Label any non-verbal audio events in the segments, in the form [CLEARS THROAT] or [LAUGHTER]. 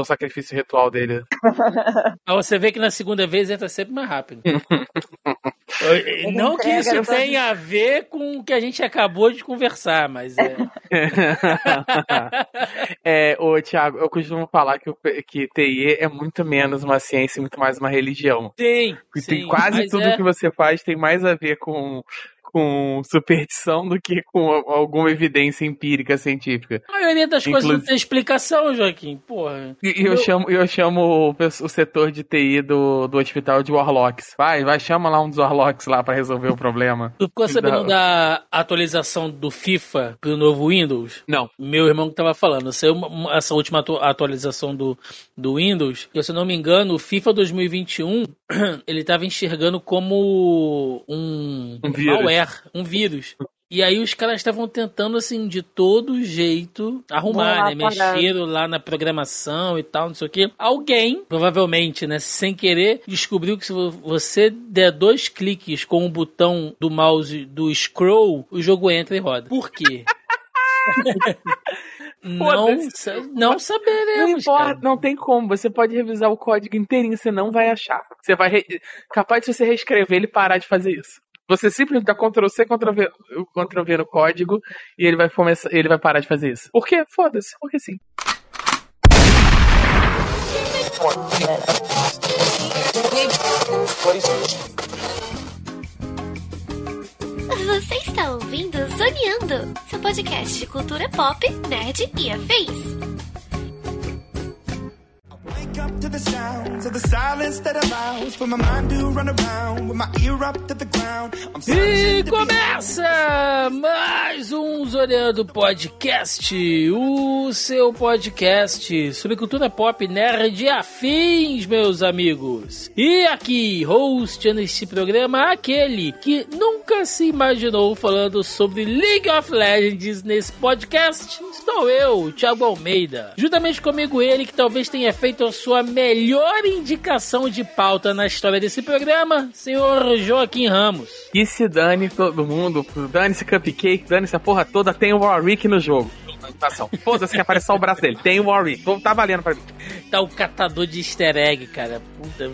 o sacrifício ritual dele. [LAUGHS] Mas você vê que na segunda vez entra sempre mais rápido. [LAUGHS] Não que isso tenha a ver com o que a gente acabou de conversar, mas é. [LAUGHS] é, ô, Thiago, eu costumo falar que, o, que TI é muito menos uma ciência e muito mais uma religião. Tem. Tem sim, quase tudo é... que você faz tem mais a ver com com superstição do que com alguma evidência empírica científica. A maioria das Inclusive... coisas não tem explicação, Joaquim. Porra. E eu, eu... chamo, eu chamo o, o, setor de TI do, do hospital de Warlocks. Vai, vai, chama lá um dos Warlocks lá para resolver o problema. Tu ficou sabendo da... da atualização do FIFA pro novo Windows? Não. Meu irmão que tava falando. Saiu essa última atu atualização do, do Windows. E, se eu não me engano, o FIFA 2021 [CLEARS THROAT] ele tava enxergando como um, um malware um vírus. E aí os caras estavam tentando, assim, de todo jeito arrumar, né? Mexeram lá na programação e tal, não sei o quê. Alguém, provavelmente, né, sem querer, descobriu que se você der dois cliques com o botão do mouse do scroll, o jogo entra e roda. Por quê? [LAUGHS] não, não saberemos. Não importa, não tem como. Você pode revisar o código inteirinho, você não vai achar. Você vai. Re... Capaz de você reescrever ele parar de fazer isso. Você simplesmente dá Ctrl C, Ctrl V, Ctrl V no código e ele vai começar, ele vai parar de fazer isso. Por quê? Foda-se, porque sim. Você está ouvindo Zoneando, seu podcast de cultura pop, nerd e afins. Up to the sounds of the silence that allows for my mind to run around with my ear up to the ground. E começa mais um Zoreando Podcast, o seu podcast sobre cultura pop nerd e afins, meus amigos. E aqui, hostando este programa, aquele que nunca se imaginou falando sobre League of Legends nesse podcast, estou eu, Thiago Almeida. Juntamente comigo ele que talvez tenha feito a sua melhor indicação de pauta na história desse programa, senhor Joaquim Ramos. E se dane todo mundo, dane-se Cupcake, dane-se a porra toda, tem o Warwick no jogo. Foda-se que aparece só o braço dele. Tem o Warwick. Tá valendo pra mim. Tá o catador de easter egg, cara. Puta.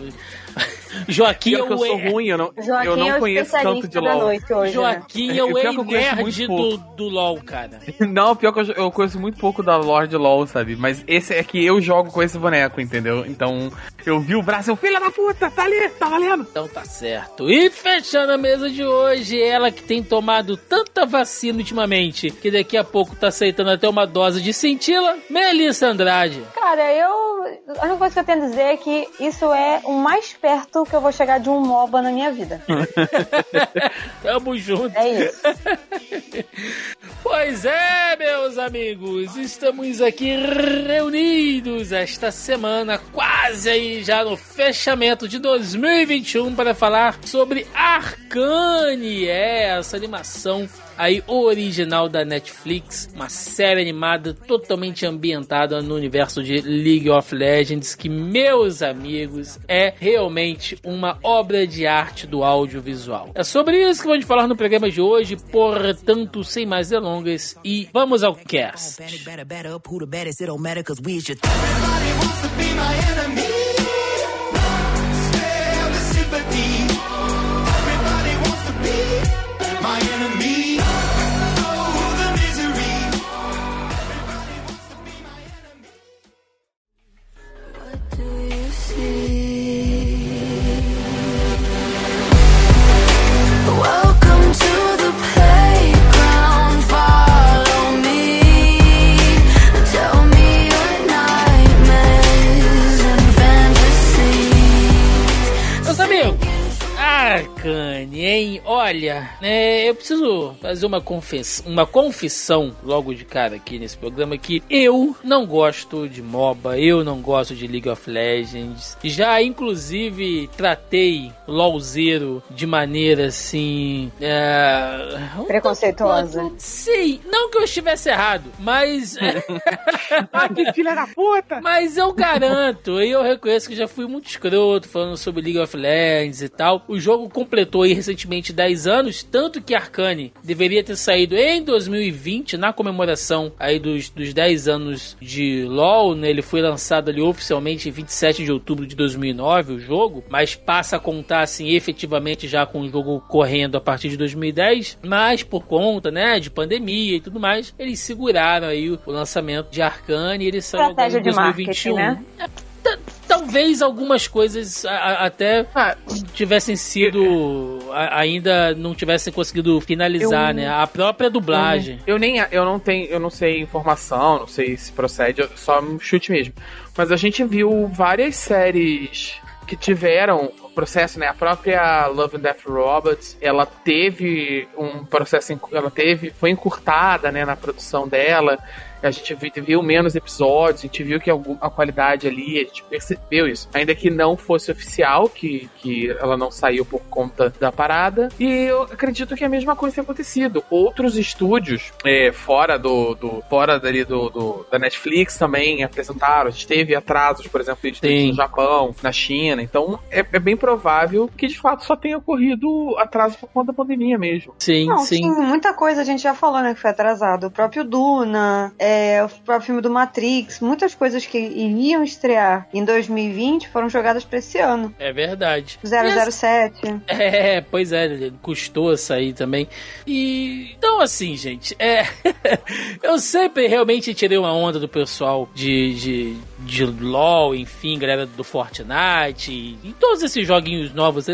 [LAUGHS] Joaquim é o eu sou ruim, eu não, eu não é conheço tanto de LoL. Hoje, Joaquim né? é o nerd do, do LoL, cara. [LAUGHS] Não, pior que eu, eu conheço muito pouco da lore de LoL, sabe? Mas esse é que eu jogo com esse boneco, entendeu? Então, eu vi o braço, eu, filha da puta, tá ali, tá valendo. Então tá certo. E fechando a mesa de hoje, ela que tem tomado tanta vacina ultimamente, que daqui a pouco tá aceitando até uma dose de cintila, Melissa Andrade. Cara, eu... A única coisa que eu tenho a dizer é que isso é o mais perto que eu vou chegar de um MOBA na minha vida. [LAUGHS] Tamo junto. É isso. [LAUGHS] Pois é, meus amigos, estamos aqui reunidos esta semana, quase aí já no fechamento de 2021, para falar sobre Arcane, é essa animação aí original da Netflix, uma série animada totalmente ambientada no universo de League of Legends, que, meus amigos, é realmente uma obra de arte do audiovisual. É sobre isso que vamos falar no programa de hoje, portanto, sem mais delongas, e vamos ao cast. Arcane, hein? Olha, é, eu preciso fazer uma, confess uma confissão logo de cara aqui nesse programa que eu não gosto de MOBA, eu não gosto de League of Legends. Já, inclusive, tratei LOLzeiro de maneira assim... É, Preconceituosa. Sim, não que eu estivesse errado, mas... [LAUGHS] ah, que filha da puta! Mas eu garanto, e eu reconheço que já fui muito escroto falando sobre League of Legends e tal. O jogo completou aí recentemente 10 anos, tanto que Arcane deveria ter saído em 2020, na comemoração aí dos, dos 10 anos de LoL, né? Ele foi lançado ali oficialmente em 27 de outubro de 2009, o jogo, mas passa a contar, assim, efetivamente já com o jogo correndo a partir de 2010, mas por conta, né, de pandemia e tudo mais, eles seguraram aí o, lançamento de Arcane e ele saiu em 2021. Né? Talvez algumas coisas até ah, tivessem sido ainda não tivessem conseguido finalizar, eu, né? A própria dublagem. Eu, eu, nem eu não tenho, eu não sei informação, não sei se procede, só chute mesmo. Mas a gente viu várias séries que tiveram processo, né? A própria Love and Death Robots, ela teve um processo, ela teve, foi encurtada, né, na produção dela a gente viu menos episódios, a gente viu que a qualidade ali, a gente percebeu isso. Ainda que não fosse oficial, que, que ela não saiu por conta da parada. E eu acredito que a mesma coisa tenha acontecido. Outros estúdios, é, fora do, do fora dali do, do, da Netflix também apresentaram. A gente teve atrasos, por exemplo, no Japão, na China. Então é, é, bem provável que de fato só tenha ocorrido atraso por conta da pandemia mesmo. Sim, não, sim. sim. Muita coisa a gente já falou, né, que foi atrasado. O próprio Duna, é, é, o próprio filme do Matrix, muitas coisas que iriam estrear em 2020 foram jogadas para esse ano. É verdade. 007. É, pois é, custou sair também. E então assim, gente, é [LAUGHS] eu sempre realmente tirei uma onda do pessoal de, de, de LoL, enfim, galera do Fortnite e, e todos esses joguinhos novos,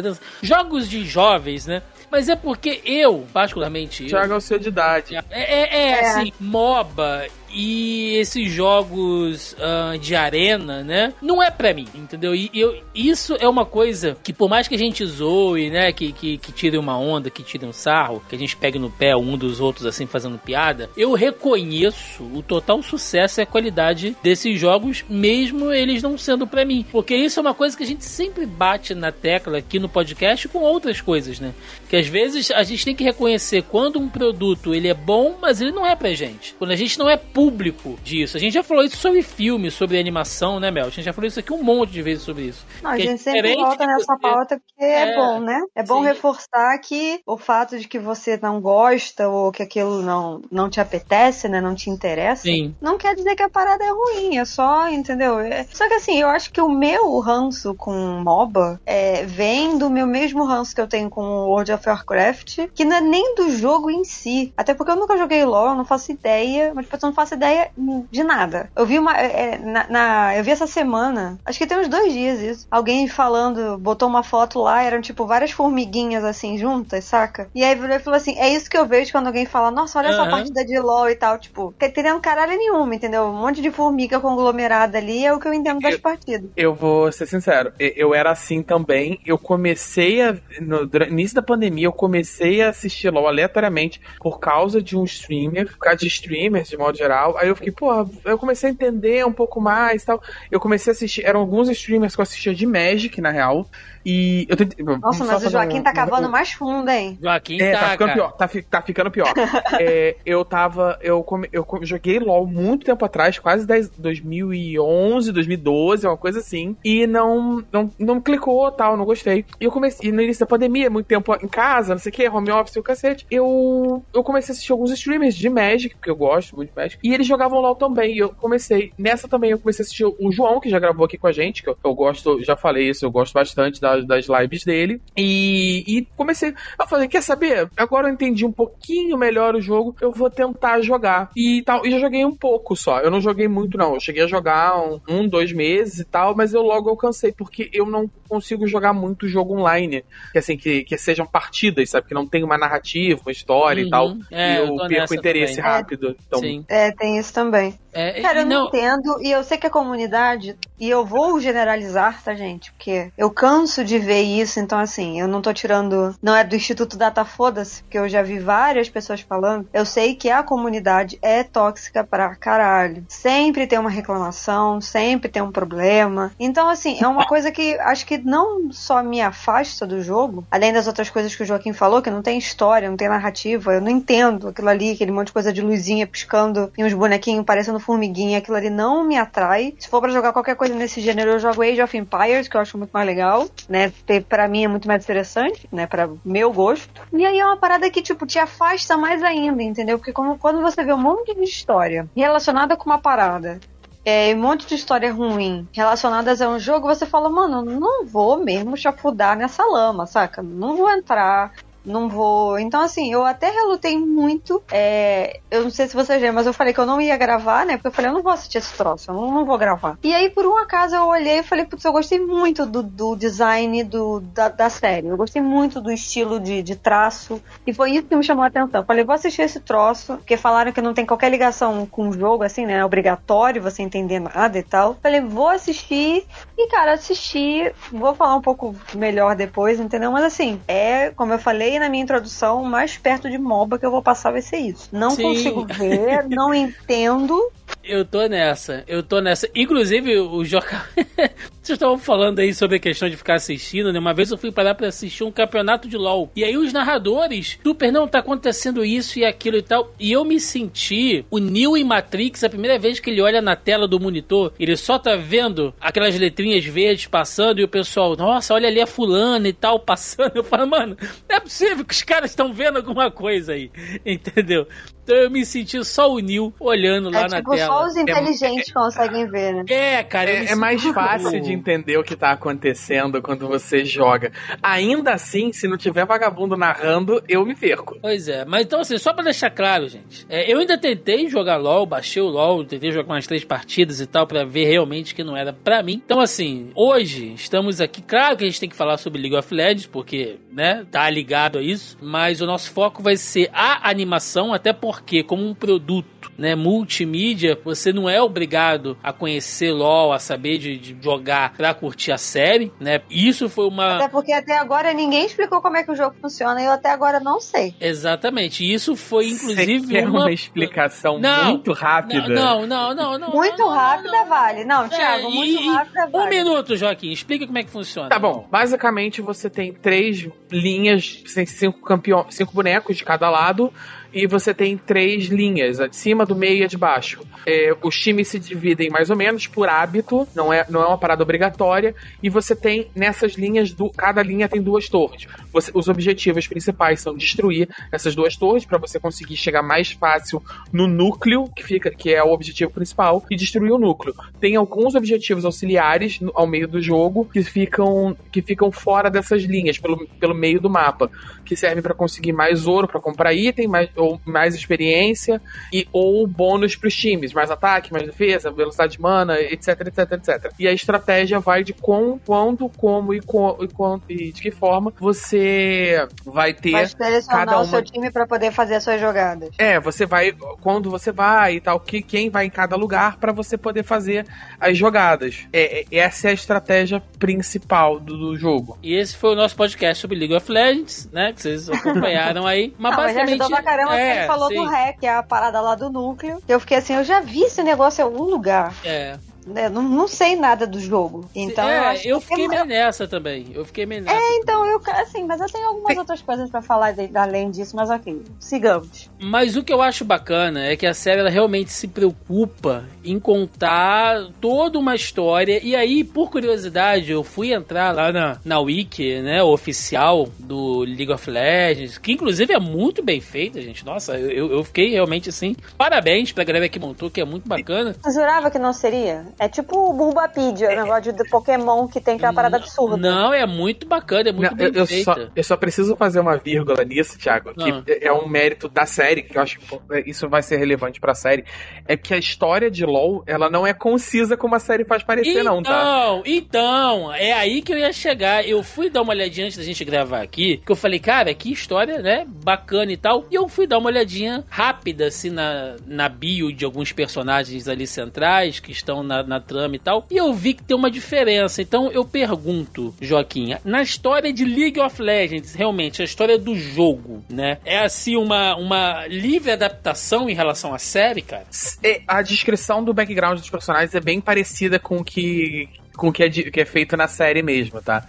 jogos de jovens, né? Mas é porque eu, particularmente. Tiago é o seu de idade. É, é, é, é. assim, MOBA e esses jogos uh, de arena, né? Não é pra mim, entendeu? E eu, isso é uma coisa que, por mais que a gente zoe, né? Que, que, que tire uma onda, que tire um sarro, que a gente pegue no pé um dos outros, assim, fazendo piada, eu reconheço o total sucesso e a qualidade desses jogos, mesmo eles não sendo pra mim. Porque isso é uma coisa que a gente sempre bate na tecla aqui no podcast com outras coisas, né? Que às vezes a gente tem que reconhecer quando um produto ele é bom, mas ele não é pra gente. Quando a gente não é puro público disso. A gente já falou isso sobre filme, sobre animação, né, Mel? A gente já falou isso aqui um monte de vezes sobre isso. Não, a gente é sempre volta nessa você... pauta porque é, é, bom, né? É bom sim. reforçar que o fato de que você não gosta ou que aquilo não, não te apetece, né? Não te interessa. Sim. Não quer dizer que a parada é ruim, é só, entendeu? É... Só que assim, eu acho que o meu ranço com MOBA é, vem do meu mesmo ranço que eu tenho com World of Warcraft, que não é nem do jogo em si. Até porque eu nunca joguei LoL, eu não faço ideia, mas tipo, eu não faço ideia de nada. Eu vi uma. É, na, na, eu vi essa semana, acho que tem uns dois dias isso. Alguém falando, botou uma foto lá, eram tipo várias formiguinhas assim juntas, saca? E aí ele falou assim: é isso que eu vejo quando alguém fala, nossa, olha uhum. essa partida de LOL e tal. Tipo, entendendo caralho nenhuma, entendeu? Um monte de formiga conglomerada ali é o que eu entendo das eu, partidas. Eu vou ser sincero, eu era assim também. Eu comecei a. No, no início da pandemia, eu comecei a assistir LOL aleatoriamente por causa de um streamer, por causa de streamers de modo geral tal. Aí eu fiquei, pô, eu comecei a entender um pouco mais tal. Eu comecei a assistir, eram alguns streamers que eu assistia de Magic, na real. E eu tentei, Nossa, mas o Joaquim um, tá cavando um, mais fundo, hein? Joaquim é, tá, tá ficando cara. pior. Tá, tá ficando pior. [LAUGHS] é, eu tava. Eu, come, eu joguei LOL muito tempo atrás, quase 10, 2011, 2012, uma coisa assim. E não, não, não clicou tal, não gostei. E eu comecei. E no início da pandemia, muito tempo em casa, não sei o que, home office e o cacete. Eu, eu comecei a assistir alguns streamers de Magic, porque eu gosto muito de Magic. E eles jogavam LOL também. E eu comecei. Nessa também eu comecei a assistir o João, que já gravou aqui com a gente, que eu, eu gosto, já falei isso, eu gosto bastante da das, lives dele. E, e comecei. Eu falei, quer saber? Agora eu entendi um pouquinho melhor o jogo, eu vou tentar jogar. E tal. E já joguei um pouco só. Eu não joguei muito, não. Eu cheguei a jogar um, um dois meses e tal, mas eu logo alcancei, porque eu não consigo jogar muito jogo online. Que assim, que, que sejam partidas, sabe? Que não tem uma narrativa, uma história uhum. e tal. É, e eu, eu perco interesse também. rápido. Então... Sim. É, tem isso também. É, Cara, eu não entendo, e eu sei que a comunidade, e eu vou generalizar, tá, gente? Porque eu canso de ver isso, então assim, eu não tô tirando. Não é do Instituto Data Foda-se, porque eu já vi várias pessoas falando. Eu sei que a comunidade é tóxica pra caralho. Sempre tem uma reclamação, sempre tem um problema. Então, assim, é uma coisa que acho que não só me afasta do jogo, além das outras coisas que o Joaquim falou, que não tem história, não tem narrativa, eu não entendo aquilo ali, aquele monte de coisa de luzinha piscando e uns bonequinhos parecendo formiguinha, aquilo ali não me atrai. Se for para jogar qualquer coisa nesse gênero, eu jogo Age of Empires, que eu acho muito mais legal, né? Para mim é muito mais interessante, né? Para meu gosto. E aí é uma parada que, tipo, te afasta mais ainda, entendeu? Porque como, quando você vê um monte de história relacionada com uma parada é, um monte de história ruim relacionadas a um jogo, você fala, mano, não vou mesmo chafudar nessa lama, saca? Não vou entrar não vou. Então, assim, eu até relutei muito. É... Eu não sei se você já, mas eu falei que eu não ia gravar, né? Porque eu falei, eu não vou assistir esse troço, eu não, não vou gravar. E aí, por um acaso, eu olhei e falei, putz, eu gostei muito do, do design do, da, da, série. Eu gostei muito do estilo de, de traço. E foi isso que me chamou a atenção. Eu falei, vou assistir esse troço, porque falaram que não tem qualquer ligação com o jogo, assim, né? É obrigatório você entender nada e tal. Falei, vou assistir. E, cara, assisti. Vou falar um pouco melhor depois, entendeu? Mas, assim, é, como eu falei, na minha introdução, o mais perto de MOBA que eu vou passar vai ser isso. Não Sim. consigo ver, [LAUGHS] não entendo. Eu tô nessa, eu tô nessa. Inclusive, o Joca. [LAUGHS] Vocês estavam falando aí sobre a questão de ficar assistindo, né? Uma vez eu fui parar pra assistir um campeonato de LOL. E aí os narradores, super, não, tá acontecendo isso e aquilo e tal. E eu me senti o Neo em Matrix, a primeira vez que ele olha na tela do monitor, ele só tá vendo aquelas letrinhas verdes passando e o pessoal, nossa, olha ali a fulana e tal passando. [LAUGHS] Eu falo, mano, não é possível que os caras estão vendo alguma coisa aí. [LAUGHS] Entendeu? Então eu me senti só o Nil olhando lá é, tipo, na tela. Só os inteligentes é, [LAUGHS] conseguem ver, né? É, cara, é, é mais fácil de entender o que tá acontecendo quando você joga. Ainda assim, se não tiver vagabundo narrando, eu me perco. Pois é, mas então assim, só pra deixar claro, gente, é, eu ainda tentei jogar LOL, baixei o LOL, tentei jogar umas três partidas e tal, para ver realmente que não era pra mim. Então assim, hoje estamos aqui, claro que a gente tem que falar sobre League of Legends, porque, né, tá ligado a isso, mas o nosso foco vai ser a animação, até por porque como um produto, né, multimídia, você não é obrigado a conhecer LoL, a saber de, de jogar para curtir a série, né? Isso foi uma Até porque até agora ninguém explicou como é que o jogo funciona e eu até agora não sei. Exatamente. Isso foi inclusive Você quer uma... uma explicação não, muito rápida. Não, não, não, não. Muito não, rápida não, vale. Não, Thiago, é, muito e, rápida vale. Um minuto, Joaquim, explica como é que funciona. Tá bom. Basicamente você tem três linhas, cinco campeões, cinco bonecos de cada lado e você tem três linhas, a de cima, do meio e a de baixo. É, os times se dividem mais ou menos por hábito, não é, não é uma parada obrigatória, e você tem nessas linhas, do, cada linha tem duas torres. Você, os objetivos principais são destruir essas duas torres para você conseguir chegar mais fácil no núcleo, que, fica, que é o objetivo principal, e destruir o núcleo. Tem alguns objetivos auxiliares no, ao meio do jogo que ficam, que ficam fora dessas linhas, pelo, pelo meio do mapa, que servem para conseguir mais ouro, para comprar item, mais, ou mais experiência e ou bônus para os times, mais ataque, mais defesa, velocidade de mana, etc, etc, etc. E a estratégia vai de com, quando, como e, com, e, com, e de que forma você vai ter vai cada uma... o seu time para poder fazer as suas jogadas. É, você vai quando você vai e tal, que quem vai em cada lugar para você poder fazer as jogadas. É, é, essa é a estratégia principal do, do, jogo. E esse foi o nosso podcast sobre League of Legends, né? Que vocês acompanharam aí. [LAUGHS] Mas Não, basicamente. Mas pra caramba, é, ele falou sim. do REC, que é a parada lá do núcleo. Eu fiquei assim, eu já vi esse negócio em algum lugar. É. Né, não, não sei nada do jogo. Então é, eu, eu fiquei meio nessa também. Eu fiquei meio nessa. É, então eu assim, mas eu tenho algumas outras coisas para falar de, além disso, mas ok, sigamos. Mas o que eu acho bacana é que a série ela realmente se preocupa em contar toda uma história. E aí, por curiosidade, eu fui entrar lá na, na wiki, né, oficial do League of Legends, que inclusive é muito bem feita, gente. Nossa, eu, eu fiquei realmente assim. Parabéns pra galera que montou, que é muito bacana. Eu jurava que não seria. É tipo o Bulbapedia, o negócio de Pokémon que tem aquela parada absurda. Não, é muito bacana, é muito não, bem eu, feita. Só, eu só preciso fazer uma vírgula nisso, Thiago, que ah. é um mérito da série, que eu acho que isso vai ser relevante pra série, é que a história de LoL, ela não é concisa como a série faz parecer, então, não, tá? Então, então, é aí que eu ia chegar. Eu fui dar uma olhadinha antes da gente gravar aqui, que eu falei, cara, que história, né, bacana e tal, e eu fui dar uma olhadinha rápida, assim, na, na bio de alguns personagens ali centrais, que estão na, na trama e tal. E eu vi que tem uma diferença. Então eu pergunto, Joaquim, na história de League of Legends, realmente, a história do jogo, né? É assim uma, uma livre adaptação em relação à série, cara? É, a descrição do background dos personagens é bem parecida com o que, com que é, que é feito na série mesmo, tá?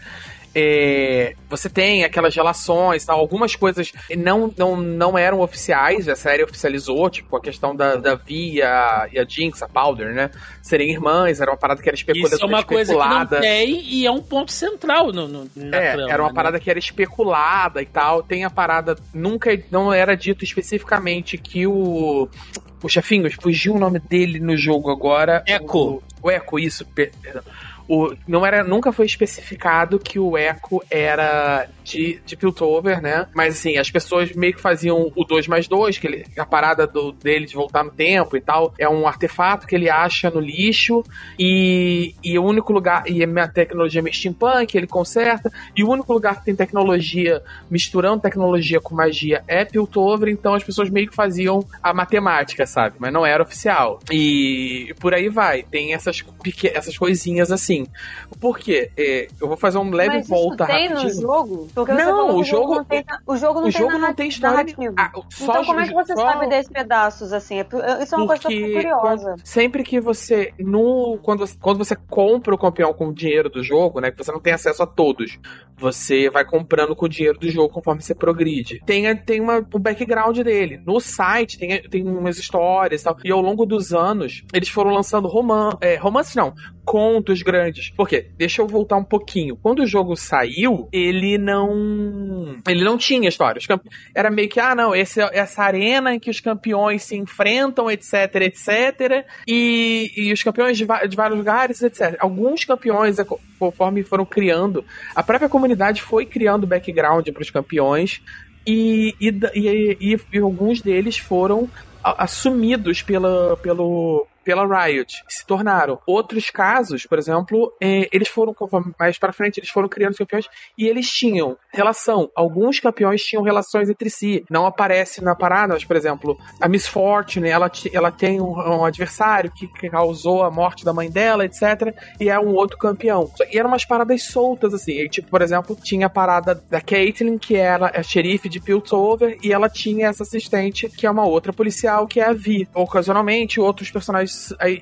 É, você tem aquelas relações, tal, algumas coisas não, não, não eram oficiais, a série oficializou, tipo a questão da, da Vi e a, e a Jinx, a Powder, né? Serem irmãs, era uma parada que era especulada. Isso é uma coisa que não tem e é um ponto central no, no na é, trama, era uma né? parada que era especulada e tal. Tem a parada, nunca, não era dito especificamente que o o chefinho, fugiu o nome dele no jogo agora. Echo. O, o Echo, isso, perdão. O, não era, nunca foi especificado que o Echo era de, de Piltover, né? Mas assim, as pessoas meio que faziam o 2 mais 2, que ele, a parada do, dele de voltar no tempo e tal, é um artefato que ele acha no lixo e, e o único lugar, e a tecnologia é steampunk, ele conserta, e o único lugar que tem tecnologia, misturando tecnologia com magia, é Piltover, então as pessoas meio que faziam a matemática, sabe? Mas não era oficial. E por aí vai, tem essas, essas coisinhas assim. Por quê? É, eu vou fazer um leve Mas volta tem rapidinho. no jogo? Porque não, o jogo, não tem, o jogo não o tem, jogo não tem história. Ah, então como é que você só... sabe desses pedaços assim? É isso é uma Porque coisa curiosa. Quando, sempre que você no quando, quando você compra o campeão com o dinheiro do jogo, né, que você não tem acesso a todos, você vai comprando com o dinheiro do jogo conforme você progride. Tem, tem uma, o background dele. No site tem, tem umas histórias e tal. E ao longo dos anos, eles foram lançando romance, é, romance não, contos grandes. Por quê? Deixa eu voltar um pouquinho. Quando o jogo saiu, ele não. Ele não tinha história. Era meio que, ah, não, esse, essa arena em que os campeões se enfrentam, etc, etc. E, e os campeões de, de vários lugares, etc. Alguns campeões, conforme foram criando, a própria comunidade foi criando background para os campeões. E, e, e, e, alguns deles foram assumidos pela, pelo, pela Riot, se tornaram. Outros casos, por exemplo, é, eles foram, mais para frente, eles foram criando campeões e eles tinham relação. Alguns campeões tinham relações entre si. Não aparece na parada, mas, por exemplo, a Miss Fortune, ela, ela tem um, um adversário que, que, causou a morte da mãe dela, etc. E é um outro campeão. E eram umas paradas soltas, assim. E, tipo, por exemplo, tinha a parada da Caitlyn, que era a xerife de Piltover, e ela tinha essa assistente, que é uma outra policial, que é a Vi. Ocasionalmente, outros personagens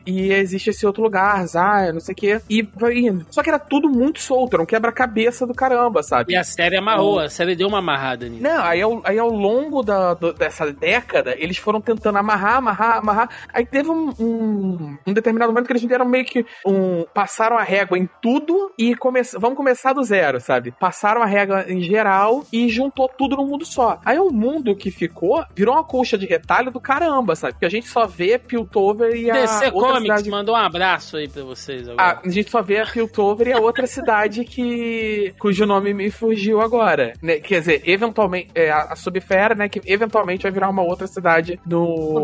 e existe esse outro lugar, Zaya, não sei o quê. E vai indo. Só que era tudo muito solto, era um quebra-cabeça do caramba, sabe? E a série amarrou, a série deu uma amarrada nisso. Não, aí ao, aí ao longo da, do, dessa década, eles foram tentando amarrar, amarrar, amarrar. Aí teve um, um, um determinado momento que eles deram meio que um. passaram a régua em tudo e come, vamos começar do zero, sabe? Passaram a régua em geral e juntou tudo num mundo só. Aí o mundo que ficou virou uma colcha de retalho do caramba, sabe? Porque a gente só vê Piltover e a DC Comics cidade... mandou um abraço aí pra vocês agora. Ah, a gente só vê a Piltover e a outra cidade que cujo nome me fugiu agora. Né? Quer dizer, eventualmente, é, a Subfera, né? Que eventualmente vai virar uma outra cidade no,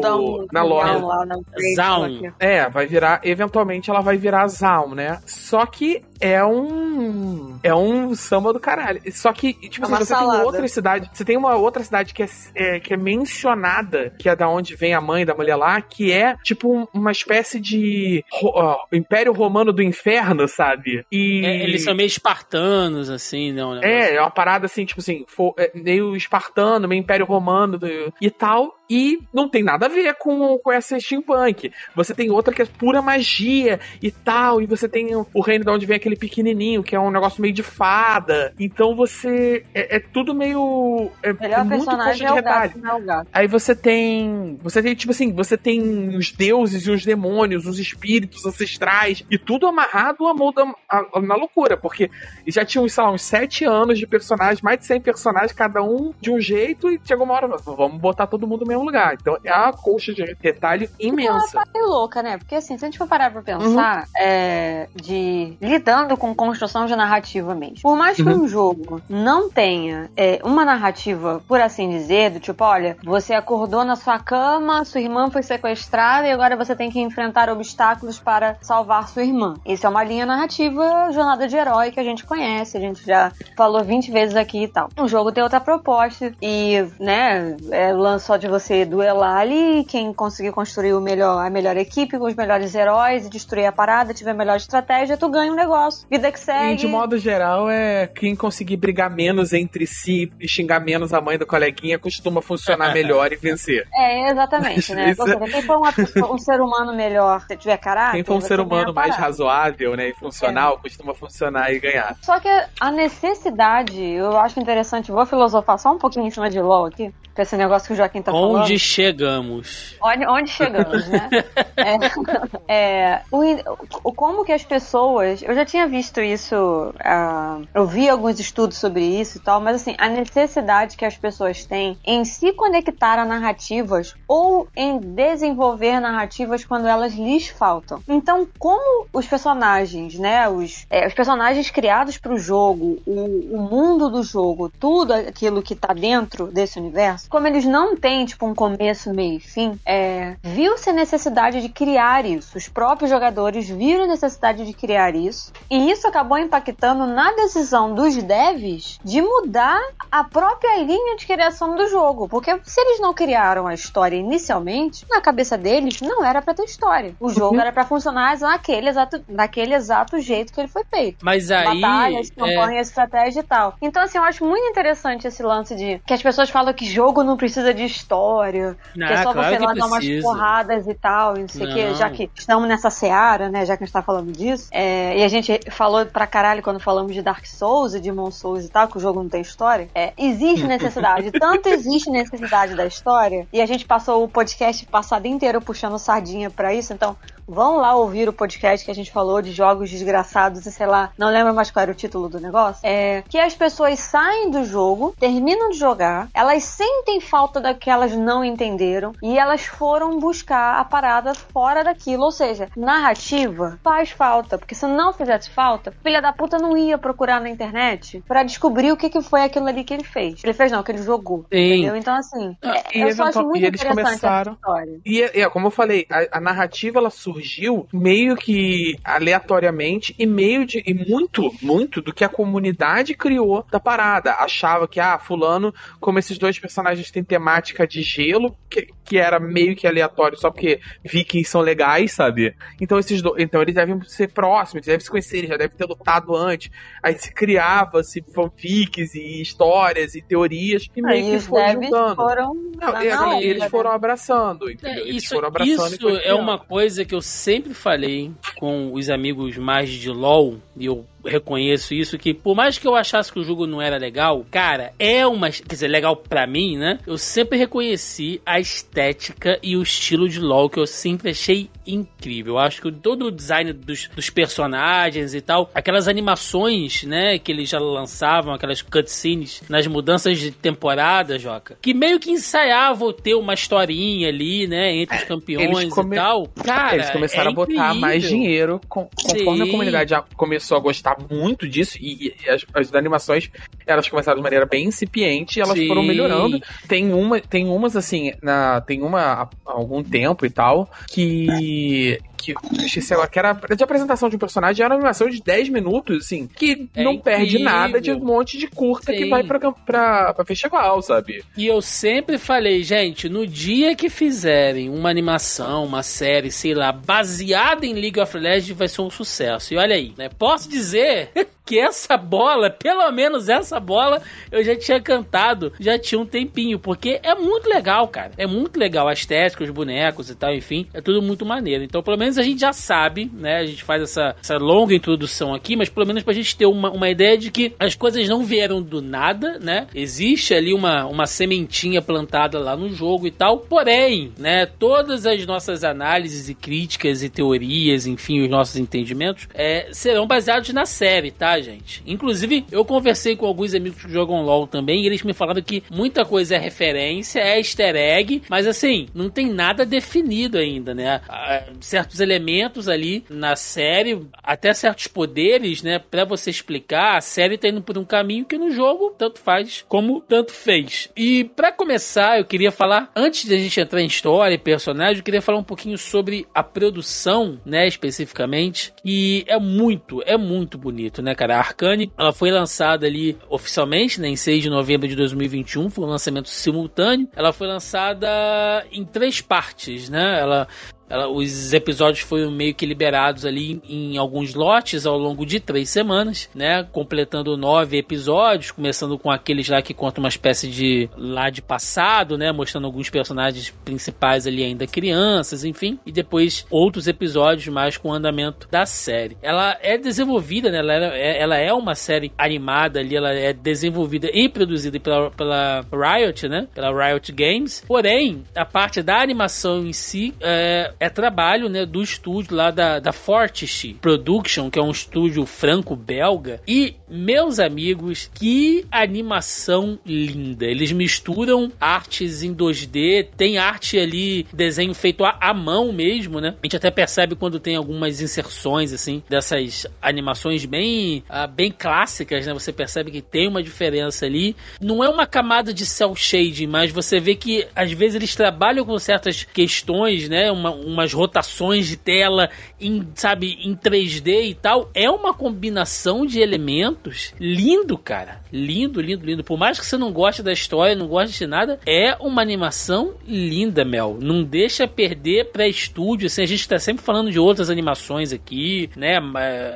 na loja. Zaun. É, vai virar, eventualmente ela vai virar Zaun, né? Só que é um. É um samba do caralho. Só que, tipo assim, você salada. tem outra cidade. Você tem uma outra cidade que é, é, que é mencionada, que é da onde vem a mãe da mulher lá, que é tipo uma espécie de uh, Império Romano do Inferno, sabe? E. É, eles são meio espartanos, assim, não? Né? É, é uma parada assim, tipo assim, for, é, meio espartano, meio Império Romano do, e tal. E não tem nada a ver com, com essa steampunk. Você tem outra que é pura magia e tal. E você tem o reino de onde vem aquele pequenininho, que é um negócio meio de fada. Então você. É, é tudo meio. É, Melhor muito é o gato, é o gato. Aí você tem. Você tem, tipo assim, você tem os deuses e os demônios, os espíritos ancestrais. E tudo amarrado a mão da, a, na loucura. Porque já tinham, sei lá, uns sete anos de personagens, mais de 100 personagens, cada um de um jeito. E chegou uma hora, vamos botar todo mundo mesmo mesmo lugar. Então é uma colcha de retalho imensa. É louca, né? Porque assim, se a gente for parar pra pensar, uhum. é, de lidando com construção de narrativa mesmo. Por mais que uhum. um jogo não tenha é, uma narrativa, por assim dizer, do tipo, olha, você acordou na sua cama, sua irmã foi sequestrada e agora você tem que enfrentar obstáculos para salvar sua irmã. Isso é uma linha narrativa, jornada de herói que a gente conhece, a gente já falou 20 vezes aqui e tal. O jogo tem outra proposta e, né, é, lançou de você você duelar ali, quem conseguir construir o melhor, a melhor equipe, com os melhores heróis e destruir a parada, tiver a melhor estratégia, tu ganha um negócio. Vida que segue. E de modo geral, é quem conseguir brigar menos entre si e xingar menos a mãe do coleguinha costuma funcionar [LAUGHS] melhor e vencer. É, exatamente, né? Seja, quem for uma pessoa, um ser humano melhor, se tiver caráter. Quem for um ser humano mais razoável, né, e funcional, é. costuma funcionar e ganhar. Só que a necessidade, eu acho interessante, vou filosofar só um pouquinho em cima de LOL aqui com esse negócio que o Joaquim tá falando. Onde chegamos? Onde, onde chegamos, né? [LAUGHS] é, é, o, como que as pessoas. Eu já tinha visto isso, uh, eu vi alguns estudos sobre isso e tal, mas assim, a necessidade que as pessoas têm em se conectar a narrativas ou em desenvolver narrativas quando elas lhes faltam. Então, como os personagens, né? Os, é, os personagens criados para o jogo, o mundo do jogo, tudo aquilo que tá dentro desse universo como eles não têm, tipo, um começo, meio e fim, é, viu-se a necessidade de criar isso. Os próprios jogadores viram a necessidade de criar isso. E isso acabou impactando na decisão dos devs de mudar a própria linha de criação do jogo. Porque se eles não criaram a história inicialmente, na cabeça deles não era para ter história. O jogo uhum. era para funcionar naquele exato, naquele exato jeito que ele foi feito. Mas aí. Batalhas, campanhas, é... estratégia e tal. Então, assim, eu acho muito interessante esse lance de que as pessoas falam que jogo não precisa de história, não, que é só claro você lá dar umas porradas e tal, e não sei o que, já que estamos nessa seara, né, já que a gente tá falando disso, é, e a gente falou pra caralho quando falamos de Dark Souls e Demon Souls e tal, que o jogo não tem história, é, existe necessidade, [LAUGHS] tanto existe necessidade da história, e a gente passou o podcast passado inteiro puxando sardinha pra isso, então vão lá ouvir o podcast que a gente falou de jogos desgraçados e sei lá, não lembro mais qual era o título do negócio. É que as pessoas saem do jogo, terminam de jogar, elas sentem falta da que elas não entenderam e elas foram buscar a parada fora daquilo. Ou seja, narrativa faz falta, porque se não fizesse falta, filha da puta não ia procurar na internet para descobrir o que, que foi aquilo ali que ele fez. Ele fez não, que ele jogou. Sim. Entendeu? Então assim, ah, é, eu só acho muito e eles começaram... essa história. E, é, como eu falei, a, a narrativa ela surge surgiu meio que aleatoriamente e meio de e muito, muito do que a comunidade criou da parada. Achava que, ah, fulano, como esses dois personagens têm temática de gelo, que, que era meio que aleatório só porque vikings são legais, sabe? Então esses do, então eles devem ser próximos, eles devem se conhecer, eles já devem ter lutado antes. Aí se criava-se fanfics e histórias e teorias e meio que foi juntando. Foram não, não, eles foram abraçando, entendeu? É, isso, foram abraçando isso é uma coisa que eu sempre falei com os amigos mais de LoL, e eu reconheço isso, que por mais que eu achasse que o jogo não era legal, cara, é uma. Quer dizer, legal pra mim, né? Eu sempre reconheci a estética e o estilo de LoL que eu sempre achei incrível. Eu acho que todo o design dos, dos personagens e tal, aquelas animações, né, que eles já lançavam, aquelas cutscenes nas mudanças de temporada, Joca, que meio que ensaiavam ter uma historinha ali, né, entre os é, campeões come... e tal. Cara, eles começaram é a botar mais dinheiro com, conforme Sim. a comunidade já começou a gostar muito disso e, e as, as, animações elas começaram de maneira bem incipiente e elas Sim. foram melhorando. Tem uma, tem umas assim, na, tem uma há algum tempo e tal que que esqueci agora, que era de apresentação de um personagem, era uma animação de 10 minutos, assim, que é não incrível. perde nada de um monte de curta Sim. que vai pra, pra, pra festival, sabe? E eu sempre falei, gente, no dia que fizerem uma animação, uma série, sei lá, baseada em League of Legends, vai ser um sucesso. E olha aí, né? Posso dizer que essa bola, pelo menos essa bola, eu já tinha cantado, já tinha um tempinho, porque é muito legal, cara. É muito legal a estética, os bonecos e tal, enfim, é tudo muito maneiro. Então, pelo menos a gente já sabe, né? A gente faz essa, essa longa introdução aqui, mas pelo menos pra gente ter uma, uma ideia de que as coisas não vieram do nada, né? Existe ali uma, uma sementinha plantada lá no jogo e tal. Porém, né, todas as nossas análises e críticas e teorias, enfim, os nossos entendimentos, é, serão baseados na série, tá? Gente. Inclusive, eu conversei com alguns amigos que jogam LOL também e eles me falaram que muita coisa é referência, é easter egg, mas assim, não tem nada definido ainda, né? Ah, certos elementos ali na série, até certos poderes, né? Pra você explicar, a série tá indo por um caminho que no jogo tanto faz como tanto fez. E para começar, eu queria falar, antes da gente entrar em história e personagem, eu queria falar um pouquinho sobre a produção, né? Especificamente, e é muito, é muito bonito, né, cara? a Arcane. Ela foi lançada ali oficialmente, né, em 6 de novembro de 2021, foi um lançamento simultâneo. Ela foi lançada em três partes, né? Ela ela, os episódios foram meio que liberados ali em, em alguns lotes ao longo de três semanas, né? Completando nove episódios, começando com aqueles lá que contam uma espécie de lá de passado, né? Mostrando alguns personagens principais ali ainda crianças, enfim. E depois outros episódios mais com o andamento da série. Ela é desenvolvida, né? Ela é, ela é uma série animada ali, ela é desenvolvida e produzida pela, pela Riot, né? Pela Riot Games. Porém, a parte da animação em si é, é trabalho né, do estúdio lá da, da Fortiche Production, que é um estúdio franco-belga. E, meus amigos, que animação linda! Eles misturam artes em 2D, tem arte ali, desenho feito à, mão mesmo, né? A gente até percebe quando tem algumas inserções, assim, dessas animações bem, uh, bem clássicas, né? Você percebe que tem uma diferença ali. Não é uma camada de cel shading, mas você vê que às vezes eles trabalham com certas questões, né? Uma, umas rotações de tela em, sabe, em 3D e tal. É uma combinação de elementos lindo, cara. Lindo, lindo, lindo. Por mais que você não goste da história, não goste de nada, é uma animação linda, Mel. Não deixa perder pra estúdio. Assim, a gente tá sempre falando de outras animações aqui, né?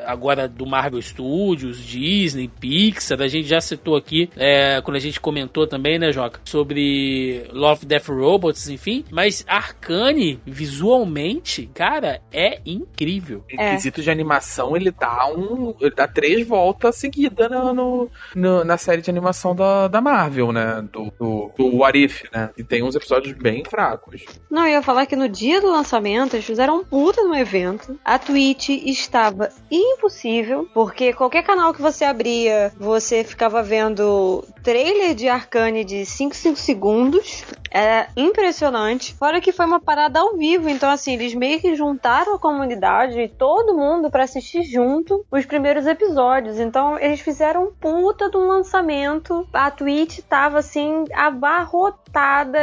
Agora do Marvel Studios, Disney, Pixar. A gente já citou aqui, é, quando a gente comentou também, né, Joca? Sobre Love, Death Robots, enfim. Mas Arcane, visualmente cara, é incrível. É. quesito de animação, ele dá um. Ele dá três voltas seguidas no, no, no, na série de animação da, da Marvel, né? Do, do, do What If, né? E tem uns episódios bem fracos. Não, eu ia falar que no dia do lançamento eles fizeram um puta no evento. A Twitch estava impossível, porque qualquer canal que você abria, você ficava vendo trailer de Arcane de 5, 5 segundos. É impressionante. Fora que foi uma parada ao vivo, então assim, eles meio que juntaram a comunidade e todo mundo para assistir junto os primeiros episódios. Então eles fizeram um puta de um lançamento. A Twitch tava assim abarrotada,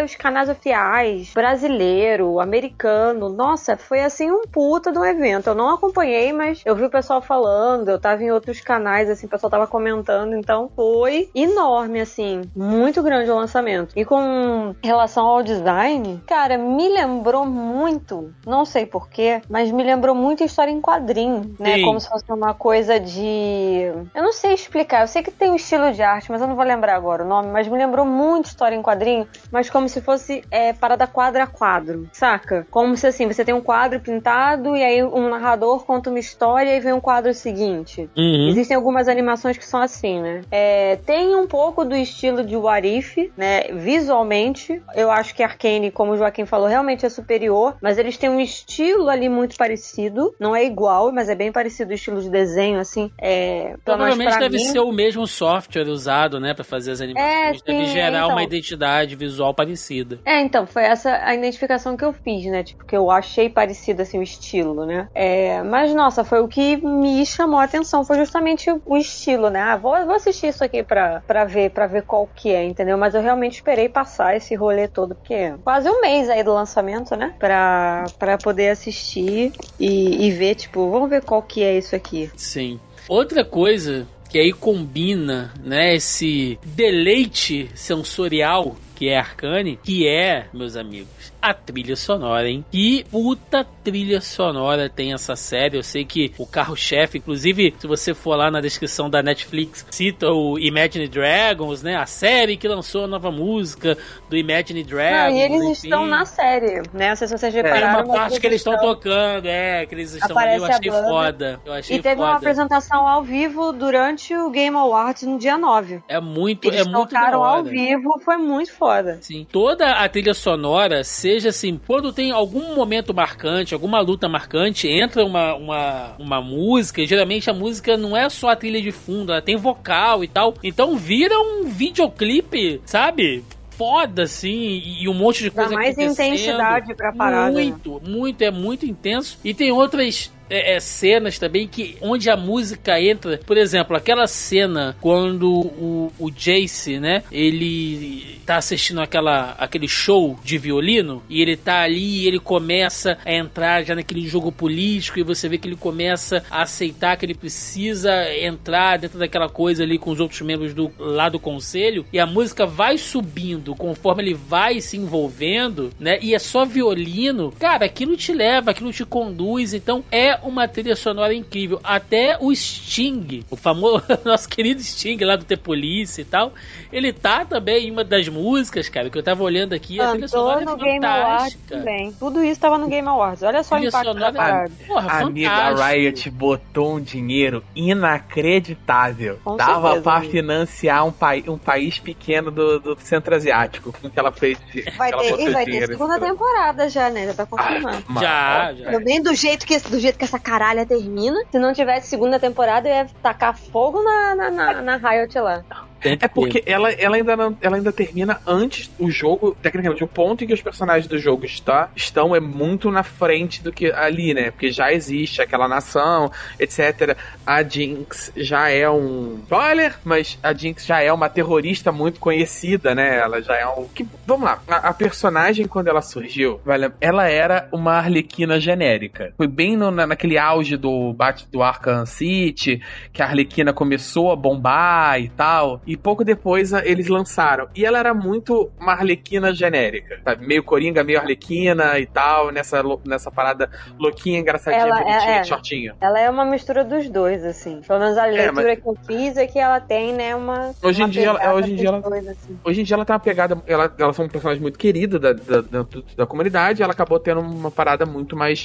os canais oficiais, brasileiro, americano. Nossa, foi assim um puta um evento. Eu não acompanhei, mas eu vi o pessoal falando, eu tava em outros canais assim, o pessoal tava comentando, então foi enorme assim, muito grande o lançamento. E com relação ao design, cara, me lembrou muito, não sei porquê, mas me lembrou muito a história em quadrinho, né? Sim. Como se fosse uma coisa de. Eu não sei explicar, eu sei que tem um estilo de arte, mas eu não vou lembrar agora o nome, mas me lembrou muito história em quadrinho, mas como se fosse é, parada quadro a quadro, saca? Como se assim, você tem um quadro pintado e aí um narrador conta uma história e vem um quadro seguinte. Uhum. Existem algumas animações que são assim, né? É, tem um pouco do estilo de Warif, né? Visualmente, eu acho que Arcane, como o Joaquim falou, realmente é superior, mas eles têm um estilo ali muito parecido. Não é igual, mas é bem parecido o estilo de desenho, assim. É, Provavelmente deve mim... ser o mesmo software usado, né, para fazer as animações. É, sim, deve gerar então... uma identidade visual parecida. É, então, foi essa a identificação que eu fiz, né? Tipo, que eu achei parecido, assim, o estilo, né? É, mas, nossa, foi o que me chamou a atenção, foi justamente o estilo, né? Ah, vou, vou assistir isso aqui pra, pra ver, para ver qual que é, entendeu? Mas eu realmente esperei passar esse rolê todo, porque é quase um mês aí do lançamento, né? Pra, pra poder assistir e, e ver, tipo, vamos ver qual que é isso aqui. Sim. Outra coisa que aí combina, né, esse deleite sensorial que é Arcane, que é, meus amigos, a trilha sonora, hein? Que puta trilha sonora tem essa série. Eu sei que o carro-chefe, inclusive, se você for lá na descrição da Netflix, cita o Imagine Dragons, né? A série que lançou a nova música do Imagine Dragons. Não, e eles enfim. estão na série, né? Não sei se vocês repararam. É uma parte que eles estão tocando, é, que eles estão ali. Eu achei foda. Eu achei e teve foda. uma apresentação ao vivo durante o Game Awards no dia 9. É muito, eles é muito tocaram ao vivo, foi muito foda. Sim. Toda a trilha sonora, seja assim, quando tem algum momento marcante, alguma luta marcante, entra uma, uma, uma música, e geralmente a música não é só a trilha de fundo, ela tem vocal e tal. Então vira um videoclipe, sabe? foda, assim, e um monte de coisa Dá mais intensidade pra parada. Muito, muito, é muito intenso. E tem outras é, é, cenas também que onde a música entra, por exemplo, aquela cena quando o, o Jace, né, ele tá assistindo aquela, aquele show de violino e ele tá ali e ele começa a entrar já naquele jogo político e você vê que ele começa a aceitar que ele precisa entrar dentro daquela coisa ali com os outros membros do lado do conselho e a música vai subindo conforme ele vai se envolvendo, né? E é só violino, cara, aquilo te leva, aquilo te conduz, então é uma trilha sonora incrível. Até o Sting, o famoso [LAUGHS] nosso querido Sting lá do The Police e tal, ele tá também em uma das músicas, cara, que eu tava olhando aqui, a trilha sonora é no Game Awards também. Tudo isso tava no Game Awards. Olha só o impacto sonora, da Porra, a amiga Riot botou um dinheiro inacreditável. Com Dava certeza, pra amiga. financiar um, pa um país pequeno do, do centro asiático com que ela fez. Vai ter, e vai ter segunda temporada já, né? Já tá confirmado. Ah, já, já. Bem do jeito, que, do jeito que essa caralha termina. Se não tivesse segunda temporada, eu ia tacar fogo na, na, na, na Riot lá. É porque ela, ela, ainda não, ela ainda termina antes o jogo, tecnicamente, o ponto em que os personagens do jogo está, estão é muito na frente do que ali, né? Porque já existe aquela nação, etc. A Jinx já é um spoiler, mas a Jinx já é uma terrorista muito conhecida, né? Ela já é um. Que, vamos lá, a, a personagem, quando ela surgiu, ela era uma arlequina genérica. Foi bem no, na, naquele auge do bate do Arkham City, que a arlequina começou a bombar e tal. E pouco depois eles lançaram. E ela era muito uma arlequina genérica, sabe? Meio coringa, meio arlequina e tal, nessa, nessa parada louquinha, engraçadinha, ela bonitinha, é, é, shortinho. Ela é uma mistura dos dois, assim. Pelo menos a é, leitura mas... que eu fiz é que ela tem, né, uma. Hoje uma em dia, ela, hoje em dia ela, dois, assim. hoje em dia ela tem uma pegada. Ela, ela é um personagem muito querido da, da, da, da comunidade. Ela acabou tendo uma parada muito mais.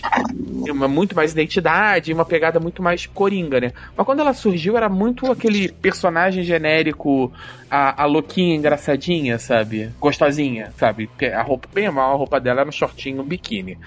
Uma muito mais identidade, uma pegada muito mais coringa, né? Mas quando ela surgiu, era muito aquele personagem genérico a, a louquinha engraçadinha, sabe? Gostosinha, sabe? A roupa, bem mal, a roupa dela era um shortinho, um biquíni.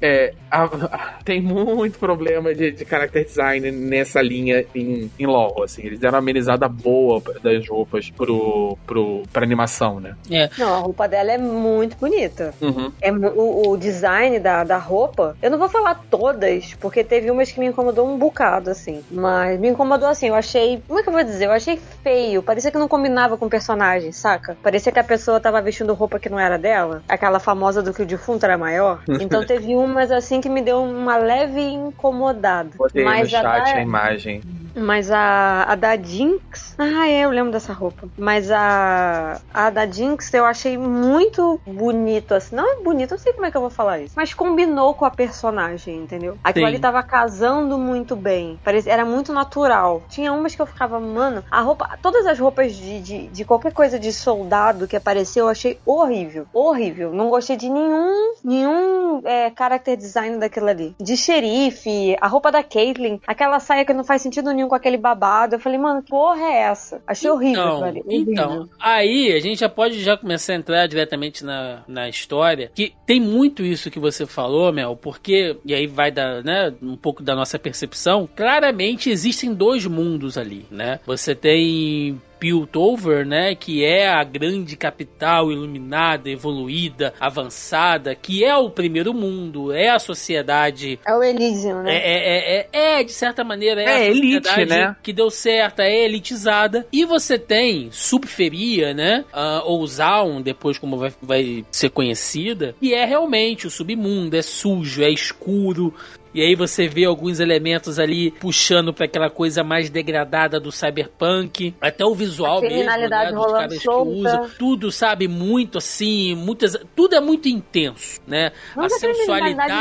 É, a, a, tem muito problema de, de character design nessa linha em, em LoL, assim. Eles deram uma amenizada boa das roupas pro, pro, pra animação, né? É. Não, a roupa dela é muito bonita. Uhum. É, o, o, design da, da roupa, eu não vou falar todas, porque teve umas que me incomodou um bocado, assim. Mas me incomodou assim, eu achei. Como é que eu vou dizer? Eu achei feio. Parecia que não combinava com o personagem, saca? Parecia que a pessoa tava vestindo roupa que não era dela. Aquela famosa do que o defunto era maior. [LAUGHS] Então teve uma umas assim que me deu uma leve incomodada. Botei mas no chat a, da... a imagem. Mas a, a da Jinx. Ah, é, eu lembro dessa roupa. Mas a, a da Jinx eu achei muito bonito, assim. Não é bonito, não sei como é que eu vou falar isso. Mas combinou com a personagem, entendeu? Aquilo Sim. ali tava casando muito bem. Parecia, era muito natural. Tinha umas que eu ficava, mano, a roupa. Todas as roupas de, de, de qualquer coisa de soldado que apareceu, eu achei horrível. Horrível. Não gostei de nenhum, nenhum é, character design daquilo ali. De xerife, a roupa da Caitlyn, aquela saia que não faz sentido nenhum com aquele babado. Eu falei, mano, que porra é essa? Achei então, horrível, velho. Então, aí a gente já pode já começar a entrar diretamente na, na história, que tem muito isso que você falou, Mel, porque, e aí vai dar, né, um pouco da nossa percepção, claramente existem dois mundos ali, né? Você tem Piltover, né, que é a grande capital iluminada, evoluída, avançada, que é o primeiro mundo, é a sociedade. É o Elysium, né? É, é, é, é, é de certa maneira, é, é a elite, né? que deu certo, é elitizada. E você tem Subferia, né, uh, ou Zaun, depois como vai, vai ser conhecida, e é realmente o submundo, é sujo, é escuro, e aí você vê alguns elementos ali puxando para aquela coisa mais degradada do cyberpunk, até o visual mesmo, né, dos caras solta. que usam, tudo sabe muito assim, muitas, tudo é muito intenso, né? Mas a sensualidade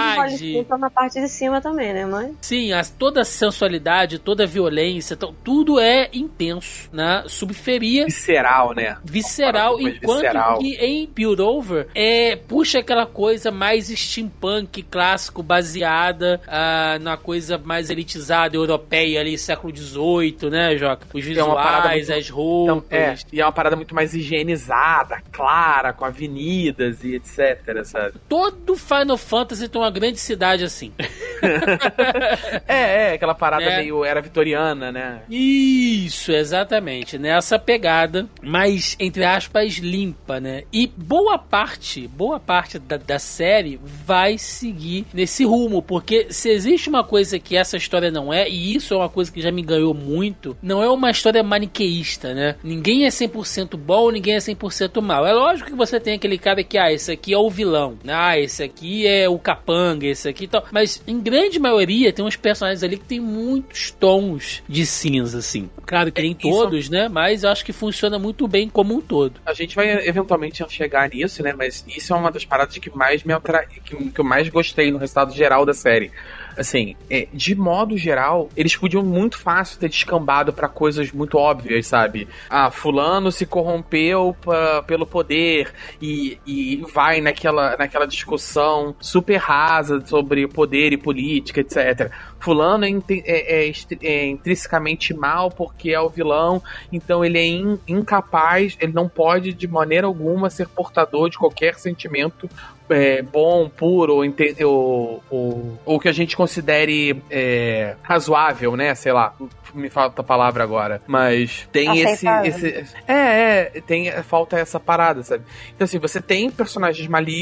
na parte de cima também, né, mãe? Sim, a, toda a sensualidade, toda a violência, então, tudo é intenso, né? Subferia visceral, né? Visceral, enquanto visceral. que em Build Over é puxa aquela coisa mais steampunk clássico baseada uh, na coisa mais elitizada, europeia ali, século XVIII, né, Joca? Os é visuais, é muito, as roupas. Então, é, e é uma parada muito mais higienizada, clara, com avenidas e etc, sabe? Todo Final Fantasy tem uma grande cidade assim. [LAUGHS] é, é, aquela parada é. meio era vitoriana, né? Isso, exatamente. Nessa pegada, mas, entre aspas, limpa, né? E boa parte, boa parte da, da série vai seguir nesse rumo, porque Porque se existe uma coisa que essa história não é, e isso é uma coisa que já me ganhou muito, não é uma história maniqueísta, né? Ninguém é 100% bom, ninguém é 100% mal. É lógico que você tem aquele cara que, ah, esse aqui é o vilão, ah, esse aqui é o capanga, esse aqui e tal. Mas em grande maioria tem uns personagens ali que tem muitos tons de cinza, assim. Claro que nem é, todos, isso... né? Mas eu acho que funciona muito bem como um todo. A gente vai eventualmente chegar nisso, né? Mas isso é uma das paradas que mais me atra... que, que eu mais gostei no resultado geral da série assim, é, de modo geral, eles podiam muito fácil ter descambado para coisas muito óbvias, sabe? Ah, fulano se corrompeu pra, pelo poder e, e vai naquela, naquela discussão super rasa sobre poder e política, etc. Fulano é, é, é, é intrinsecamente mal porque é o vilão, então ele é in, incapaz, ele não pode de maneira alguma ser portador de qualquer sentimento é, bom, puro, ou, ou, ou, que a gente considere é, razoável, né? Sei lá, me falta a palavra agora. Mas tem esse, esse. É, é, tem, falta essa parada, sabe? Então, assim, você tem personagens malignos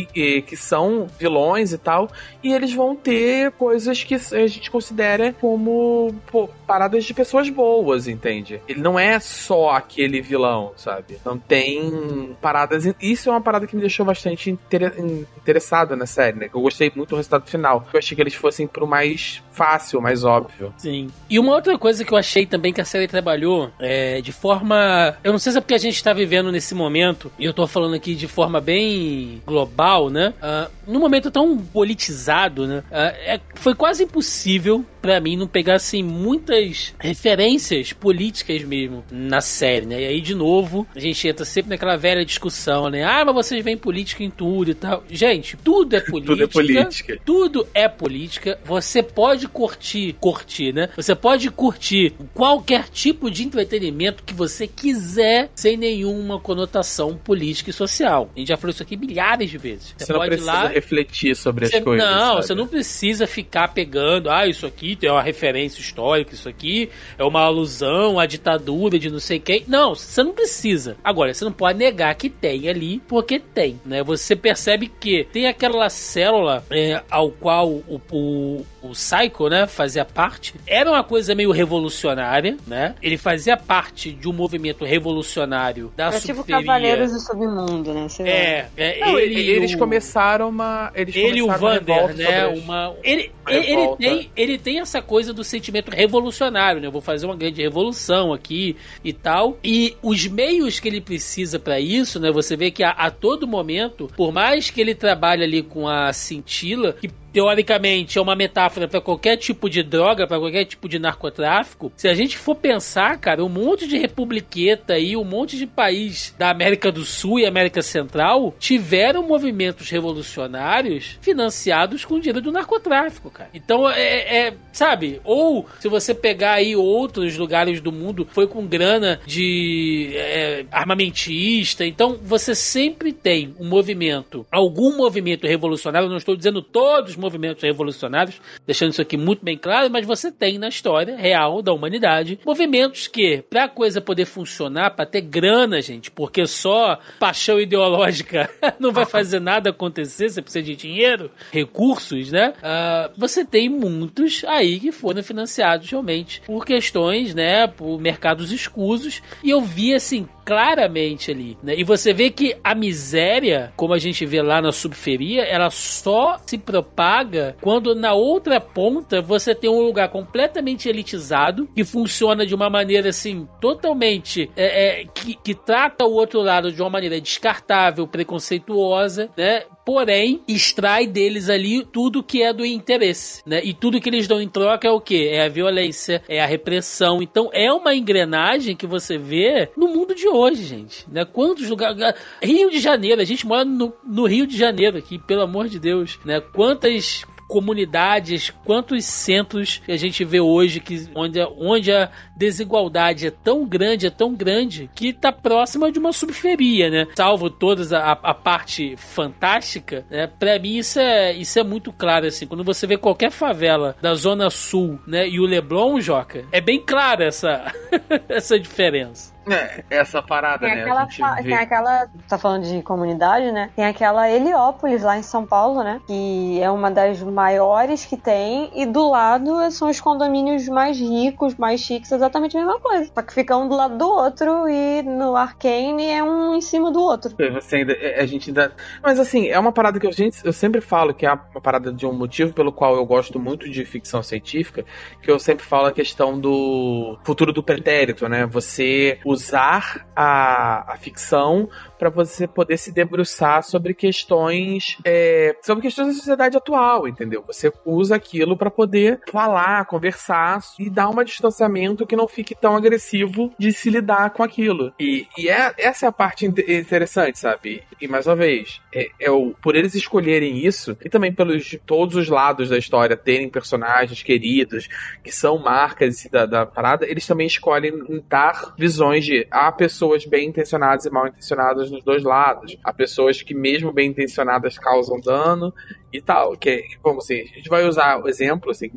que são vilões e tal, e eles vão ter coisas que a gente considera como pô, paradas de pessoas boas, entende? Ele não é só aquele vilão, sabe? Não tem paradas. Isso é uma parada que me deixou bastante interessado na série, né? Eu gostei muito do resultado final. Eu achei que eles fossem pro mais fácil, mais óbvio. Sim. E uma outra coisa que eu achei também que a série trabalhou é, de forma. Eu não sei se é porque a gente tá vivendo nesse momento, e eu tô falando aqui de forma bem global, né? Uh, num momento tão politizado, né? Uh, é, foi quase impossível para mim não pegar assim muitas referências políticas mesmo na série, né? E aí de novo a gente entra sempre naquela velha discussão, né? Ah, mas vocês veem política em tudo e tal. Gente, tudo é política. [LAUGHS] tudo é política. Tudo é política. Você pode curtir, curtir, né? Você pode curtir qualquer tipo de entretenimento que você quiser sem nenhuma conotação política e social. A gente já falou isso aqui milhares de vezes. Você, você não precisa lá... refletir sobre você... as coisas. Não, sabe? você não precisa ficar pegando, ah, isso aqui é uma referência histórica, isso aqui é uma alusão à ditadura de não sei quem. Não, você não precisa. Agora, você não pode negar que tem ali, porque tem, né? Você percebe que tem aquela célula é, ao qual o, o, o Psycho, né, fazia parte. Era uma coisa meio revolucionária, né? Ele fazia parte de um movimento revolucionário da é tipo Cavaleiros do Submundo, né? Você é, é não, ele, eles o... começaram uma... Eles ele e o Vander, né? Uma... Ele, ele, ele, tem, ele tem essa coisa do sentimento revolucionário, né? Eu vou fazer uma grande revolução aqui e tal. E os meios que ele precisa para isso, né? Você vê que a, a todo momento, por mais que ele trabalhe ali com a cintila, que teoricamente é uma metáfora para qualquer tipo de droga, para qualquer tipo de narcotráfico, se a gente for pensar, cara, um monte de republiqueta aí, um monte de país da América do Sul e América Central tiveram movimentos revolucionários financiados com dinheiro do narcotráfico, cara. Então, é, é sabe? Ou se você pegar aí outros lugares do mundo, foi com grana de é, armamentista. Então, você sempre tem um movimento, algum movimento revolucionário, não estou dizendo todos movimentos revolucionários, deixando isso aqui muito bem claro, mas você tem na história real da humanidade movimentos que, para a coisa poder funcionar, para ter grana, gente, porque só paixão ideológica [LAUGHS] não vai fazer nada acontecer, você precisa de dinheiro, recursos, né? Uh, você tem muitos aí que foram financiados realmente por questões, né, por mercados escusos, e eu vi assim claramente ali, né? E você vê que a miséria, como a gente vê lá na subferia, ela só se propaga quando na outra ponta você tem um lugar completamente elitizado que funciona de uma maneira assim totalmente é, é, que, que trata o outro lado de uma maneira descartável, preconceituosa, né? Porém extrai deles ali tudo que é do interesse, né? E tudo que eles dão em troca é o que? É a violência, é a repressão. Então é uma engrenagem que você vê no mundo de hoje, gente. Né? Quantos lugares. Rio de Janeiro, a gente mora no, no Rio de Janeiro aqui, pelo amor de Deus. Né? Quantas comunidades, quantos centros que a gente vê hoje que onde, onde a desigualdade é tão grande, é tão grande, que está próxima de uma subferia, né? Salvo todas a, a parte fantástica, né? Pra mim isso é, isso é muito claro, assim. Quando você vê qualquer favela da Zona Sul, né? E o Leblon, Joca, é bem clara essa, [LAUGHS] essa diferença. É, essa parada, tem né? Aquela. Tem aquela. Tá falando de comunidade, né? Tem aquela Heliópolis lá em São Paulo, né? Que é uma das maiores que tem. E do lado são os condomínios mais ricos, mais chiques, exatamente a mesma coisa. Só que fica um do lado do outro e no Arcane é um em cima do outro. Você ainda, é, a gente ainda. Mas assim, é uma parada que a gente, eu sempre falo que é uma parada de um motivo pelo qual eu gosto muito de ficção científica, que eu sempre falo a questão do futuro do pretérito, né? Você usar a, a ficção para você poder se debruçar sobre questões é, sobre questões da sociedade atual, entendeu? Você usa aquilo para poder falar, conversar e dar um distanciamento que não fique tão agressivo de se lidar com aquilo. E, e é, essa é a parte interessante, sabe? E mais uma vez, é, é o, por eles escolherem isso e também pelos todos os lados da história terem personagens queridos que são marcas da, da parada, eles também escolhem dar visões de há pessoas bem intencionadas e mal intencionadas nos dois lados. Há pessoas que, mesmo bem intencionadas, causam dano e tal. Que, vamos assim, a gente vai usar o exemplo, assim,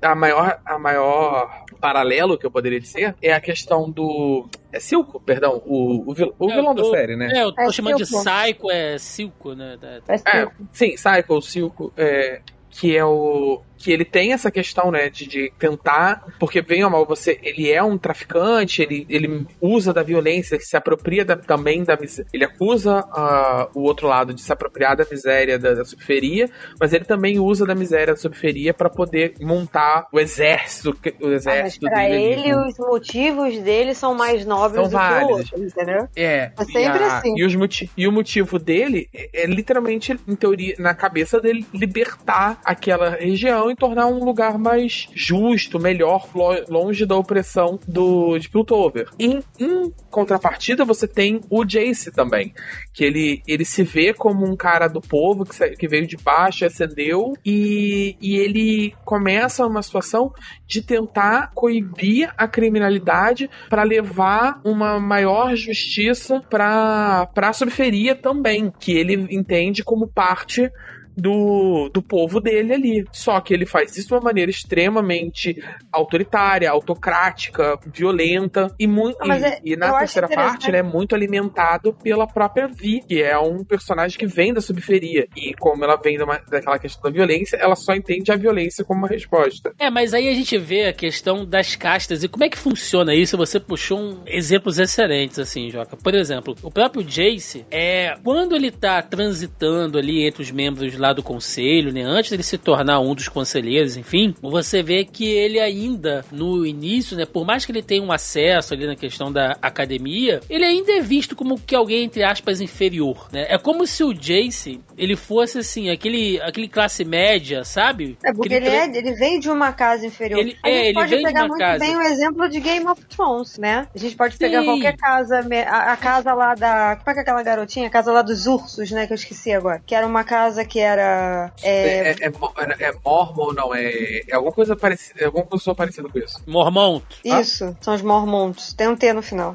a maior, a maior paralelo que eu poderia dizer é a questão do. É Silco, perdão, o, o, vil, o é, vilão tô, da série, né? É, eu tô é chamando Silco. de Psycho, é Silco, né? É, é sim, Psycho, Silco, é, que é o que ele tem essa questão, né, de, de tentar, porque vem ou mal você, ele é um traficante, ele, ele usa da violência, se apropria da, também da ele acusa uh, o outro lado de se apropriar da miséria da, da subferia, mas ele também usa da miséria da subferia para poder montar o exército, o exército ah, mas pra dele. ele os motivos dele são mais nobres são do vários. que o outro, entendeu? É. É sempre e a, assim. E, os e o motivo dele é, é literalmente, em teoria, na cabeça dele, libertar aquela região e tornar um lugar mais justo, melhor, longe da opressão do de Piltover. Em, em contrapartida, você tem o Jace também, que ele, ele se vê como um cara do povo que, que veio de baixo, ascendeu e, e ele começa uma situação de tentar coibir a criminalidade para levar uma maior justiça para a subferia também, que ele entende como parte do, do povo dele ali. Só que ele faz isso de uma maneira extremamente autoritária, autocrática, violenta e muito. Ah, é, e, e, na terceira parte, né, muito alimentado pela própria Vi, que é um personagem que vem da subferia. E como ela vem uma, daquela questão da violência, ela só entende a violência como uma resposta. É, mas aí a gente vê a questão das castas e como é que funciona isso. Você puxou um, exemplos excelentes, assim, Joca. Por exemplo, o próprio Jace, é, quando ele tá transitando ali entre os membros lá lá do conselho, né? Antes dele se tornar um dos conselheiros, enfim, você vê que ele ainda no início, né? Por mais que ele tenha um acesso ali na questão da academia, ele ainda é visto como que alguém entre aspas inferior, né? É como se o Jace ele fosse assim aquele aquele classe média, sabe? É porque ele, é, ele veio de uma casa inferior. Ele, a gente é, ele pode pegar muito casa. bem o exemplo de Game of Thrones, né? A gente pode pegar Sim. qualquer casa, a, a, casa lá da como é que é aquela garotinha, a casa lá dos ursos, né? Que eu esqueci agora, que era uma casa que era era. É, é, é, é, é Mormon, não, é, é alguma coisa parecida, é alguma pessoa parecida com isso. Mormont. Isso, ah? são os Mormonts. Tem um T no final.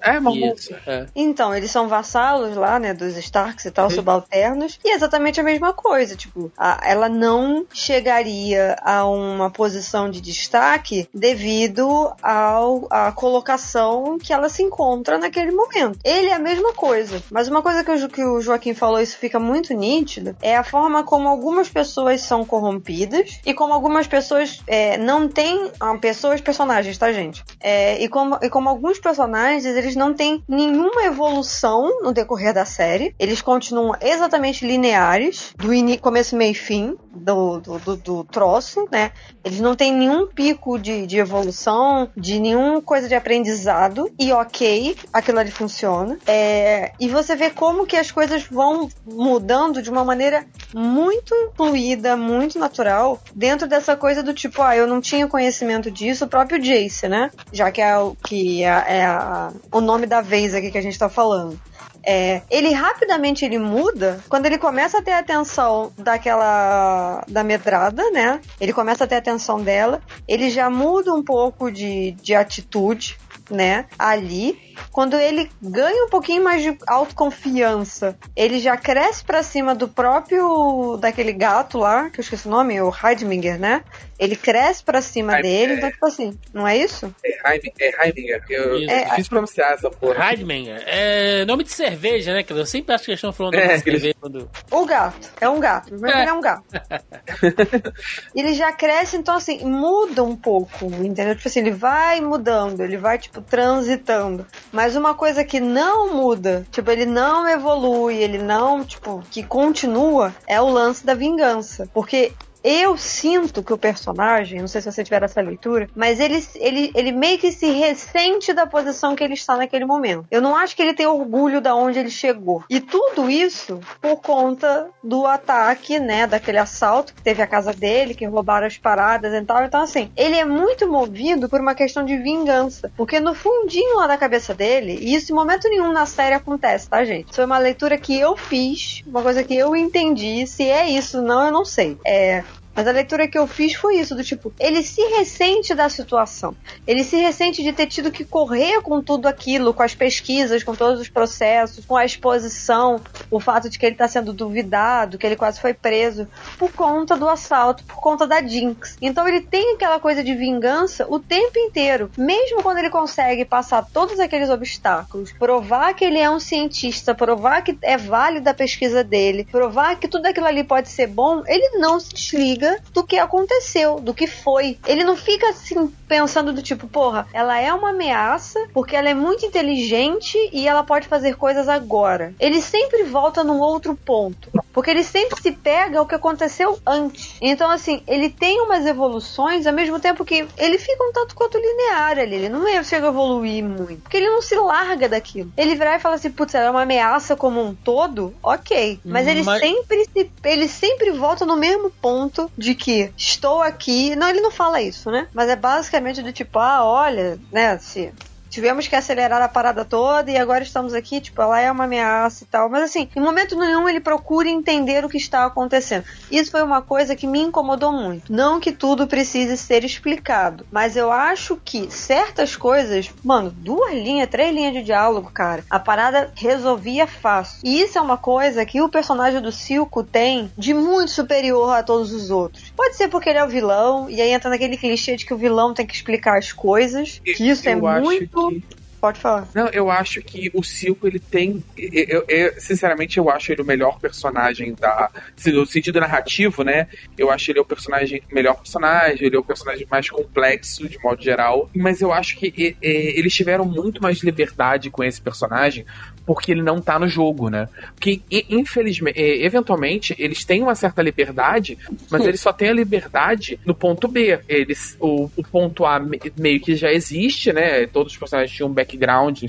É, Mormont. É. Então, eles são vassalos lá, né, dos Starks e tal, Sim. subalternos. E é exatamente a mesma coisa. Tipo, a, ela não chegaria a uma posição de destaque devido ao, à colocação que ela se encontra naquele momento. Ele é a mesma coisa. Mas uma coisa que o, que o Joaquim falou, isso fica muito nítido, é a forma como algumas pessoas são corrompidas e como algumas pessoas é, não têm. Ah, pessoas, personagens, tá, gente? É, e, como, e como alguns personagens, eles não têm nenhuma evolução no decorrer da série. Eles continuam exatamente lineares, do começo, meio e fim do, do, do, do, troço, né? Eles não têm nenhum pico de, de evolução, de nenhuma coisa de aprendizado. E ok, aquilo ali funciona. É, e você vê como que as coisas vão mudando de uma maneira muito fluida, muito natural, dentro dessa coisa do tipo, ah, eu não tinha conhecimento disso, o próprio Jace, né? Já que é, o, que é, é a, o nome da vez aqui que a gente tá falando. É, ele rapidamente ele muda quando ele começa a ter atenção daquela da medrada, né? Ele começa a ter atenção dela, ele já muda um pouco de, de atitude né, ali, quando ele ganha um pouquinho mais de autoconfiança, ele já cresce para cima do próprio daquele gato lá, que eu esqueci o nome, o Heidminger, né? Ele cresce pra cima Heim, dele, é... então, tipo assim, não é isso? É, Heim, é Heiminger. Eu, é difícil pronunciar essa porra. Heidminger. É nome de cerveja, né? Eu sempre acho que eles estão falando é, de cerveja. Quando... O gato. É um gato. Mas é. ele é um gato. [LAUGHS] ele já cresce, então, assim, muda um pouco, entendeu? Tipo assim, ele vai mudando, ele vai, tipo, transitando. Mas uma coisa que não muda, tipo, ele não evolui, ele não, tipo, que continua, é o lance da vingança. Porque eu sinto que o personagem, não sei se você tiver essa leitura, mas ele, ele, ele meio que se ressente da posição que ele está naquele momento. Eu não acho que ele tem orgulho da onde ele chegou. E tudo isso por conta do ataque, né, daquele assalto que teve a casa dele, que roubaram as paradas e tal. Então, assim, ele é muito movido por uma questão de vingança. Porque no fundinho lá da cabeça dele, e isso em momento nenhum na série acontece, tá, gente? Foi uma leitura que eu fiz, uma coisa que eu entendi. Se é isso, não, eu não sei. É, mas a leitura que eu fiz foi isso, do tipo, ele se ressente da situação. Ele se ressente de ter tido que correr com tudo aquilo, com as pesquisas, com todos os processos, com a exposição, o fato de que ele está sendo duvidado, que ele quase foi preso, por conta do assalto, por conta da Jinx. Então ele tem aquela coisa de vingança o tempo inteiro. Mesmo quando ele consegue passar todos aqueles obstáculos, provar que ele é um cientista, provar que é válida a pesquisa dele, provar que tudo aquilo ali pode ser bom, ele não se desliga do que aconteceu, do que foi. Ele não fica assim pensando do tipo, porra, ela é uma ameaça porque ela é muito inteligente e ela pode fazer coisas agora. Ele sempre volta num outro ponto, porque ele sempre se pega ao que aconteceu antes. Então, assim, ele tem umas evoluções ao mesmo tempo que ele fica um tanto quanto linear ali. Ele não é, chega a evoluir muito, porque ele não se larga daquilo. Ele virar e fala assim, putz, ela é uma ameaça como um todo, ok. Mas ele Mas... sempre se, ele sempre volta no mesmo ponto de que estou aqui. Não, ele não fala isso, né? Mas é basicamente do tipo, ah, olha, né, se tivemos que acelerar a parada toda e agora estamos aqui, tipo, ela é uma ameaça e tal. Mas assim, em momento nenhum ele procura entender o que está acontecendo. Isso foi uma coisa que me incomodou muito. Não que tudo precise ser explicado, mas eu acho que certas coisas, mano, duas linhas, três linhas de diálogo, cara, a parada resolvia fácil. E isso é uma coisa que o personagem do Silco tem de muito superior a todos os outros. Pode ser porque ele é o vilão, e aí entra naquele clichê de que o vilão tem que explicar as coisas. Que isso é muito que Pode falar. Não, eu acho que o Silco, ele tem. Eu, eu, sinceramente, eu acho ele o melhor personagem da. No sentido narrativo, né? Eu acho ele o personagem, melhor personagem, ele é o personagem mais complexo, de modo geral. Mas eu acho que e, e, eles tiveram muito mais liberdade com esse personagem, porque ele não tá no jogo, né? Porque, infelizmente, eventualmente, eles têm uma certa liberdade, mas eles só têm a liberdade no ponto B. Eles, o, o ponto A meio que já existe, né? Todos os personagens tinham um background,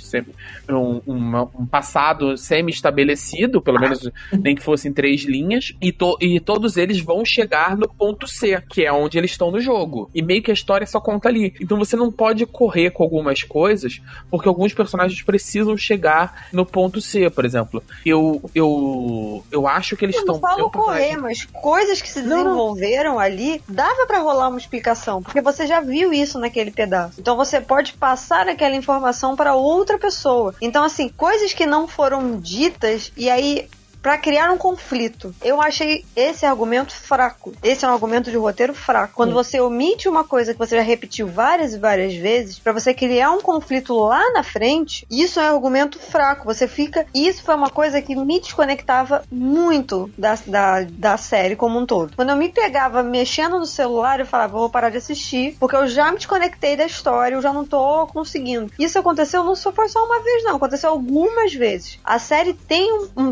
um, um, um passado semi-estabelecido, pelo menos nem que fossem três linhas, e, to, e todos eles vão chegar no ponto C, que é onde eles estão no jogo. E meio que a história só conta ali. Então você não pode correr com algumas coisas, porque alguns personagens precisam chegar no ponto C, por exemplo. Eu eu, eu acho que eles estão. Não falo correr, mas coisas que se desenvolveram não. ali, dava para rolar uma explicação, porque você já viu isso naquele pedaço. Então você pode passar aquela informação para outra pessoa. Então, assim, coisas que não foram ditas, e aí para criar um conflito. Eu achei esse argumento fraco. Esse é um argumento de roteiro fraco. Quando Sim. você omite uma coisa que você já repetiu várias e várias vezes, para você criar um conflito lá na frente, isso é um argumento fraco. Você fica. Isso foi uma coisa que me desconectava muito da, da, da série como um todo. Quando eu me pegava mexendo no celular, eu falava, vou parar de assistir, porque eu já me desconectei da história, eu já não tô conseguindo. Isso aconteceu não só foi só uma vez, não. Aconteceu algumas vezes. A série tem um, um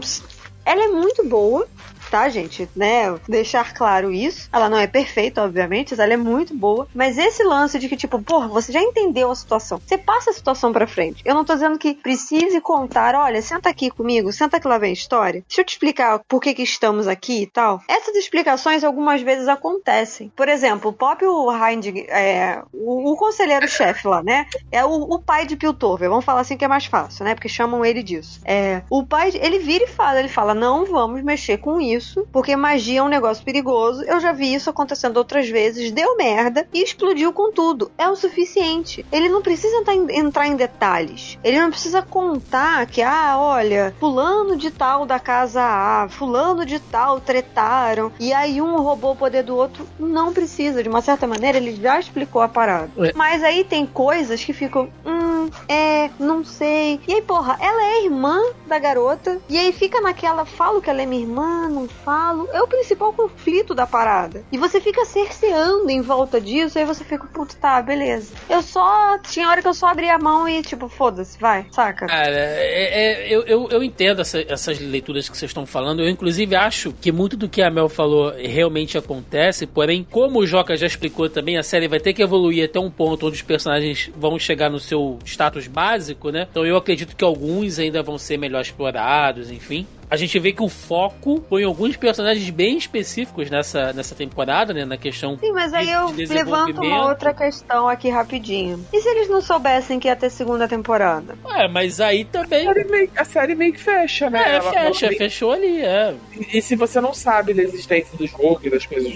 ela é muito boa, tá, gente? Né? Deixar claro isso. Ela não é perfeita, obviamente, ela é muito boa. Mas esse lance de que, tipo, porra, você já entendeu a situação. Você passa a situação pra frente. Eu não tô dizendo que precise contar, olha, senta aqui comigo, senta que lá vem a história. Deixa eu te explicar por que, que estamos aqui e tal. Essas explicações algumas vezes acontecem. Por exemplo, o Pop o Hind, é, o, o conselheiro-chefe lá, né? É o, o, pai de Piltover. Vamos falar assim que é mais fácil, né? Porque chamam ele disso. É, o pai, ele vira e fala, ele fala, não vamos mexer com isso isso, porque magia é um negócio perigoso. Eu já vi isso acontecendo outras vezes, deu merda e explodiu com tudo. É o suficiente. Ele não precisa entrar em detalhes. Ele não precisa contar que, ah, olha, fulano de tal da casa A, fulano de tal tretaram, e aí um roubou o poder do outro. Não precisa. De uma certa maneira, ele já explicou a parada. É. Mas aí tem coisas que ficam, hum, é, não sei. E aí, porra, ela é irmã da garota, e aí fica naquela, falo que ela é minha irmã, não falo. É o principal conflito da parada. E você fica cerceando em volta disso, aí você fica, puto, tá, beleza. Eu só. Tinha hora que eu só abri a mão e, tipo, foda-se, vai, saca? Cara, é, é, eu, eu, eu entendo essa, essas leituras que vocês estão falando. Eu, inclusive, acho que muito do que a Mel falou realmente acontece, porém, como o Joca já explicou também, a série vai ter que evoluir até um ponto onde os personagens vão chegar no seu status básico, né? Então eu acredito que alguns ainda vão ser melhor explorados, enfim a gente vê que o foco foi em alguns personagens bem específicos nessa, nessa temporada, né? Na questão. Sim, mas aí de, eu de levanto uma outra questão aqui rapidinho. E se eles não soubessem que ia ter segunda temporada? É, mas aí também. A série meio, a série meio que fecha, né? É, ela, fecha, ela fechou ali, é. E, e, se você não sabe da existência do jogo e das coisas,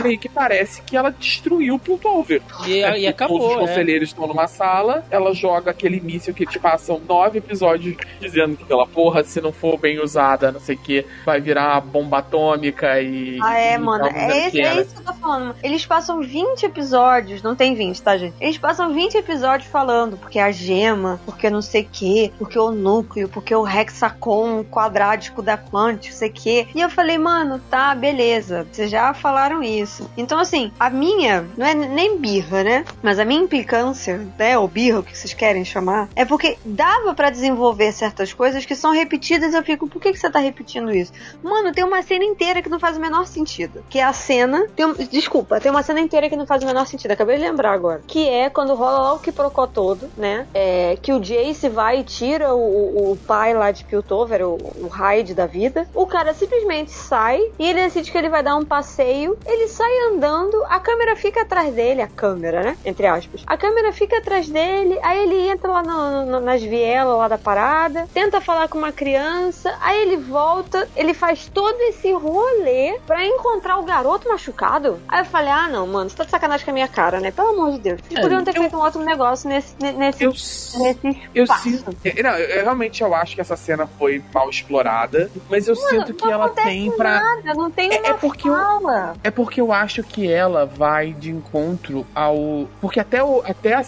meio que parece que ela destruiu o Piltover. E, é, e acabou. Todos os é. conselheiros é. estão numa sala, ela joga aquele míssil que te passam nove episódios dizendo que aquela porra, se não for bem usada não sei o que, vai virar bomba atômica e. Ah, é, e mano. É, esse, é isso que eu tô falando. Eles passam 20 episódios, não tem 20, tá, gente? Eles passam 20 episódios falando porque a gema, porque não sei o que, porque o núcleo, porque o hexacon quadrático da Quant, não sei o que. E eu falei, mano, tá, beleza. Vocês já falaram isso. Então, assim, a minha, não é nem birra, né? Mas a minha implicância, né? Ou birra, o que vocês querem chamar, é porque dava para desenvolver certas coisas que são repetidas e eu fico, por que, que você tá repetindo isso? Mano, tem uma cena inteira que não faz o menor sentido. Que é a cena. Tem, desculpa, tem uma cena inteira que não faz o menor sentido. Acabei de lembrar agora. Que é quando rola lá o que procó todo, né? É, que o Jace vai e tira o, o pai lá de Piltover, o, o Hyde da vida. O cara simplesmente sai e ele decide que ele vai dar um passeio. Ele sai andando, a câmera fica atrás dele, a câmera, né? Entre aspas. A câmera fica atrás dele, aí ele entra lá no, no, nas vielas lá da parada, tenta falar com uma criança, aí ele volta, ele faz todo esse rolê pra encontrar o garoto machucado. Aí eu falei, ah, não, mano, você tá de sacanagem com a minha cara, né? Pelo amor de Deus. Eles é, podiam ter eu, feito um outro negócio nesse, nesse, eu, nesse eu sinto, não, eu, realmente eu acho que essa cena foi mal explorada, mas eu mano, sinto que ela tem pra... Nada, não tem é, é porque fala. Eu, é porque eu acho que ela vai de encontro ao... Porque até o... Até a,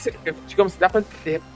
digamos, dá pra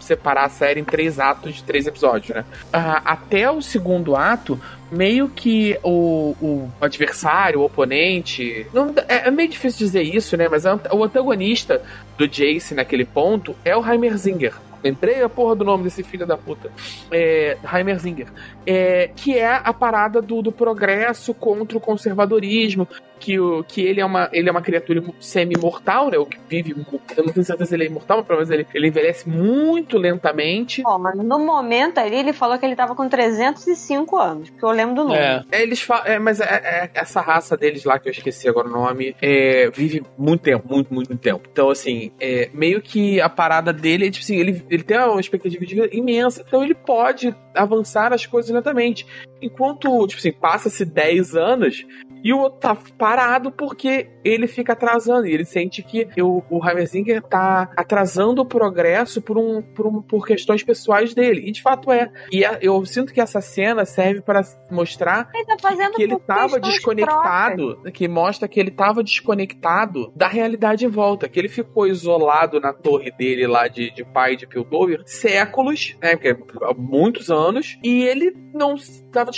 separar a série em três atos de três episódios, né? Uh, até o segundo ato, meio que o, o adversário, o oponente. Não, é, é, meio difícil dizer isso, né? Mas o antagonista do Jace naquele ponto é o Heimerzinger. Lembrei a porra do nome desse filho da puta. É, Heimerzinger. É, que é a parada do, do progresso contra o conservadorismo, que, o, que ele, é uma, ele é uma criatura semi-mortal, né? O que vive. Eu não tenho certeza se ele é imortal, mas pelo menos ele, ele envelhece muito lentamente. Bom, mas no momento ali ele falou que ele tava com 305 anos, que eu lembro do nome. É, é eles falam. É, mas é, é, essa raça deles lá, que eu esqueci agora o nome, é, vive muito tempo, muito, muito tempo. Então, assim, é, meio que a parada dele é, tipo assim, ele, ele tem uma expectativa de vida imensa. Então ele pode avançar as coisas lentamente. Enquanto, tipo assim, passa-se 10 anos e o outro tá parado porque ele fica atrasando. E ele sente que o, o Heimerzinger tá atrasando o progresso por, um, por, um, por questões pessoais dele. E de fato é. E a, eu sinto que essa cena serve para mostrar ele tá que, ele tava desconectado. Próprias. Que mostra que ele tava desconectado da realidade em volta. Que ele ficou isolado na torre dele lá de, de pai de Piltover séculos, né? Porque, muitos anos. E ele não estava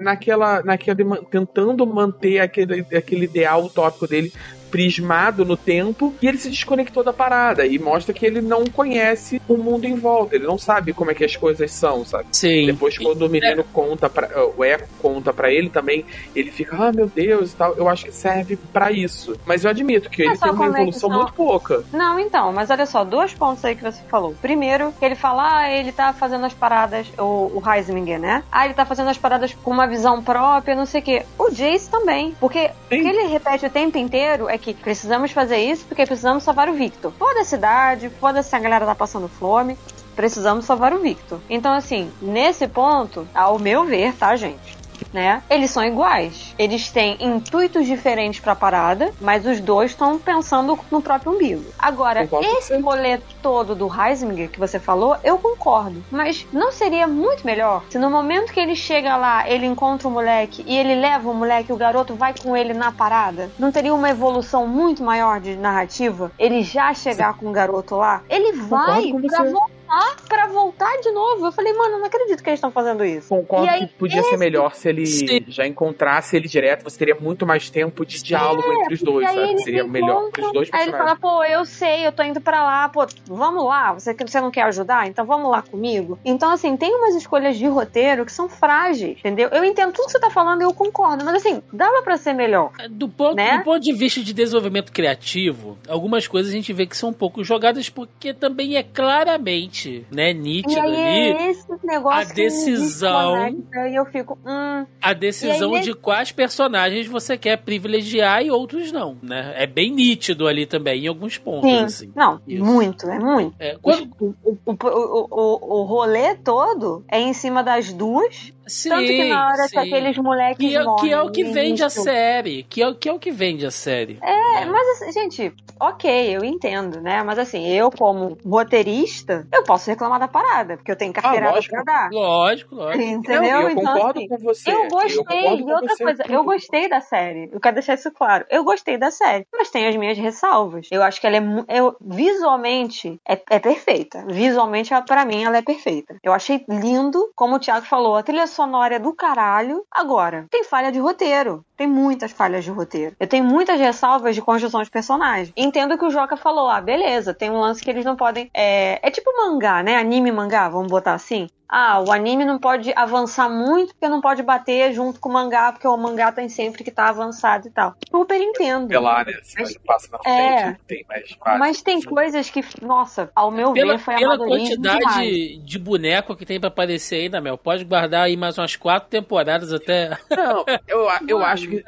naquela, naquela tentando manter aquele, aquele ideal utópico dele prismado no tempo e ele se desconectou da parada e mostra que ele não conhece o mundo em volta, ele não sabe como é que as coisas são, sabe? Sim. Depois quando o menino é. conta para o Echo conta para ele também, ele fica, ah, meu Deus, e tal. Eu acho que serve para isso. Mas eu admito que ele tem uma evolução é muito pouca. Não, então, mas olha só, dois pontos aí que você falou. Primeiro, ele fala, ah, ele tá fazendo as paradas, o, o Heisminger, né? Ah, ele tá fazendo as paradas com uma visão própria, não sei o quê. O Jace também. Porque Sim. o que ele repete o tempo inteiro é que precisamos fazer isso porque precisamos salvar o Victor. Foda a cidade, foda-se a galera tá passando fome. Precisamos salvar o Victor. Então, assim, nesse ponto, ao meu ver, tá, gente? Né? Eles são iguais. Eles têm intuitos diferentes pra parada, mas os dois estão pensando no próprio umbigo. Agora, esse rolê todo do Heisinger que você falou, eu concordo. Mas não seria muito melhor se no momento que ele chega lá, ele encontra o moleque e ele leva o moleque, o garoto vai com ele na parada? Não teria uma evolução muito maior de narrativa? Ele já chegar Sim. com o garoto lá? Ele vai pra voltar voltar pra voltar de novo. Eu falei, mano, não acredito que eles estão fazendo isso. Concordo aí, que podia esse... ser melhor se ele Sim. já encontrasse ele direto, você teria muito mais tempo de diálogo é, entre os dois, sabe? Seria melhor para os dois Aí ele fala, pô, eu sei, eu tô indo pra lá, pô, vamos lá, você, você não quer ajudar? Então vamos lá comigo. Então, assim, tem umas escolhas de roteiro que são frágeis, entendeu? Eu entendo tudo que você tá falando e eu concordo, mas assim, dava pra ser melhor. É, do ponto, né? do ponto de vista de desenvolvimento criativo, algumas coisas a gente vê que são um pouco jogadas porque também é claramente né, nítido ali. É esse negócio a decisão. E eu fico. Hum. A decisão aí, de quais personagens você quer privilegiar e outros não, né? É bem nítido ali também, em alguns pontos. Sim. Assim. Não, Isso. muito, é muito. É, quando... o, o, o, o, o rolê todo é em cima das duas Sim, Tanto que na hora sim. que aqueles moleques que é, morrem, que é o que vende a série. Que é, que é o que vende a série. É, mas assim, gente, ok, eu entendo, né? Mas assim, eu como roteirista, eu posso reclamar da parada, porque eu tenho carteira ah, pra dar. Lógico, lógico. Entendeu? Eu, eu então, concordo assim, com você. Eu gostei, eu e outra coisa, eu gostei da série. Eu quero deixar isso claro. Eu gostei da série, mas tem as minhas ressalvas. Eu acho que ela é, eu, visualmente, é, é perfeita. Visualmente, para mim, ela é perfeita. Eu achei lindo, como o Thiago falou, a trilha sonora do caralho. Agora, tem falha de roteiro. Tem muitas falhas de roteiro. Eu tenho muitas ressalvas de construção de personagem. Entendo que o Joca falou, ah, beleza, tem um lance que eles não podem. É, é tipo mangá, né? Anime mangá, vamos botar assim ah, o anime não pode avançar muito porque não pode bater junto com o mangá, porque o mangá tem sempre que tá avançado e tal. Super entendo. Pelar, né? Mas, passa na é, frente, tem mais Mas tem coisas que, nossa, ao meu pela, ver, foi Pela quantidade de boneco que tem pra aparecer ainda, Mel, pode guardar aí mais umas quatro temporadas até. [LAUGHS] Não, eu, eu acho que.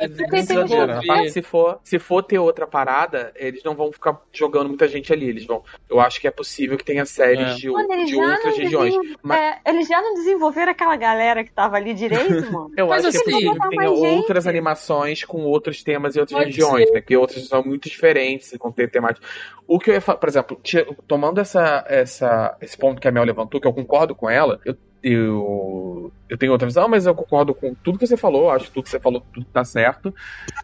se, for, se for ter outra parada, eles não vão ficar jogando muita gente ali. Eles vão. Eu acho que é possível que tenha séries é. de, Mano, de outras regiões. Mas... É, eles já não desenvolveram aquela galera que tava ali direito, [LAUGHS] mano. Eu Mas acho assim, que que tenha outras animações com outros temas e outras Pode regiões, ser. né? Que outras são muito diferentes com temática. O que eu ia falar, por exemplo, tomando essa, essa, esse ponto que a Mel levantou, que eu concordo com ela, eu eu, eu tenho outra visão, mas eu concordo com tudo que você falou, acho que tudo que você falou tudo tá certo.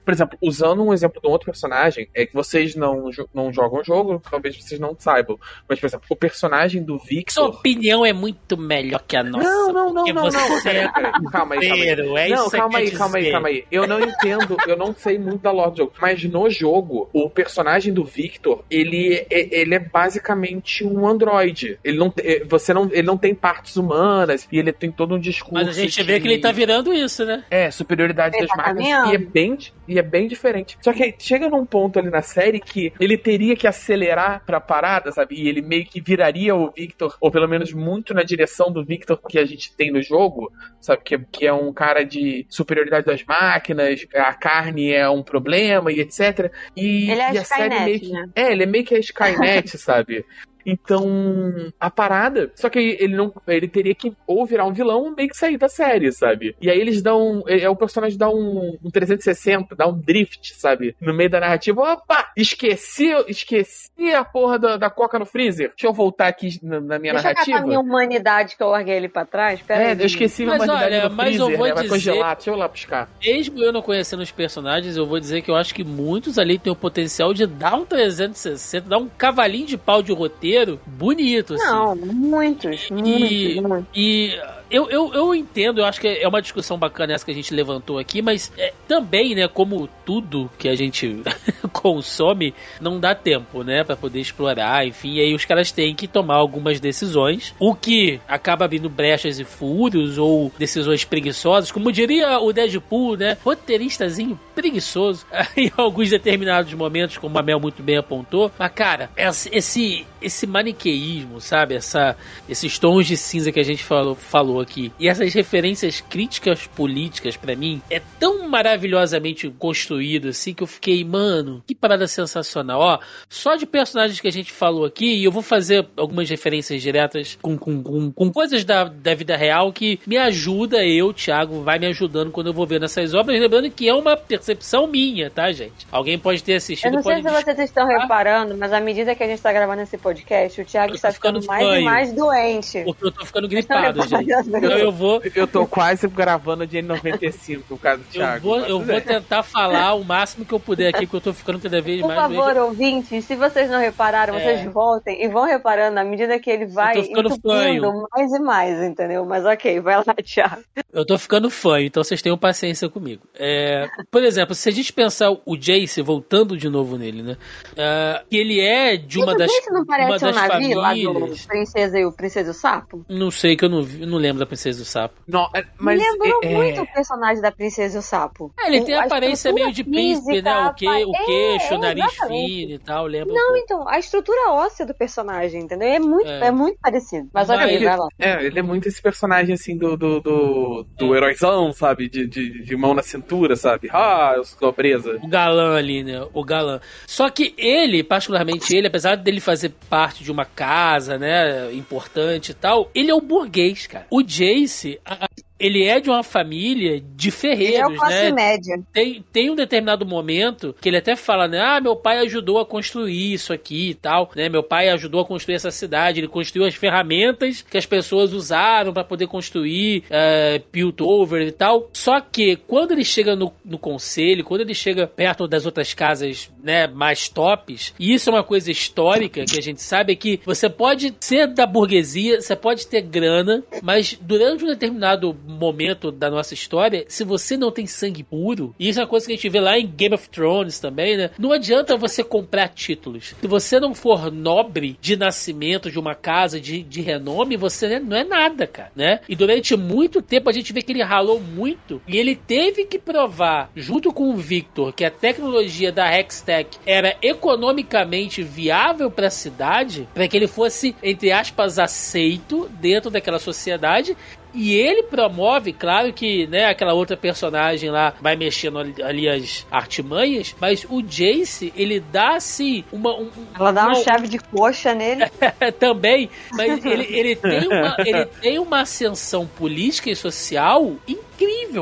Por exemplo, usando um exemplo de um outro personagem, é que vocês não, não jogam o jogo, talvez vocês não saibam. Mas, por exemplo, o personagem do Victor. Sua opinião é muito melhor que a nossa. Não, não, não, não, não. Peraí, Calma aí, calma aí. É não, calma aí, calma aí, calma aí. Eu não entendo, eu não sei muito da lore do jogo, mas no jogo, o personagem do Victor, ele, é, ele é basicamente um androide. Ele não, você não, ele não tem partes humanas e ele tem todo um discurso. Mas a gente de... vê que ele tá virando isso, né? É, superioridade das tá máquinas. E é, bem, e é bem diferente. Só que chega num ponto ali na série que ele teria que acelerar pra parada, sabe? E ele meio que viraria o Victor, ou pelo menos muito na direção do Victor que a gente tem no jogo, sabe? Que, que é um cara de superioridade das máquinas, a carne é um problema e etc. E, ele é e a, a Skynet, série meio que, né? É, ele é meio que a Skynet, [LAUGHS] sabe? Então, a parada. Só que ele não. Ele teria que ou virar um vilão ou meio que sair da série, sabe? E aí eles dão. É, o personagem dá um, um 360, dá um drift, sabe? No meio da narrativa. Opa! Esqueci, esqueci a porra da, da coca no freezer. Deixa eu voltar aqui na, na minha Deixa narrativa. Deixa eu minha humanidade que eu larguei ele pra trás. Pera é, aí. eu esqueci a humanidade olha, no mas freezer, eu vou né? Vai dizer, congelar. Deixa eu lá buscar. Mesmo eu não conhecendo os personagens, eu vou dizer que eu acho que muitos ali têm o potencial de dar um 360, dar um cavalinho de pau de roteiro bonito bonito, assim. Não, muitos, e, muitos. E eu, eu, eu entendo, eu acho que é uma discussão bacana essa que a gente levantou aqui, mas é, também, né, como tudo que a gente [LAUGHS] consome, não dá tempo, né, para poder explorar, enfim, aí os caras têm que tomar algumas decisões, o que acaba abrindo brechas e furos ou decisões preguiçosas, como diria o Deadpool, né, roteiristazinho preguiçoso [LAUGHS] em alguns determinados momentos, como a Mel muito bem apontou, mas cara, esse esse maniqueísmo, sabe, essa esses tons de cinza que a gente falou, falou aqui. E essas referências críticas políticas, para mim, é tão maravilhosamente construído assim que eu fiquei, mano, que parada sensacional. Ó, só de personagens que a gente falou aqui, e eu vou fazer algumas referências diretas com, com, com, com coisas da, da vida real que me ajuda, eu, Thiago, vai me ajudando quando eu vou ver nessas obras. Lembrando que é uma percepção minha, tá, gente? Alguém pode ter assistido. Eu não sei se vocês estão reparando, mas à medida que a gente tá gravando esse podcast, o Thiago está ficando, ficando mais fanho, e mais doente. Porque eu tô ficando gripado, gente. Então eu vou. Eu tô quase gravando de N95 por causa do Thiago. Eu vou, eu vou tentar falar o máximo que eu puder aqui, porque eu tô ficando cada vez por mais. Por favor, ouvintes, se vocês não repararam, é... vocês voltem e vão reparando à medida que ele vai entupindo mais e mais, entendeu? Mas ok, vai lá, [LAUGHS] Thiago. Eu tô ficando fã, então vocês tenham paciência comigo. É, por exemplo, se a gente pensar o Jace, voltando de novo nele, né? Uh, que ele é de uma das. Isso não parece uma das um navio famílias... lá do Princesa e o Princesa e o Sapo? Não sei, que eu não, vi, não lembro da Princesa e o Sapo. Não, é, mas Lembrou é, muito o personagem da Princesa e o Sapo. É, ele tem a aparência meio de príncipe, né? O, que, o é, queixo, o nariz fino e tal, lembra? Não, um então, a estrutura óssea do personagem, entendeu? É muito, é. é muito parecido. Mas, mas ok, vai lá. É, ele é muito esse personagem assim do, do, do, do heróizão, sabe? De, de, de, mão na cintura, sabe? Ah, eu sou nobreza. O galã ali, né? O galã. Só que ele, particularmente ele, apesar dele fazer parte de uma casa, né? Importante e tal, ele é um burguês, cara. O Jace, a, ele é de uma família de ferreiros, ele é o classe né? média. Tem, tem um determinado momento que ele até fala, né? Ah, meu pai ajudou a construir isso aqui e tal, né? Meu pai ajudou a construir essa cidade, ele construiu as ferramentas que as pessoas usaram para poder construir uh, Piltover e tal. Só que quando ele chega no, no conselho, quando ele chega perto das outras casas, né, mais tops, e isso é uma coisa histórica que a gente sabe é que você pode ser da burguesia, você pode ter grana, mas durante um determinado momento da nossa história, se você não tem sangue puro, e isso é uma coisa que a gente vê lá em Game of Thrones também, né? Não adianta você comprar títulos. Se você não for nobre de nascimento de uma casa de, de renome, você não é nada, cara, né? E durante muito tempo a gente vê que ele ralou muito e ele teve que provar, junto com o Victor, que a tecnologia da Hextech era economicamente viável para a cidade, para que ele fosse, entre aspas, aceito dentro daquela sociedade e ele promove, claro que, né, aquela outra personagem lá vai mexendo ali, ali as artimanhas, mas o Jace, ele dá assim uma. Um, Ela dá uma, uma chave de coxa nele. [LAUGHS] também, mas ele, ele, [LAUGHS] tem uma, ele tem uma ascensão política e social incrível,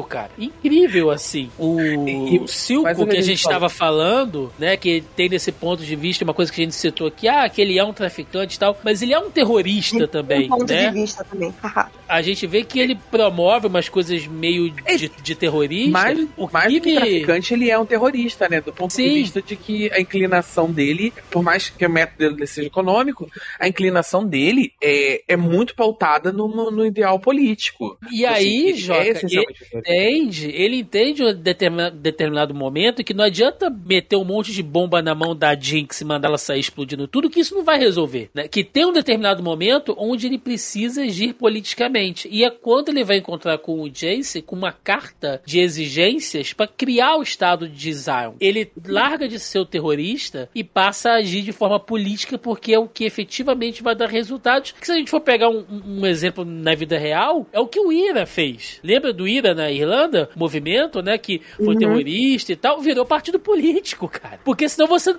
cara. Incrível, assim. O, e, o Silco que a gente estava falando, né? Que tem nesse ponto de vista uma coisa que a gente citou aqui, ah, que ele é um traficante e tal, mas ele é um terrorista ele também. Um ponto né? de vista também. a gente vê que ele promove umas coisas meio de, de terrorista. Mais, o mais que, que traficante, ele é um terrorista, né? Do ponto Sim. de vista de que a inclinação dele, por mais que o método dele seja econômico, a inclinação dele é, é muito pautada no, no ideal político. E assim, aí, Joca, é entende, ele entende um determinado, determinado momento que não adianta meter um monte de bomba na mão da Jinx e mandar ela sair explodindo tudo, que isso não vai resolver. Né? Que tem um determinado momento onde ele precisa agir politicamente. E é quando ele vai encontrar com o Jace com uma carta de exigências para criar o estado de Zion. Ele larga de ser o terrorista e passa a agir de forma política porque é o que efetivamente vai dar resultados. Que se a gente for pegar um, um exemplo na vida real, é o que o Ira fez. Lembra do Ira na Irlanda, movimento, né, que foi uhum. terrorista e tal, virou partido político, cara. Porque senão você,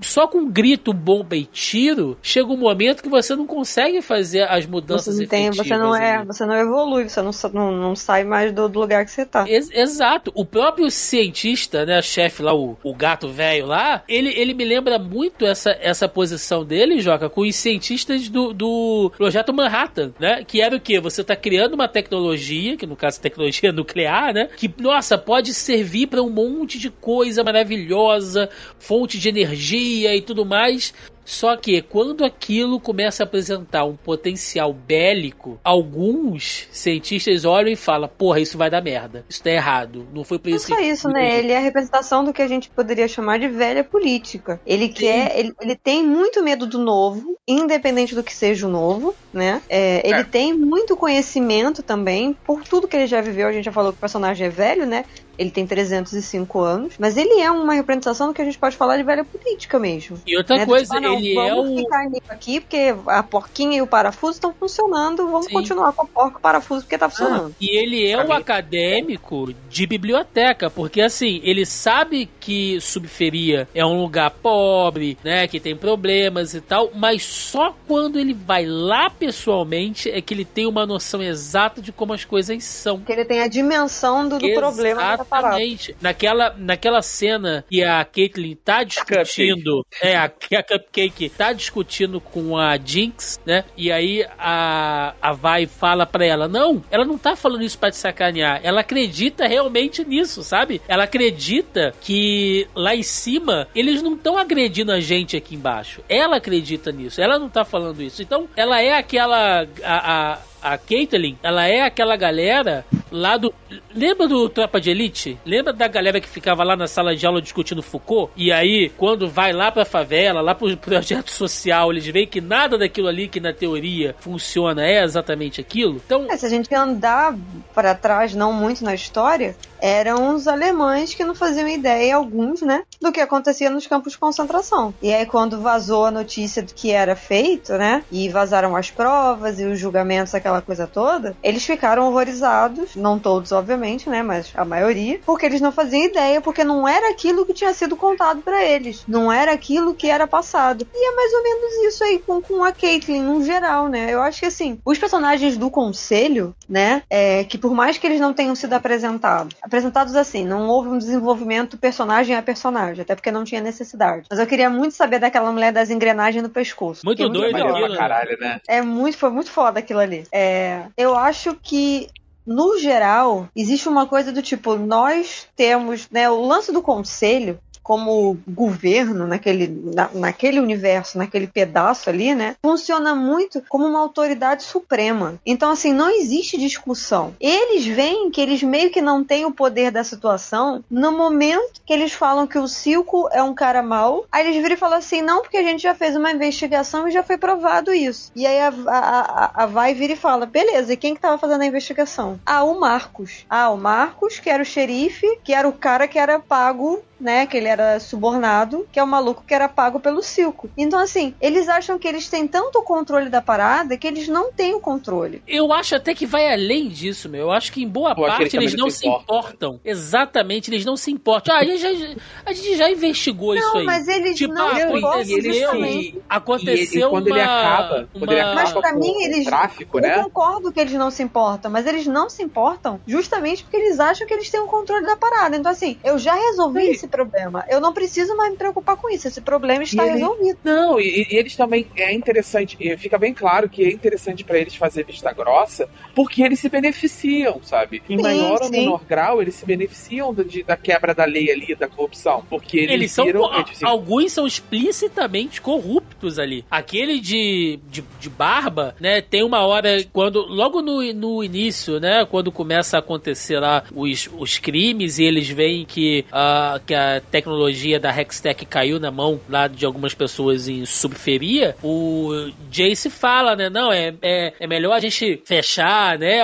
só com grito, bomba e tiro, chega um momento que você não consegue fazer as mudanças você não tem, Você não é, você não evolui, você não, não, não sai mais do, do, lugar que você tá. Ex exato. O próprio cientista, né, chefe lá, o, o gato velho lá, ele, ele me lembra muito essa, essa posição dele, Joca, com os cientistas do, do projeto Manhattan, né? Que era o quê? Você tá criando uma tecnologia, que no caso tecnologia nuclear, né? Que, nossa, pode servir para um monte de coisa maravilhosa, fonte de energia e tudo mais. Só que quando aquilo começa a apresentar um potencial bélico, alguns cientistas olham e falam: porra, isso vai dar merda. Isso tá errado. Não foi por isso Não só isso, né? Ele é a representação do que a gente poderia chamar de velha política. Ele Sim. quer, ele, ele tem muito medo do novo, independente do que seja o novo né? É, ele é. tem muito conhecimento também, por tudo que ele já viveu. A gente já falou que o personagem é velho, né? Ele tem 305 anos, mas ele é uma representação do que a gente pode falar de velha política mesmo. E outra né? coisa, tipo, ah, não, ele é o. ficar aqui porque a porquinha e o parafuso estão funcionando, vamos Sim. continuar com a porca e o parafuso porque tá funcionando. Ah, e ele é o acadêmico de biblioteca, porque assim, ele sabe que subferia é um lugar pobre, né, que tem problemas e tal, mas só quando ele vai lá pessoalmente é que ele tem uma noção exata de como as coisas são. Que ele tem a dimensão do, do problema Exatamente. Naquela, naquela cena que a Caitlyn tá discutindo. A é, a, a Cupcake tá discutindo com a Jinx, né? E aí a, a Vai fala pra ela: Não, ela não tá falando isso pra te sacanear. Ela acredita realmente nisso, sabe? Ela acredita que lá em cima eles não estão agredindo a gente aqui embaixo. Ela acredita nisso. Ela não tá falando isso. Então, ela é aquela. a, a a Caitlyn, ela é aquela galera lá do. Lembra do Tropa de Elite? Lembra da galera que ficava lá na sala de aula discutindo Foucault? E aí, quando vai lá pra favela, lá pro projeto social, eles veem que nada daquilo ali que na teoria funciona é exatamente aquilo. Então. É, se a gente andar para trás, não muito na história, eram os alemães que não faziam ideia, alguns, né, do que acontecia nos campos de concentração. E aí, quando vazou a notícia do que era feito, né, e vazaram as provas e os julgamentos, aquela coisa toda, eles ficaram horrorizados, não todos, obviamente, né, mas a maioria, porque eles não faziam ideia, porque não era aquilo que tinha sido contado para eles, não era aquilo que era passado. E é mais ou menos isso aí com, com a Caitlyn, no geral, né. Eu acho que, assim, os personagens do Conselho, né, é, que por mais que eles não tenham sido apresentados, apresentados assim, não houve um desenvolvimento personagem a personagem, até porque não tinha necessidade. Mas eu queria muito saber daquela mulher das engrenagens no pescoço. Muito é doido aquilo, né? caralho, né? É muito, foi muito foda aquilo ali. É, eu acho que no geral, existe uma coisa do tipo, nós temos, né, o lance do conselho como governo naquele, na, naquele universo, naquele pedaço ali, né? Funciona muito como uma autoridade suprema. Então, assim, não existe discussão. Eles veem que eles meio que não têm o poder da situação no momento que eles falam que o Silco é um cara mau. Aí eles viram e falam assim: não, porque a gente já fez uma investigação e já foi provado isso. E aí a, a, a, a vai vira e fala: beleza, e quem que tava fazendo a investigação? Ah, o Marcos. Ah, o Marcos, que era o xerife, que era o cara que era pago né? Que ele era subornado, que é o maluco que era pago pelo Silco. Então, assim, eles acham que eles têm tanto controle da parada que eles não têm o controle. Eu acho até que vai além disso, meu. Eu acho que em boa Pô, parte eles não se importam. importam. Exatamente, eles não se importam. Ah, a gente já, a gente já investigou não, isso aí. Mas eles tipo, não ah, aconteceu, e, aconteceu e, quando uma, ele acaba, quando ele acaba mas pra mim eles tráfico, né? Eu concordo que eles não se importam, mas eles não se importam justamente porque eles acham que eles têm o controle da parada. Então assim, eu já resolvi esse esse problema. Eu não preciso mais me preocupar com isso. Esse problema está ele... resolvido. Não, e, e, eles também é interessante, e fica bem claro que é interessante para eles fazer vista grossa, porque eles se beneficiam, sabe? Em sim, maior sim. ou menor grau, eles se beneficiam do, de, da quebra da lei ali, da corrupção. Porque eles, eles são. Viram, eles, assim, alguns são explicitamente corruptos ali. Aquele de, de, de, barba, né? Tem uma hora, quando. Logo no, no início, né? Quando começa a acontecer lá os, os crimes e eles veem que, uh, que a tecnologia da Hextech caiu na mão lá de algumas pessoas em subferia, o Jace fala, né? Não, é, é, é melhor a gente fechar, né?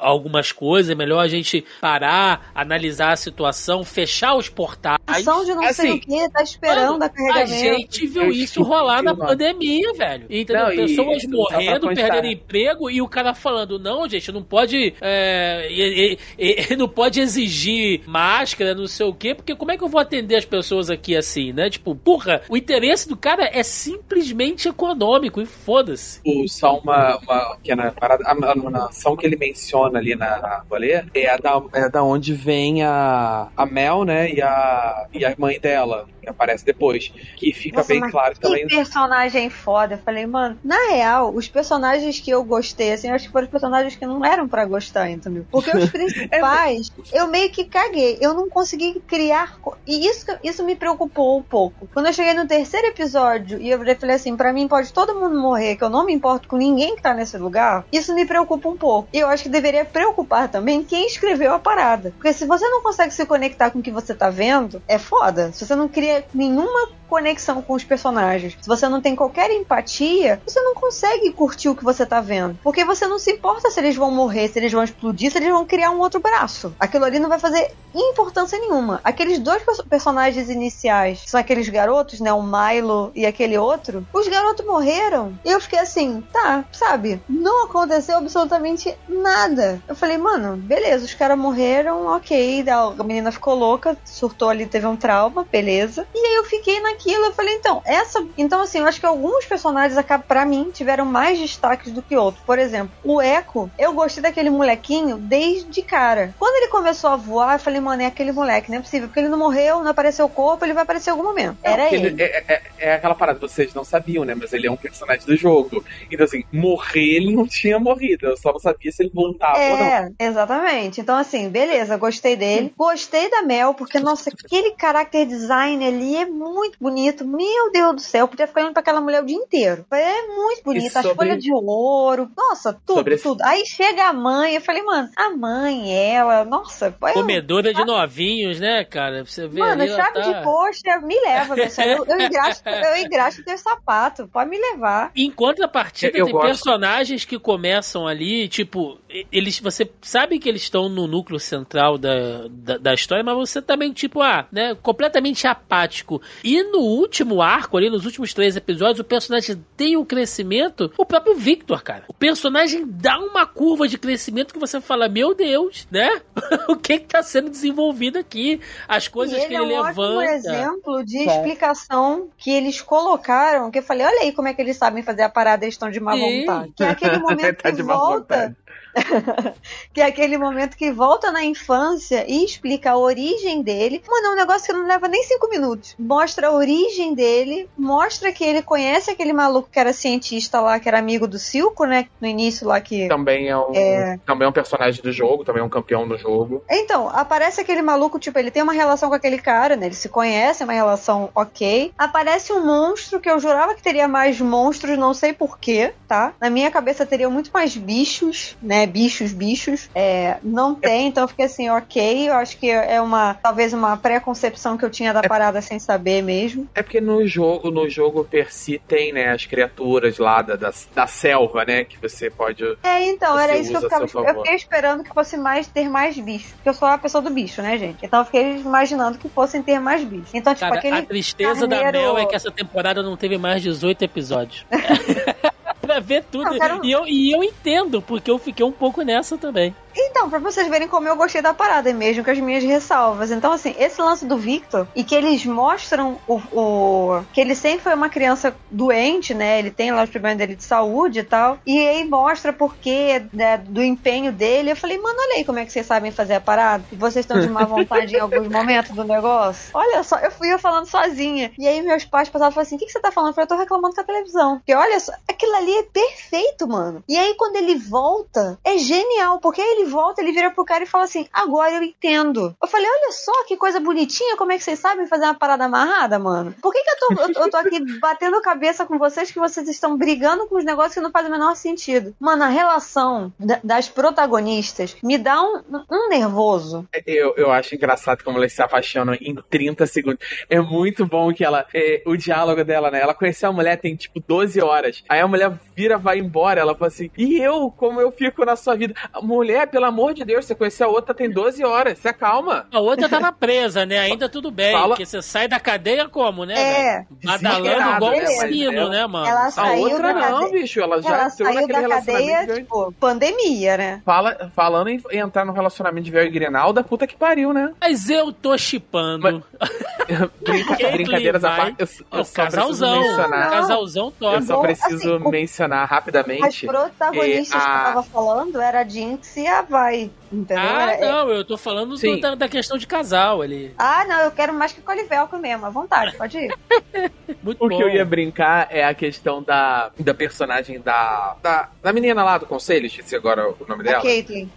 algumas coisas, é melhor a gente parar, analisar a situação, fechar os portais. Ação de não assim, sei o que, tá esperando mano, a carregamento. A gente viu isso rolar na pandemia, velho. Entendeu? Não, Pessoas e, morrendo, perdendo emprego e o cara falando, não, gente, não pode. É, e, e, e, [LAUGHS] não pode exigir máscara, não sei o quê, porque como é que eu vou atender as pessoas aqui assim, né? Tipo, porra, o interesse do cara é simplesmente econômico e foda-se. Só uma, uma pequena parada, a, ação que ele menciona ali na rolê é da, é da onde vem a, a Mel, né, e a, e a mãe dela, que aparece depois, que fica Nossa, bem claro que também... Que personagem foda. Eu falei, mano, na real, os personagens que eu gostei, assim, eu acho que foram os personagens que não eram para gostar, entendeu? Porque os [LAUGHS] principais, eu meio que caguei. Eu não consegui criar... E isso, isso me preocupou um pouco. Quando eu cheguei no terceiro episódio e eu falei assim, para mim pode todo mundo morrer, que eu não me importo com ninguém que tá nesse lugar, isso me preocupa um pouco. E eu acho que deveria preocupar também quem escreveu a parada. Porque se você não consegue se conectar com o que você tá vendo, é foda. Se você não cria nenhuma conexão com os personagens, se você não tem qualquer empatia, você não consegue curtir o que você tá vendo. Porque você não se importa se eles vão morrer, se eles vão explodir, se eles vão criar um outro braço. Aquilo ali não vai fazer importância nenhuma. Aqueles dois personagens iniciais, são aqueles garotos, né? O Milo e aquele outro. Os garotos morreram. E eu fiquei assim, tá, sabe? Não aconteceu absolutamente nada. Eu falei, mano, beleza, os caras morreram, ok. A menina ficou louca, surtou ali, teve um trauma, beleza. E aí eu fiquei naquilo, eu falei, então, essa. Então, assim, eu acho que alguns personagens acabam, pra mim, tiveram mais destaques do que outros. Por exemplo, o Echo, eu gostei daquele molequinho desde cara. Quando ele começou a voar, eu falei, mano, é aquele moleque, não é possível, porque ele não morreu, não apareceu o corpo, ele vai aparecer em algum momento. Era ele. ele é, é, é, aquela parada, vocês não sabiam, né? Mas ele é um personagem do jogo. Então, assim, morrer ele não [LAUGHS] tinha morrido. Eu só não sabia se ele voltava é, ou não. É, exatamente. Então, assim, beleza, gostei dele. Gostei da Mel, porque, nossa, aquele character design ali é muito bonito. Meu Deus do céu, eu podia ficar olhando pra aquela mulher o dia inteiro. É muito bonito. Sobre... As folhas de ouro. Nossa, tudo, sobre tudo. Aí chega a mãe, eu falei, mano, a mãe, ela, nossa. Comedora eu... de novinhos, né, cara? Você vê Mano, chave tá... de coxa me leva, meu eu, eu engraxo, [LAUGHS] eu engraxo teu sapato, pode me levar. Em contrapartida, eu tem gosto. personagens que começam ali, tipo, eles, você sabe que eles estão no núcleo central da, da, da, história, mas você também, tipo, ah, né, completamente apático. E no último arco ali, nos últimos três episódios, o personagem tem um crescimento, o próprio Victor, cara. O personagem dá uma curva de crescimento que você fala, meu Deus, né? [LAUGHS] o que que tá sendo desenvolvido aqui? As coisas ele que ele é um levanta. Um exemplo de explicação que eles colocaram, que eu falei, olha aí como é que eles sabem fazer a parada, eles estão de má Sim. vontade. Que é aquele [LAUGHS] momento tá que volta [LAUGHS] que é aquele momento que volta na infância e explica a origem dele. Mano, é um negócio que não leva nem cinco minutos. Mostra a origem dele, mostra que ele conhece aquele maluco que era cientista lá, que era amigo do Silco, né? No início lá que. Também é um, é... Também é um personagem do jogo, também é um campeão do jogo. Então, aparece aquele maluco, tipo, ele tem uma relação com aquele cara, né? Ele se conhece, é uma relação ok. Aparece um monstro que eu jurava que teria mais monstros, não sei porquê, tá? Na minha cabeça teria muito mais bichos, né? Bichos, bichos. É, não tem, então eu fiquei assim, ok. Eu acho que é uma, talvez uma preconcepção que eu tinha da é, parada sem saber mesmo. É porque no jogo, no jogo per si tem, né, as criaturas lá da, da, da selva, né, que você pode. É, então, era isso que eu ficava. Eu fiquei esperando que fosse mais ter mais bichos. Porque eu sou a pessoa do bicho, né, gente? Então eu fiquei imaginando que fossem ter mais bichos. Então, tipo, Cara, aquele. A tristeza carneiro... da Mel é que essa temporada não teve mais 18 episódios. [LAUGHS] pra ver tudo. Não, quero... e, eu, e eu entendo, porque eu fiquei um pouco nessa também. Então, pra vocês verem como eu gostei da parada, mesmo com as minhas ressalvas. Então, assim, esse lance do Victor, e que eles mostram o, o, que ele sempre foi uma criança doente, né? Ele tem lá os problemas dele de saúde e tal. E aí mostra porque né, do empenho dele. Eu falei, mano, olha aí como é que vocês sabem fazer a parada. E vocês estão de má vontade em alguns momentos do negócio. Olha só, eu fui eu falando sozinha. E aí meus pais passavam e falaram assim: o que, que você tá falando? Eu falei, eu tô reclamando com a televisão. Porque olha só, aquilo ali é perfeito, mano. E aí quando ele volta, é genial, porque ele ele volta, ele vira pro cara e fala assim: agora eu entendo. Eu falei: olha só que coisa bonitinha, como é que vocês sabem fazer uma parada amarrada, mano? Por que, que eu, tô, eu, eu tô aqui [LAUGHS] batendo cabeça com vocês que vocês estão brigando com os negócios que não fazem o menor sentido? Mano, a relação das protagonistas me dá um, um nervoso. Eu, eu acho engraçado como elas se apaixonam em 30 segundos. É muito bom que ela. É, o diálogo dela, né? Ela conheceu a mulher tem tipo 12 horas. Aí a mulher vira, vai embora. Ela fala assim: e eu, como eu fico na sua vida? Mulher, pelo amor de Deus, você conheceu a outra tem 12 horas, se acalma. A outra tava presa, né? [LAUGHS] Ainda tudo bem, Fala... porque você sai da cadeia como, né? É. Badalando igual um sino, né, mano? Ela saiu a outra da não, cade... bicho, ela já ela entrou saiu da cadeia, tipo, pandemia, né? Fala, falando em entrar no relacionamento de véu e Grinalda, puta que pariu, né? Mas eu tô chipando. Mas... [LAUGHS] Brinca... [LAUGHS] brincadeiras à parte, eu, eu é só casalzão, mencionar. Casalzão top. Eu só preciso assim, mencionar rapidamente. As protagonistas a... que eu tava falando era a Jinx e a Vai. Entendeu? Ah, é, não, eu tô falando do, da, da, questão de casal ali. Ah, não, eu quero mais que Colivelco mesmo, à vontade, pode ir. [LAUGHS] Muito o bom. que eu ia brincar é a questão da, da personagem da, da, da menina lá do conselho, esqueci agora o nome dela. A Caitlyn.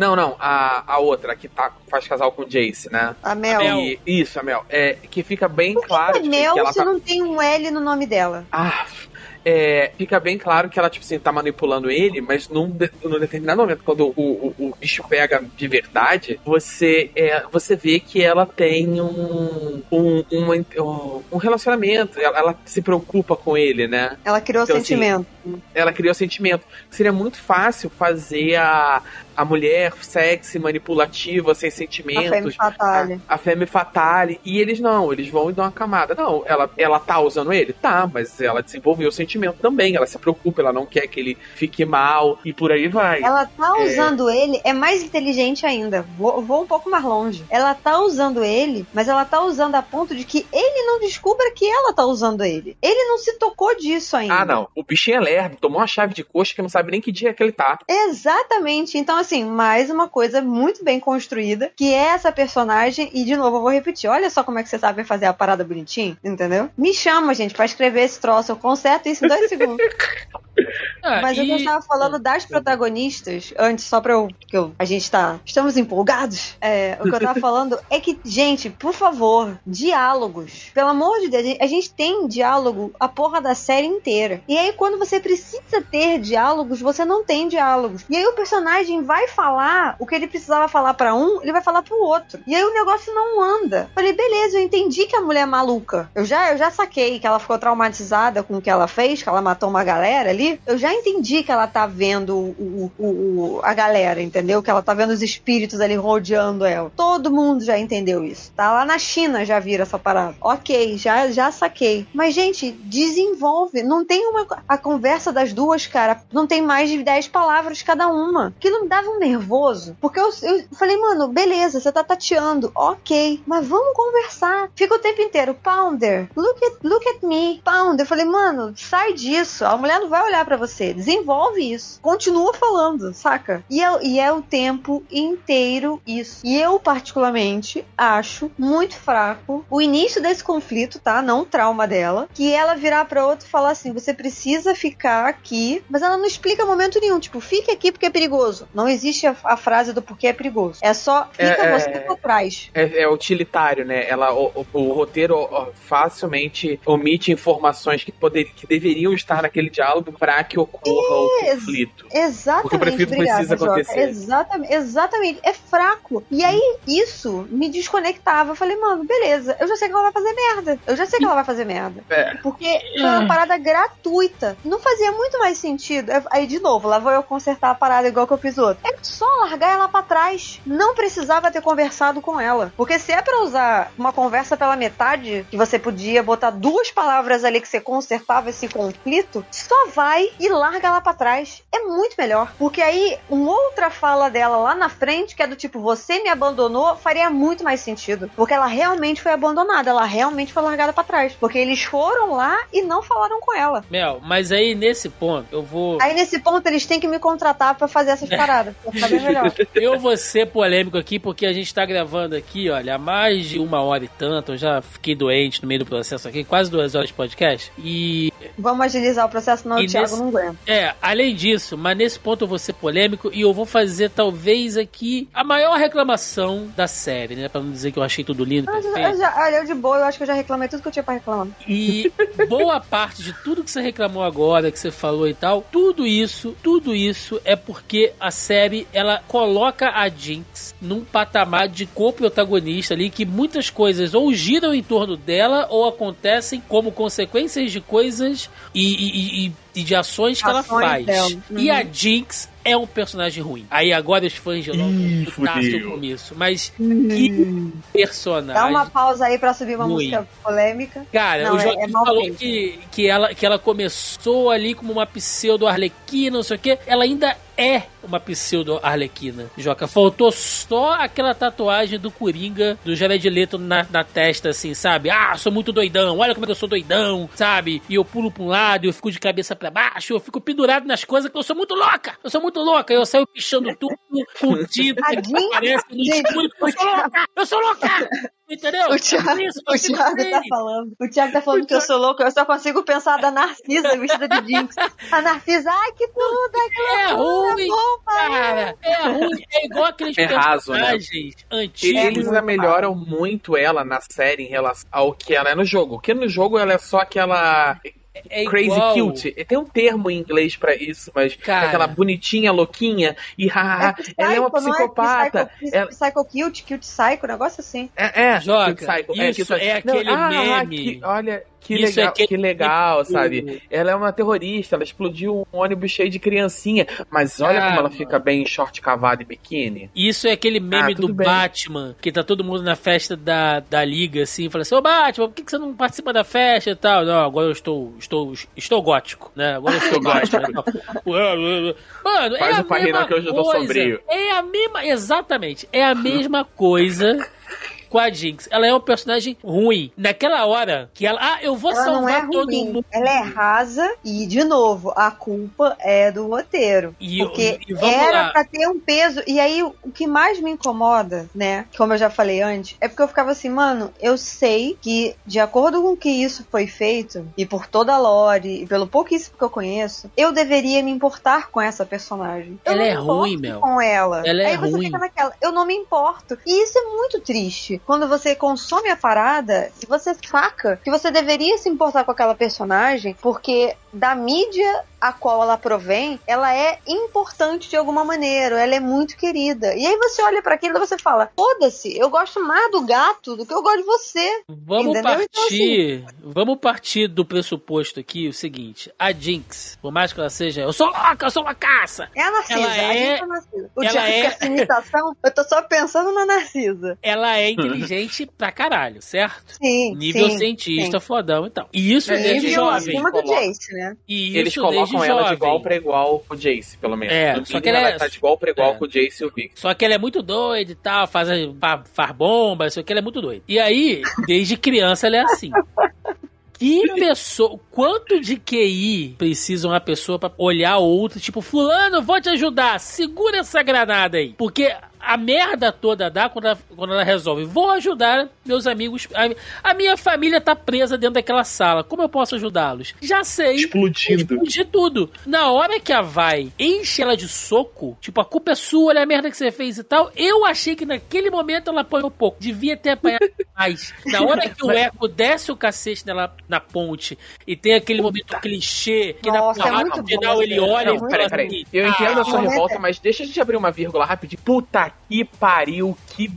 Não, não, a, a outra que tá, faz casal com o Jace, né? A Mel. E, isso, a Mel. É, que fica bem Por claro. que Mel que ela se tá... não tem um L no nome dela? Ah, é, fica bem claro que ela, tipo assim, tá manipulando ele, mas num, num determinado momento, quando o, o, o, bicho pega de verdade, você, é, você vê que ela tem um, um, um, um relacionamento, ela, ela, se preocupa com ele, né? Ela criou então, assim, sentimento. Assim, ela criou sentimento. Seria muito fácil fazer a, a mulher sexy, manipulativa, sem sentimentos. A femme fatale. A, a femme fatale. E eles não, eles vão e dão uma camada. Não, ela, ela tá usando ele? Tá, mas ela desenvolveu o sentimento também. Ela se preocupa, ela não quer que ele fique mal e por aí vai. Ela tá é... usando ele, é mais inteligente ainda. Vou, vou um pouco mais longe. Ela tá usando ele, mas ela tá usando a ponto de que ele não descubra que ela tá usando ele. Ele não se tocou disso ainda. Ah, não. O bichinho é tomou uma chave de coxa que não sabe nem que dia que ele tá. Exatamente. Então, assim, mais uma coisa muito bem construída, que é essa personagem, e de novo eu vou repetir, olha só como é que você sabe fazer a parada bonitinho, entendeu? Me chama, gente, para escrever esse troço, eu conserto isso em dois [LAUGHS] segundos. Ah, Mas e... eu estava falando das protagonistas, antes, só pra eu. Que eu a gente tá. Estamos empolgados. É, o que eu tava [LAUGHS] falando é que, gente, por favor, diálogos. Pelo amor de Deus, a gente tem diálogo a porra da série inteira. E aí, quando você precisa ter diálogos, você não tem diálogos. E aí o personagem vai falar o que ele precisava falar para um, ele vai falar pro outro. E aí o negócio não anda. Falei, beleza, eu entendi que a mulher é maluca. Eu já, eu já saquei que ela ficou traumatizada com o que ela fez, que ela matou uma galera ali. Eu já entendi que ela tá vendo o, o, o, a galera, entendeu? Que ela tá vendo os espíritos ali rodeando ela. Todo mundo já entendeu isso. Tá lá na China já vira essa parada. Ok, já, já saquei. Mas, gente, desenvolve. Não tem uma. A conversa das duas, cara, não tem mais de 10 palavras cada uma. Que não dava um nervoso. Porque eu, eu falei, mano, beleza, você tá tateando. Ok, mas vamos conversar. Fica o tempo inteiro. Pounder, look at, look at me. Pounder. Eu falei, mano, sai disso. A mulher não vai olhar para você. Desenvolve isso. Continua falando, saca? E é, e é o tempo inteiro isso. E eu, particularmente, acho muito fraco o início desse conflito, tá? Não o trauma dela. Que ela virar pra outro e falar assim: você precisa ficar aqui. Mas ela não explica momento nenhum. Tipo, fique aqui porque é perigoso. Não existe a, a frase do porquê é perigoso. É só fica é, você é, pra trás. É, é, utilitário, né? Ela, o, o, o roteiro facilmente omite informações que, poder, que deveriam estar naquele diálogo para que ocorra o conflito. Exatamente. Porque o prefeito obrigada, precisa acontecer. Exatamente, exatamente. É fraco. E aí, isso me desconectava. Eu falei, mano, beleza, eu já sei que ela vai fazer merda. Eu já sei que ela vai fazer merda. É. Porque foi uma parada gratuita. Não fazia muito mais sentido. Aí, de novo, lá vou eu consertar a parada igual que eu fiz outro. É só largar ela para trás. Não precisava ter conversado com ela. Porque se é para usar uma conversa pela metade, que você podia botar duas palavras ali que você consertava esse conflito, só vai e larga ela para trás. É muito melhor. Porque aí, uma outra fala dela lá na frente, que é do tipo, você me abandonou, faria muito mais sentido. Porque ela realmente foi abandonada, ela realmente foi largada para trás. Porque eles foram lá e não falaram com ela. Mel, mas aí nesse ponto, eu vou. Aí nesse ponto eles têm que me contratar para fazer essas paradas. Pra ficar bem melhor. [LAUGHS] Eu vou ser polêmico aqui, porque a gente tá gravando aqui, olha, há mais de uma hora e tanto. Eu já fiquei doente no meio do processo aqui, quase duas horas de podcast. E. Vamos agilizar o processo, senão e o Thiago nesse... não aguenta. É, além disso, mas nesse ponto eu vou ser polêmico e eu vou fazer talvez aqui a maior reclamação da série, né? Pra não dizer que eu achei tudo lindo. Mas, perfeito. Eu já, olha, eu de boa, eu acho que eu já reclamei tudo que eu tinha pra reclamar. E boa parte de tudo que você reclamou agora, que você falou e tal, tudo isso, tudo isso é porque a série ela coloca a Jinx num patamar de co-protagonista ali que muitas coisas ou giram em torno dela ou acontecem como consequências de coisas e, e, e e de ações que ações ela faz. Uhum. E a Jinx é um personagem ruim. Aí agora os fãs de Loki lutaram com isso. Mas que personagem. Dá uma pausa aí pra subir uma ruim. música polêmica. Cara, não, o Joaquim é, é falou que, que, ela, que ela começou ali como uma pseudo Arlequina, não sei o quê. Ela ainda é uma pseudo Arlequina, Joca. Faltou só aquela tatuagem do Coringa, do Jared Leto na, na testa, assim, sabe? Ah, sou muito doidão, olha como é que eu sou doidão, sabe? E eu pulo pra um lado, eu fico de cabeça para baixo, eu fico pendurado nas coisas que eu sou muito louca, eu sou muito louca, eu saio pichando tudo, fudido, que parece no escuro, eu sou louca, eu sou louca! [LAUGHS] Entendeu? O Thiago, isso, o Thiago tá falando. O Thiago tá falando que eu sou louco. Eu só consigo pensar da Narcisa vestida de Jinx. A Narcisa, ai que tudo, ai É ruim, bom, cara. É ruim. É igual aqueles é raso, né? antigos. Eles ainda melhoram muito ela na série em relação ao que ela é no jogo. Porque no jogo ela é só aquela é crazy igual... cute. Tem um termo em inglês para isso, mas Cara... aquela bonitinha, louquinha, e haha, é ela é uma psicopata. Não é? Ela... Psycho cute, cute psycho, negócio assim. É, é. Joga, psycho. É, isso é, é aquele não, ah, meme. Que, olha, que Isso legal, é que... que legal, sabe? Ela é uma terrorista, ela explodiu um ônibus cheio de criancinha, mas olha ah, como ela fica bem em short cavado e biquíni. Isso é aquele meme ah, do bem. Batman, que tá todo mundo na festa da, da liga, assim, fala assim, ô Batman, por que, que você não participa da festa e tal? Não, agora eu estou, estou, estou gótico, né? Agora eu estou [LAUGHS] gótico. Mano, Faz é a mesma que hoje eu tô sombrio. É a mesma, exatamente, é a mesma coisa com a Jinx. Ela é um personagem ruim. Naquela hora que ela. Ah, eu vou ela salvar é todo mundo. Ela é rasa e, de novo, a culpa é do roteiro. E, porque e era lá. pra ter um peso. E aí, o que mais me incomoda, né? Como eu já falei antes, é porque eu ficava assim, mano, eu sei que, de acordo com que isso foi feito, e por toda a lore, e pelo pouquíssimo que eu conheço, eu deveria me importar com essa personagem. Eu ela é ruim, meu. Com ela. Ela é aí você ruim. fica naquela, eu não me importo. E isso é muito triste quando você consome a parada e você saca que você deveria se importar com aquela personagem porque da mídia a qual ela provém, ela é importante de alguma maneira, ela é muito querida. E aí você olha para aquilo e você fala: foda-se, eu gosto mais do gato do que eu gosto de você. Vamos Entendeu? partir, então, assim, vamos partir do pressuposto aqui o seguinte: a Jinx, por mais que ela seja, eu sou louca, eu sou uma caça. É a Narcisa, ela é, é a Narcisa. O ela é... essa imitação, eu tô só pensando na Narcisa. Ela é [LAUGHS] inteligente pra caralho, certo? Sim. Nível sim, cientista, sim. fodão e tal. E isso é, desde jovem. Em cima do Jace, né? E Eles colocam ela jovem. de igual pra igual com o Jace, pelo menos. É, no só que ela, ela é... tá de igual pra igual é. com o Jace e o Victor. Só que ela é muito doida e tal, faz, faz bomba, isso aqui, ela é muito doida. E aí, desde criança, ela é assim. Que pessoa, quanto de QI precisa uma pessoa para olhar outra, tipo, fulano, vou te ajudar, segura essa granada aí. Porque a merda toda dá quando ela, quando ela resolve. Vou ajudar meus amigos. A, a, minha família tá presa dentro daquela sala. Como eu posso ajudá-los? Já sei. Explodindo. Explodir tudo. Na hora que a vai enche ela de soco, tipo, a culpa é sua, olha a merda que você fez e tal. Eu achei que naquele momento ela apanhou um pouco. Devia ter apanhado [LAUGHS] mais. Na hora que o Eco desce o cacete nela na ponte e tem aquele momento clichê que Nossa, na, é no final ele olha não, e fala peraí, assim, Eu entendo ah, a sua revolta, mas deixa a gente abrir uma vírgula rapidinho. Puta que pariu, que,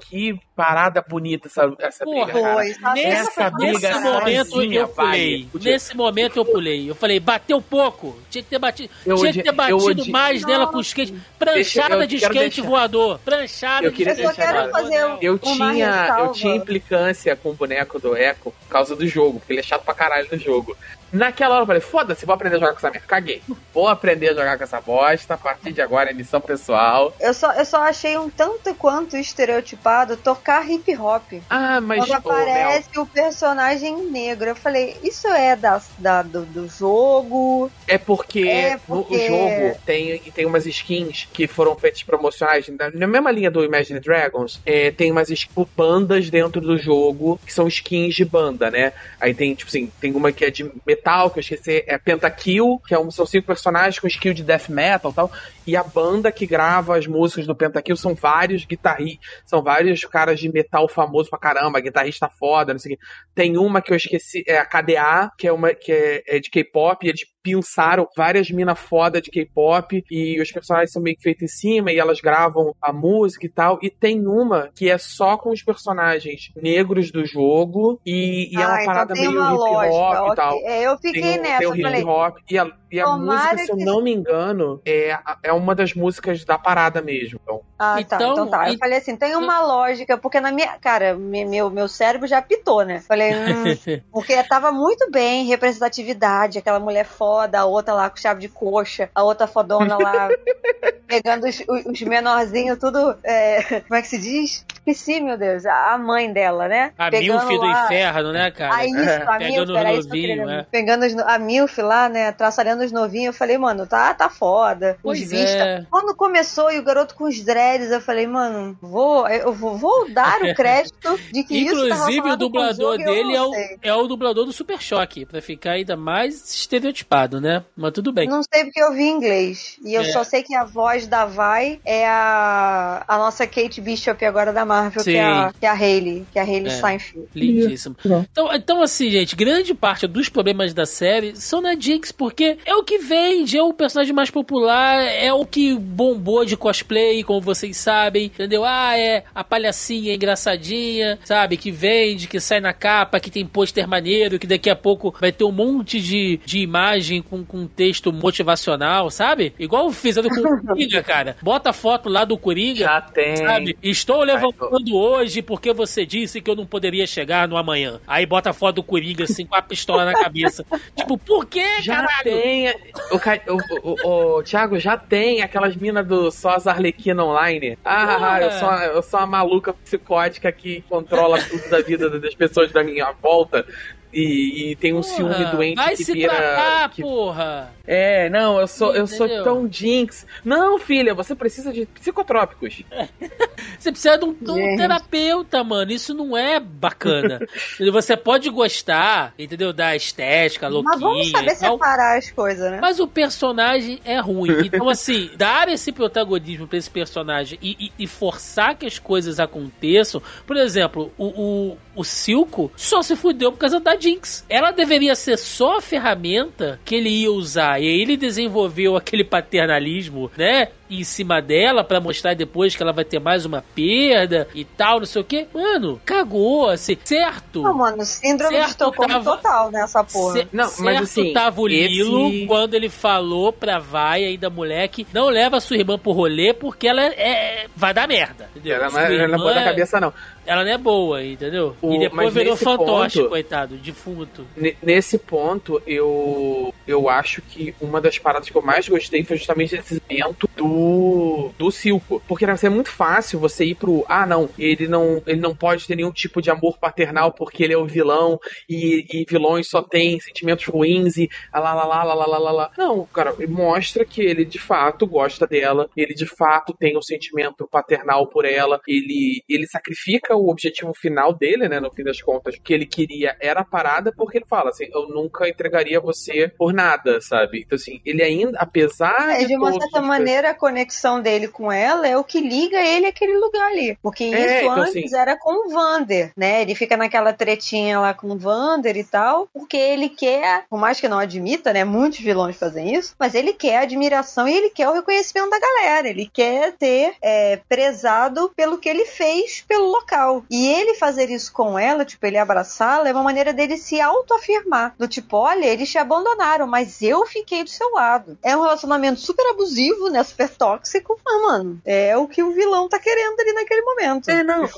que parada bonita essa, essa Porra, briga, cara. Foi, essa briga nesse momento eu pulei. Nesse momento eu pulei. Eu falei, bateu pouco. Tinha que ter batido, eu tinha que ter batido mais nela com skate. Pranchada Deixa, de skate deixar. voador. Pranchada eu queria de skate deixar voador. Eu tinha, eu tinha implicância com o boneco do Echo por causa do jogo, porque ele é chato pra caralho no jogo. Naquela hora eu falei, foda-se, vou aprender a jogar com essa merda. Caguei. Vou aprender a jogar com essa bosta. A partir de agora é missão pessoal. Eu só, eu só achei um tanto quanto estereotipado tocar hip hop. Ah, mas. Quando aparece oh, o personagem negro. Eu falei, isso é da, da do, do jogo. É porque, é porque... no jogo tem, tem umas skins que foram feitas promocionais. Na mesma linha do Imagine Dragons, é, tem umas tipo, bandas dentro do jogo que são skins de banda, né? Aí tem, tipo assim, tem uma que é de metal, que eu esqueci, é Pentakill, que é um, são cinco personagens com skill de death metal e tal. E a banda que grava as músicas do Pentakill são vários guitarristas, são vários caras de metal famoso pra caramba, guitarrista foda, não sei o quê. Tem uma que eu esqueci, é a KDA, que é uma que é, é de K-pop, e eles pinçaram várias minas foda de K-pop e os personagens são meio que feitos em cima e elas gravam a música e tal. E tem uma que é só com os personagens negros do jogo e, e ah, é uma então parada meio hip hop okay. e tal. É, eu fiquei tem, nessa. Tem o hip hop e a, e a música, se eu não me engano, é, é uma das músicas da parada mesmo. Então. Ah, tá. Então, então tá. Eu falei assim, tem uma lógica, porque na minha. Cara, meu, meu cérebro já pitou, né? Falei, hum, [LAUGHS] porque tava muito bem, representatividade, aquela mulher foda foda, a outra lá com chave de coxa, a outra fodona lá [LAUGHS] pegando os, os menorzinhos, tudo. É, como é que se diz? Esqueci, meu Deus. A mãe dela, né? A Milf do inferno, né, cara? A isso, a pegando Milf, os novinhos, né? Pegando os, a Milf lá, né? Traçalhando os novinhos. Eu falei, mano, tá, tá foda. Pois os é. Quando começou e o garoto com os dreads, eu falei, mano, vou, eu vou, vou dar o [LAUGHS] crédito de que Inclusive, isso Inclusive, o dublador dele é o, é o dublador do Super Choque, pra ficar ainda mais estereotipado, né? Mas tudo bem. Não sei porque eu vi inglês. E eu é. só sei que a voz da Vai é a, a nossa Kate Bishop agora da Marvel, que é, a, que é a Hayley, que é a Hayley é. Steinfeld. Lindíssimo. Então, então, assim, gente, grande parte dos problemas da série são na Jinx, porque é o que vende, é o personagem mais popular, é o que bombou de cosplay, como vocês sabem, entendeu? Ah, é a palhacinha engraçadinha, sabe? Que vende, que sai na capa, que tem pôster maneiro, que daqui a pouco vai ter um monte de, de imagem com, com texto motivacional, sabe? Igual fizeram com o [LAUGHS] Coringa, cara. Bota a foto lá do Coringa. Já tem. Sabe? Estou levantando hoje porque você disse que eu não poderia chegar no amanhã. Aí bota a foto do Coringa assim com a pistola na cabeça. [LAUGHS] tipo, por que, já caralho? tem. O, o, o, o, Thiago, já tem aquelas minas do só as Arlequina online. Ah, eu sou, eu sou uma maluca psicótica que controla tudo da vida das pessoas da minha volta. E, e, tem um porra, ciúme doente vai que se vira. Tratar, que... porra! É, não, eu sou, eu sou tão jinx. Não, filha, você precisa de psicotrópicos. [LAUGHS] você precisa de um, de um terapeuta, mano. Isso não é bacana. [LAUGHS] você pode gostar, entendeu? Da estética, louquinha. Mas vamos saber separar as coisas, né? Mas o personagem é ruim. Então, assim, [LAUGHS] dar esse protagonismo pra esse personagem e, e, e forçar que as coisas aconteçam. Por exemplo, o, o, o Silco só se fudeu por causa da Jinx. Ela deveria ser só a ferramenta que ele ia usar. E aí ele desenvolveu aquele paternalismo, né? em cima dela para mostrar depois que ela vai ter mais uma perda e tal, não sei o que. Mano, cagou, assim, certo. Não, mano, síndrome certo, de Estocolmo tava, total nessa porra. Ce, não, certo mas assim, tava o Lilo esse... quando ele falou pra Vai ainda moleque, não leva sua irmã pro rolê porque ela é, é vai dar merda, entendeu? Ela, não é, não é da cabeça, não. Ela não é boa, entendeu? O, e depois virou fantoche, ponto, coitado, defunto. Nesse ponto, eu eu acho que uma das paradas que eu mais gostei foi justamente esse evento do, do Silco. Porque né, assim, é muito fácil você ir pro. Ah, não, ele não, ele não pode ter nenhum tipo de amor paternal porque ele é o vilão e, e vilões só têm sentimentos ruins e lá, lá, lá, lá, lá, lá, lá. Não, cara, mostra que ele de fato gosta dela, ele de fato tem um sentimento paternal por ela, ele, ele sacrifica o objetivo final dele, né, no fim das contas, que ele queria era a parada, porque ele fala assim: eu nunca entregaria você por nada, sabe? Então, assim, ele ainda, apesar é, de. de uma certa maneira, conexão dele com ela é o que liga ele àquele lugar ali. Porque é, isso então, antes assim... era com o Vander, né? Ele fica naquela tretinha lá com o Vander e tal, porque ele quer, por mais que não admita, né? Muitos vilões fazem isso, mas ele quer a admiração e ele quer o reconhecimento da galera. Ele quer ter é, prezado pelo que ele fez pelo local. E ele fazer isso com ela, tipo, ele abraçá-la, é uma maneira dele se autoafirmar. Do tipo, olha, eles te abandonaram, mas eu fiquei do seu lado. É um relacionamento super abusivo, né? Super tóxico, mas, mano, é o que o vilão tá querendo ali naquele momento. É, não.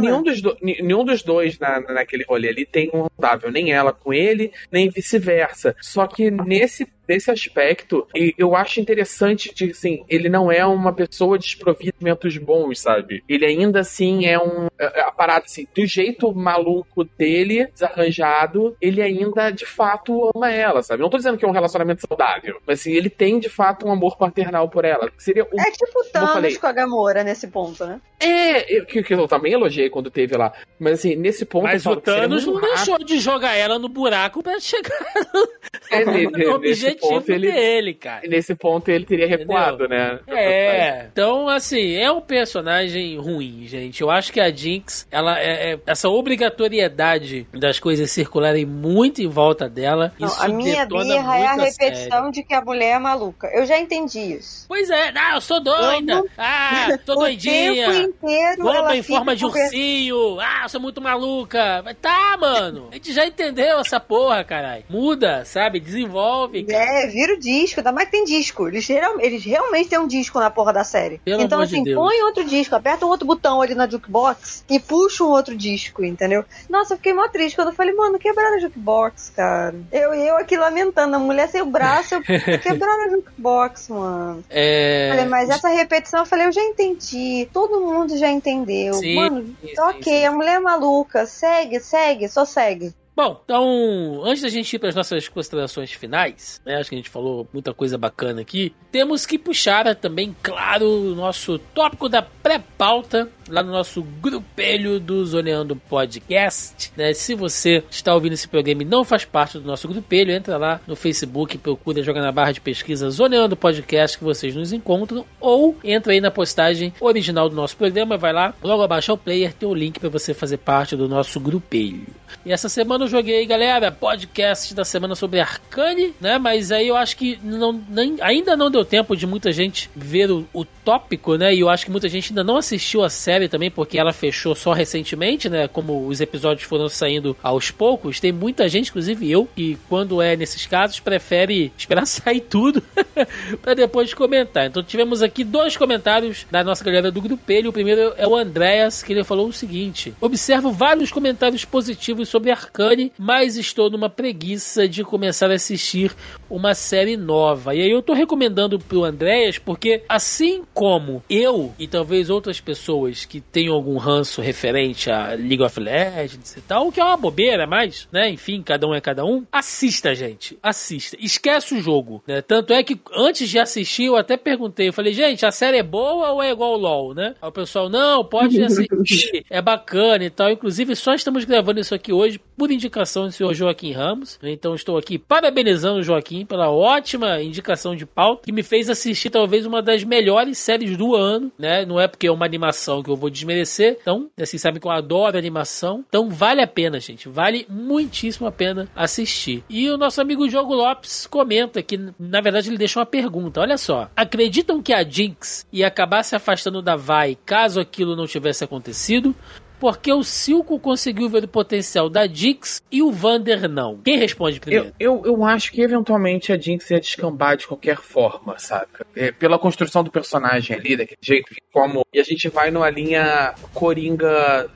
Nenhum dos, do, nenhum dos dois na, naquele rolê ali tem um saudável, nem ela com ele, nem vice-versa. Só que nesse nesse aspecto, eu acho interessante de, assim, ele não é uma pessoa desprovida de sentimentos bons, sabe? Ele ainda assim é um. É, é a parada assim, do jeito maluco dele, desarranjado, ele ainda de fato ama ela, sabe? Não tô dizendo que é um relacionamento saudável, mas assim, ele tem de fato um amor paternal por ela. Seria o, é tipo Thanos com a Gamora nesse ponto, né? É, eu, que, que eu também elogiei quando teve lá. Mas assim, nesse ponto. Mas o Thanos não rápido. deixou de jogar ela no buraco pra chegar [LAUGHS] no, é, no objetivo ponto, ele, dele, cara. Nesse ponto ele teria recuado, Entendeu? né? É. Então, assim, é um personagem ruim, gente. Eu acho que a Jinx, ela é, é essa obrigatoriedade das coisas circularem muito em volta dela. Não, isso a minha birra é a repetição de que a mulher é maluca. Eu já entendi isso. Pois é, não, eu sou doida. Eu ah, tô [LAUGHS] doidinha. O tempo inteiro Bomba em forma de ursinho. Ah, eu sou muito maluca. Mas tá, mano. A gente já entendeu essa porra, caralho. Muda, sabe? Desenvolve. Cara. É, vira o disco. Ainda mais que tem disco. Eles, eles realmente têm um disco na porra da série. Pelo então, assim, de põe outro disco, aperta um outro botão ali na jukebox e puxa um outro disco, entendeu? Nossa, eu fiquei mó triste quando eu falei, mano, quebraram a jukebox, cara. Eu eu aqui lamentando, a mulher sem o braço, eu [LAUGHS] quebraram a jukebox, mano. É... Falei, mas essa repetição, eu falei, eu já entendi. Todo mundo já entendeu. Sim, mano, sim, ok, sim. a mulher é maluca. Segue, segue, só segue. Bom, então, antes da gente ir para as nossas considerações finais, né, acho que a gente falou muita coisa bacana aqui, temos que puxar também, claro, o nosso tópico da pré-pauta, lá no nosso grupelho do Zoneando Podcast. Né? Se você está ouvindo esse programa e não faz parte do nosso grupelho, entra lá no Facebook, procura jogar na barra de pesquisa Zoneando Podcast que vocês nos encontram, ou entra aí na postagem original do nosso programa, vai lá, logo abaixo ao player tem o link para você fazer parte do nosso grupelho. E essa semana eu joguei, galera, podcast da semana sobre Arcane, né? Mas aí eu acho que não, nem, ainda não deu tempo de muita gente ver o, o tópico, né? E eu acho que muita gente ainda não assistiu a série também, porque ela fechou só recentemente, né? Como os episódios foram saindo aos poucos, tem muita gente, inclusive eu, que quando é nesses casos, prefere esperar [LAUGHS] sair tudo [LAUGHS] para depois comentar. Então tivemos aqui dois comentários da nossa galera do grupelho. O primeiro é o Andréas, que ele falou o seguinte: Observo vários comentários positivos sobre Arcane, mas estou numa preguiça de começar a assistir uma série nova. E aí eu tô recomendando pro Andréas, porque assim como eu e talvez outras pessoas que tenham algum ranço referente a League of Legends e tal, o que é uma bobeira, mas, né, enfim, cada um é cada um, assista, gente. Assista. Esquece o jogo, né? Tanto é que antes de assistir, eu até perguntei, eu falei, gente, a série é boa ou é igual ao LoL, né? Aí o pessoal, não, pode assistir, [LAUGHS] é bacana e tal. Inclusive, só estamos gravando isso aqui hoje por indicação do senhor Joaquim Ramos. Então, estou aqui parabenizando o Joaquim pela ótima indicação de pauta que me fez assistir talvez uma das melhores séries do ano, né? Não é porque é uma animação que eu vou desmerecer. Então, assim, sabe que eu adoro animação. Então, vale a pena, gente. Vale muitíssimo a pena assistir. E o nosso amigo Diogo Lopes comenta que, na verdade, ele deixa uma pergunta. Olha só. Acreditam que a Jinx ia acabar se afastando da Vai caso aquilo não tivesse acontecido? Porque o Silco conseguiu ver o potencial da Jinx e o Vander não. Quem responde primeiro? Eu, eu, eu acho que eventualmente a Jinx ia descambar de qualquer forma, saca? É, pela construção do personagem ali, daquele jeito, como. E a gente vai numa linha Coringa.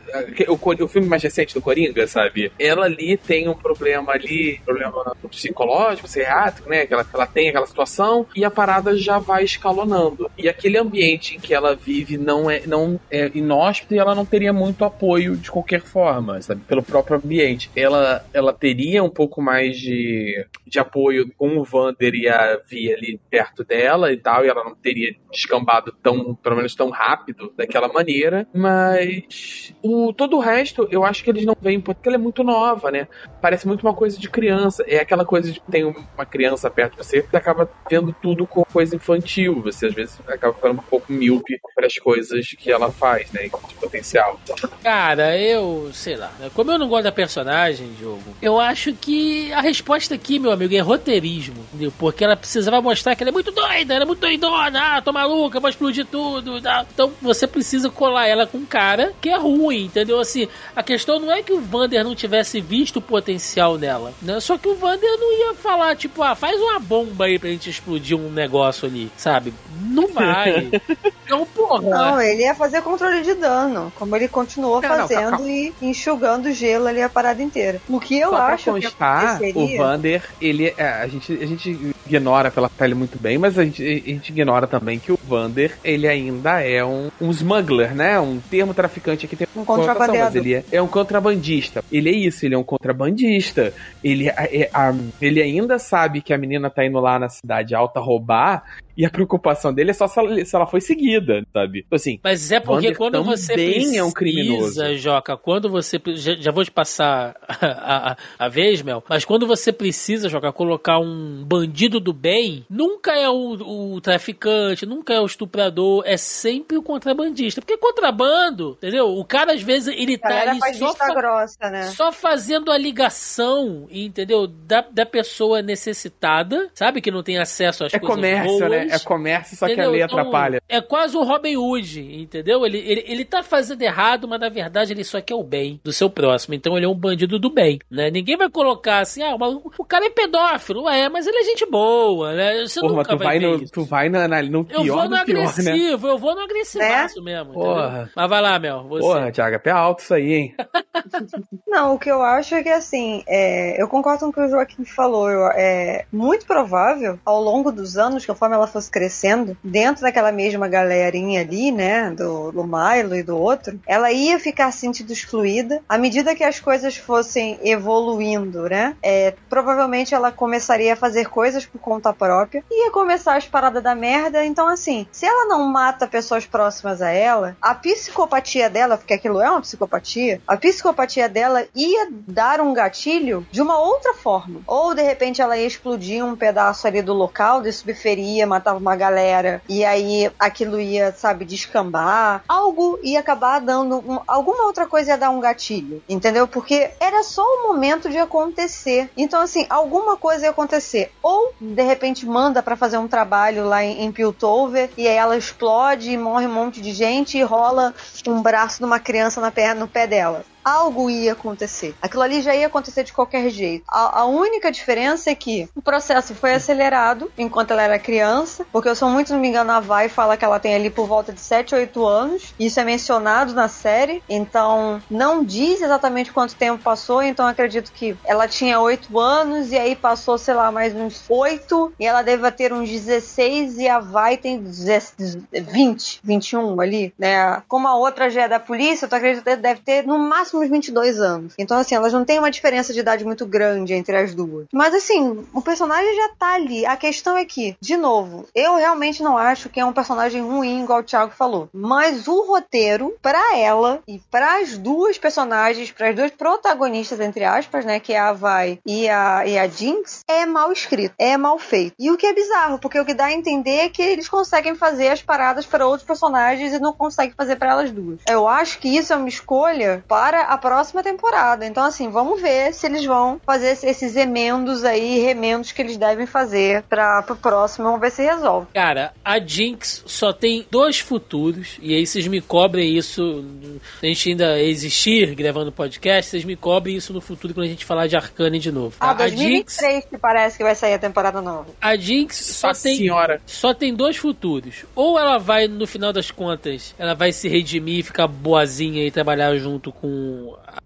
O, o filme mais recente do Coringa, sabe? Ela ali tem um problema ali, problema psicológico, psiquiátrico, né? Que ela, ela tem aquela situação, e a parada já vai escalonando. E aquele ambiente em que ela vive não é, não é inóspito e ela não teria muito apoio de qualquer forma, sabe? Pelo próprio ambiente. Ela, ela teria um pouco mais de, de apoio com o Vander e a Vi ali perto dela e tal, e ela não teria descambado tão, pelo menos tão rápido daquela maneira, mas o, todo o resto eu acho que eles não veem porque ela é muito nova, né? Parece muito uma coisa de criança. É aquela coisa de tem uma criança perto de você, você acaba vendo tudo com coisa infantil. Você às vezes acaba ficando um pouco míope para as coisas que ela faz, né? De potencial. Cara, eu sei lá. Como eu não gosto da personagem, Diogo, eu acho que a resposta aqui, meu amigo, é roteirismo. Entendeu? Porque ela precisava mostrar que ela é muito doida, ela é muito doidona, ah, tô maluca, vou explodir tudo. Tá? Então você precisa colar ela com um cara que é ruim, entendeu? Assim, a questão não é que o Vander não tivesse visto o potencial dela, né? Só que o Vander não ia falar, tipo, ah, faz uma bomba aí pra gente explodir um negócio ali, sabe? Não vai. [LAUGHS] Então, porra. Não, ele ia fazer controle de dano, como ele continuou não, fazendo não, e enxugando gelo ali a parada inteira. O que eu Só acho constar, que o Vander, ele é, a gente a gente ignora pela pele muito bem, mas a gente, a gente ignora também que o Vander, ele ainda é um, um smuggler, né? Um termo traficante aqui tem um contrabandeiro. ele é, é, um contrabandista. Ele é isso, ele é um contrabandista. Ele, é, é, a, ele ainda sabe que a menina tá indo lá na cidade alta roubar e a preocupação dele é só se ela, se ela foi seguida, sabe? Tipo assim, mas é porque quando você precisa, é um criminoso. Joca, quando você já, já vou te passar [LAUGHS] a, a, a, vez, Mel, mas quando você precisa, Joca, colocar um bandido do bem, nunca é o, o traficante, nunca é o estuprador, é sempre o contrabandista. Porque contrabando, entendeu? O cara às vezes ele tá ali só, fa grossa, né? só fazendo a ligação, entendeu? Da, da pessoa necessitada, sabe? Que não tem acesso às é coisas comércio, boas. Né? É comércio, só entendeu? que a lei então, atrapalha. É quase o Robin Hood, entendeu? Ele, ele, ele tá fazendo errado, mas na verdade ele só quer o bem do seu próximo. Então ele é um bandido do bem, né? Ninguém vai colocar assim, ah, mas o cara é pedófilo. É, mas ele é gente boa, né? Você Porra, nunca tu vai, vai no, isso. Tu vai no, no pior Eu vou no agressivo, né? eu vou no agressivaço é? mesmo, Porra. Entendeu? Mas vai lá, Mel, você. Porra, Thiago, é pé alto isso aí, hein? [LAUGHS] Não, o que eu acho é que assim, é, eu concordo com o que o Joaquim falou. Eu, é muito provável, ao longo dos anos, conforme ela foi fosse crescendo, dentro daquela mesma galerinha ali, né, do, do Milo e do outro, ela ia ficar sentindo excluída. À medida que as coisas fossem evoluindo, né, é, provavelmente ela começaria a fazer coisas por conta própria, ia começar as paradas da merda. Então, assim, se ela não mata pessoas próximas a ela, a psicopatia dela, porque aquilo é uma psicopatia, a psicopatia dela ia dar um gatilho de uma outra forma. Ou de repente ela ia explodir um pedaço ali do local, de subferia, matava uma galera, e aí aquilo ia, sabe, descambar. Algo ia acabar dando. Um, alguma outra coisa ia dar um gatilho, entendeu? Porque era só o momento de acontecer. Então, assim, alguma coisa ia acontecer. Ou de repente manda para fazer um trabalho lá em, em Piltover, e aí ela explode e morre um monte de gente e rola um braço de uma criança na perna, no pé dela algo ia acontecer. Aquilo ali já ia acontecer de qualquer jeito. A, a, única diferença é que o processo foi acelerado enquanto ela era criança, porque eu sou muito, não me engano, a Vai fala que ela tem ali por volta de 7, 8 anos. Isso é mencionado na série, então não diz exatamente quanto tempo passou, então acredito que ela tinha 8 anos e aí passou, sei lá, mais uns 8 e ela deve ter uns 16 e a Vai tem 20, 21 ali, né? Como a outra já é da polícia, eu acredito que deve ter no máximo próximos 22 anos. Então, assim, elas não têm uma diferença de idade muito grande entre as duas. Mas, assim, o personagem já tá ali. A questão é que, de novo, eu realmente não acho que é um personagem ruim, igual o Thiago falou. Mas o roteiro, para ela e para as duas personagens, para as duas protagonistas, entre aspas, né, que é a Vai e a, e a Jinx, é mal escrito, é mal feito. E o que é bizarro, porque o que dá a entender é que eles conseguem fazer as paradas para outros personagens e não conseguem fazer para elas duas. Eu acho que isso é uma escolha para a próxima temporada. Então, assim, vamos ver se eles vão fazer esses emendos aí, remendos que eles devem fazer para pro próximo. Vamos ver se resolve. Cara, a Jinx só tem dois futuros, e aí vocês me cobrem isso. A gente ainda existir gravando podcast, vocês me cobrem isso no futuro quando a gente falar de Arcane de novo. Tá? Ah, 2023 a Jinx, que parece que vai sair a temporada nova. A Jinx só tem, senhora. só tem dois futuros. Ou ela vai, no final das contas, ela vai se redimir, ficar boazinha e trabalhar junto com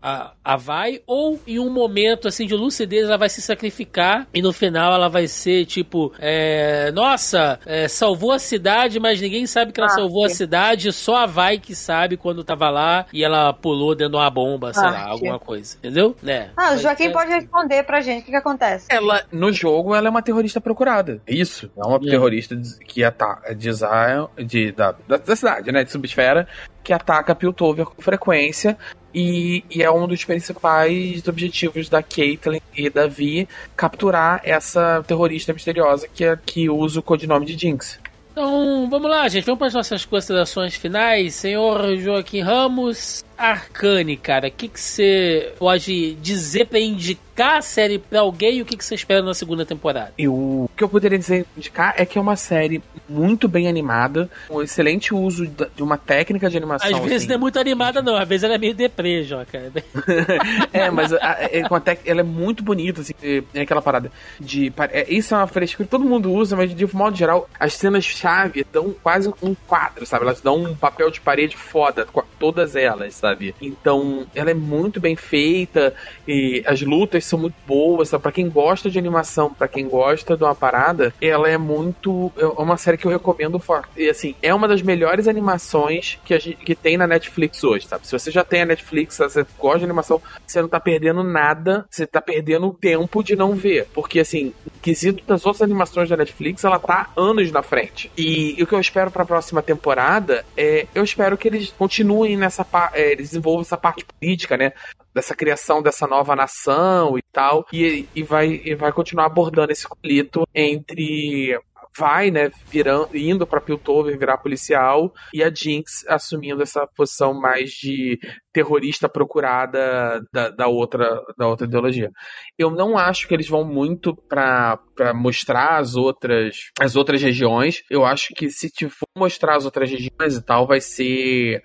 a, a vai, ou em um momento assim de lucidez ela vai se sacrificar e no final ela vai ser tipo, é, nossa, é, salvou a cidade, mas ninguém sabe que ela ah, salvou sim. a cidade, só a vai que sabe quando tava lá e ela pulou dentro de uma bomba, sei ah, lá, alguma coisa, entendeu? Né? Ah, o Joaquim é pode assim. responder pra gente o que, que, acontece. Ela, no jogo, ela é uma terrorista procurada. Isso. É uma terrorista que ataca de Zion, de, da, da cidade, né? De subesfera, que ataca Piltover com frequência e, e, é um dos principais objetivos da Caitlyn e da Vi capturar essa terrorista misteriosa que, é, que usa o codinome de Jinx. Então, vamos lá, gente. Vamos para as nossas considerações finais. Senhor Joaquim Ramos, Arcane, cara, o que, que você pode dizer para indicar a série pra alguém e o que, que você espera na segunda temporada? Eu, o que eu poderia dizer, indicar é que é uma série muito bem animada, um excelente uso de uma técnica de animação. Às vezes assim. não é muito animada, não, às vezes ela é meio deprê, cara. [LAUGHS] é, mas a, é, ela é muito bonita, assim, é aquela parada de. É, isso é uma frescura que todo mundo usa, mas de modo geral, as cenas-chave dão quase um quadro, sabe? Elas dão um papel de parede foda, todas elas, sabe? Então, ela é muito bem feita, e as lutas são muito boas, para quem gosta de animação, para quem gosta de uma parada, ela é muito é uma série que eu recomendo forte. E assim, é uma das melhores animações que a gente que tem na Netflix hoje, sabe? Se você já tem a Netflix, você gosta de animação, você não tá perdendo nada, você tá perdendo tempo de não ver, porque assim, quesito das outras animações da Netflix, ela tá anos na frente. E, e o que eu espero para a próxima temporada é, eu espero que eles continuem nessa é, eles desenvolvam essa parte política, né? dessa criação dessa nova nação e tal, e, e, vai, e vai continuar abordando esse conflito entre vai, né, virando, indo para Piltover virar policial e a Jinx assumindo essa posição mais de terrorista procurada da, da, outra da outra ideologia. Eu não acho que eles vão muito para mostrar as outras as outras regiões. Eu acho que se for mostrar as outras regiões e tal, vai ser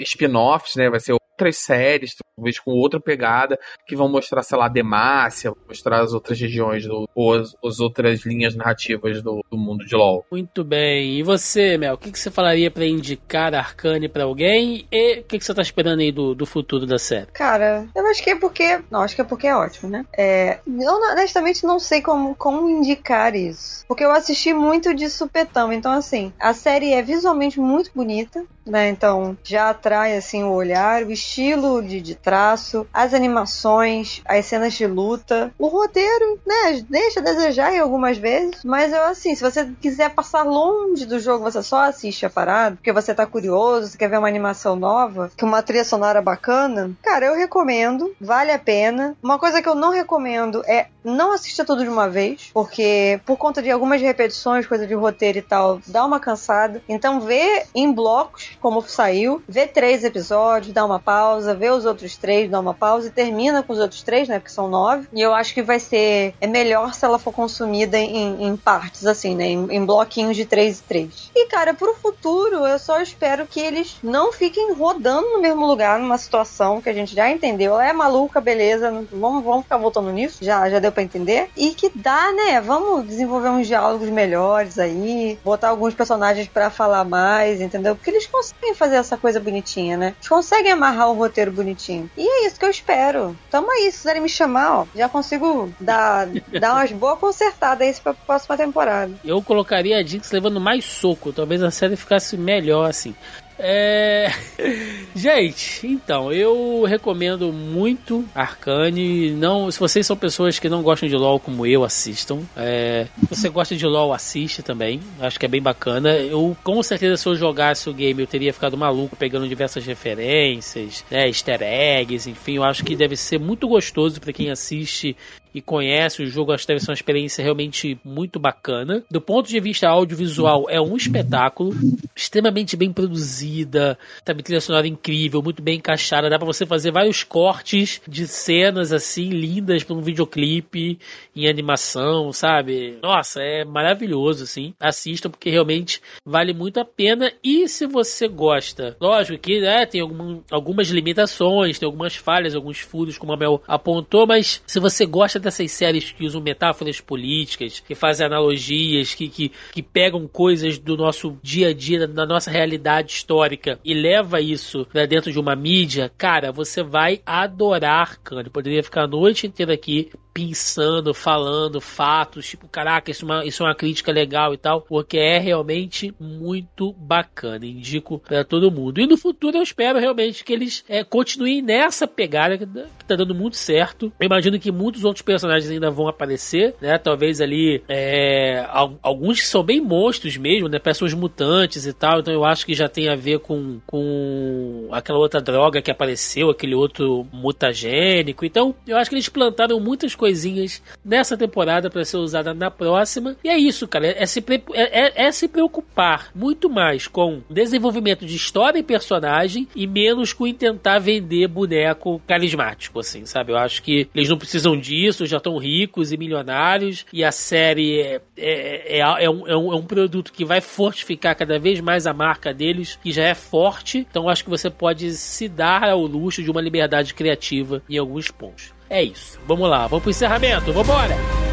spin-offs, né? Vai ser outras séries, talvez com outra pegada, que vão mostrar, sei lá, Demacia, mostrar as outras regiões, do, ou as, as outras linhas narrativas do, do, mundo de LoL. Muito bem. E você, Mel, o que, que você falaria para indicar Arcane para alguém? E o que, que você tá esperando aí do, do futuro da série? Cara, eu acho que é porque. Não, acho que é porque é ótimo, né? É, eu honestamente não sei como, como indicar isso. Porque eu assisti muito de supetão. Então, assim, a série é visualmente muito bonita né? Então já atrai assim o olhar, o estilo de, de traço, as animações, as cenas de luta, o roteiro, né? Deixa a desejar em algumas vezes, mas eu assim, se você quiser passar longe do jogo, você só assiste a parada, porque você tá curioso, você quer ver uma animação nova, que uma trilha sonora bacana, cara, eu recomendo, vale a pena. Uma coisa que eu não recomendo é não assista tudo de uma vez, porque por conta de algumas repetições, coisa de roteiro e tal, dá uma cansada. Então vê em blocos como saiu, vê três episódios, dá uma pausa, vê os outros três, dá uma pausa e termina com os outros três, né? Porque são nove. E eu acho que vai ser é melhor se ela for consumida em, em partes, assim, né? Em, em, bloquinhos de três e três. E, cara, pro futuro, eu só espero que eles não fiquem rodando no mesmo lugar, numa situação que a gente já entendeu. É maluca, beleza, vamos, vamos ficar voltando nisso, já, já deu pra entender. E que dá, né? Vamos desenvolver uns diálogos melhores aí, botar alguns personagens para falar mais, entendeu? Porque eles conseguem fazer essa coisa bonitinha, né? Eles conseguem amarrar o roteiro bonitinho. E é isso que eu espero. Tamo aí, se quiserem me chamar, ó, já consigo dar, [LAUGHS] dar umas boas consertadas aí pra próxima temporada. Eu colocaria a Jinx levando mais soco, talvez a série ficasse melhor assim. É... [LAUGHS] Gente, então, eu recomendo muito Arcane. Não, se vocês são pessoas que não gostam de LoL como eu, assistam. É... Se você gosta de LoL, assiste também. Acho que é bem bacana. Eu, com certeza, se eu jogasse o game, eu teria ficado maluco pegando diversas referências, né, easter eggs, enfim. Eu acho que deve ser muito gostoso para quem assiste e conhece o jogo, acho que deve ser uma experiência realmente muito bacana. Do ponto de vista audiovisual, é um espetáculo extremamente bem produzida, tá uma trilha sonora incrível, muito bem encaixada, dá para você fazer vários cortes de cenas assim lindas para um videoclipe em animação, sabe? Nossa, é maravilhoso assim. Assistam porque realmente vale muito a pena e se você gosta, lógico que né, tem algum, algumas limitações, tem algumas falhas, alguns furos como a Mel apontou, mas se você gosta dessas séries que usam metáforas políticas, que fazem analogias, que, que, que pegam coisas do nosso dia a dia, da nossa realidade histórica e leva isso pra dentro de uma mídia, cara, você vai adorar Kanye. Poderia ficar a noite inteira aqui pensando, falando fatos, tipo, caraca, isso é, uma, isso é uma crítica legal e tal, porque é realmente muito bacana. Indico para todo mundo. E no futuro eu espero realmente que eles é, continuem nessa pegada que tá dando muito certo. Eu imagino que muitos outros personagens ainda vão aparecer, né? Talvez ali é, alguns que são bem monstros mesmo, né? Pessoas mutantes e tal. Então eu acho que já tem a ver com, com aquela outra droga que apareceu, aquele outro mutagênico. Então eu acho que eles plantaram muitas coisinhas nessa temporada para ser usada na próxima. E é isso, cara. É se, é, é, é se preocupar muito mais com desenvolvimento de história e personagem e menos com tentar vender boneco carismático, assim, sabe? Eu acho que eles não precisam disso, já estão ricos e milionários e a série é, é, é, é, um, é, um, é um produto que vai fortificar cada vez mais a marca deles, que já é forte. Então acho que você pode se dar ao luxo de uma liberdade criativa em alguns pontos. É isso. Vamos lá, vamos pro encerramento. Vambora! de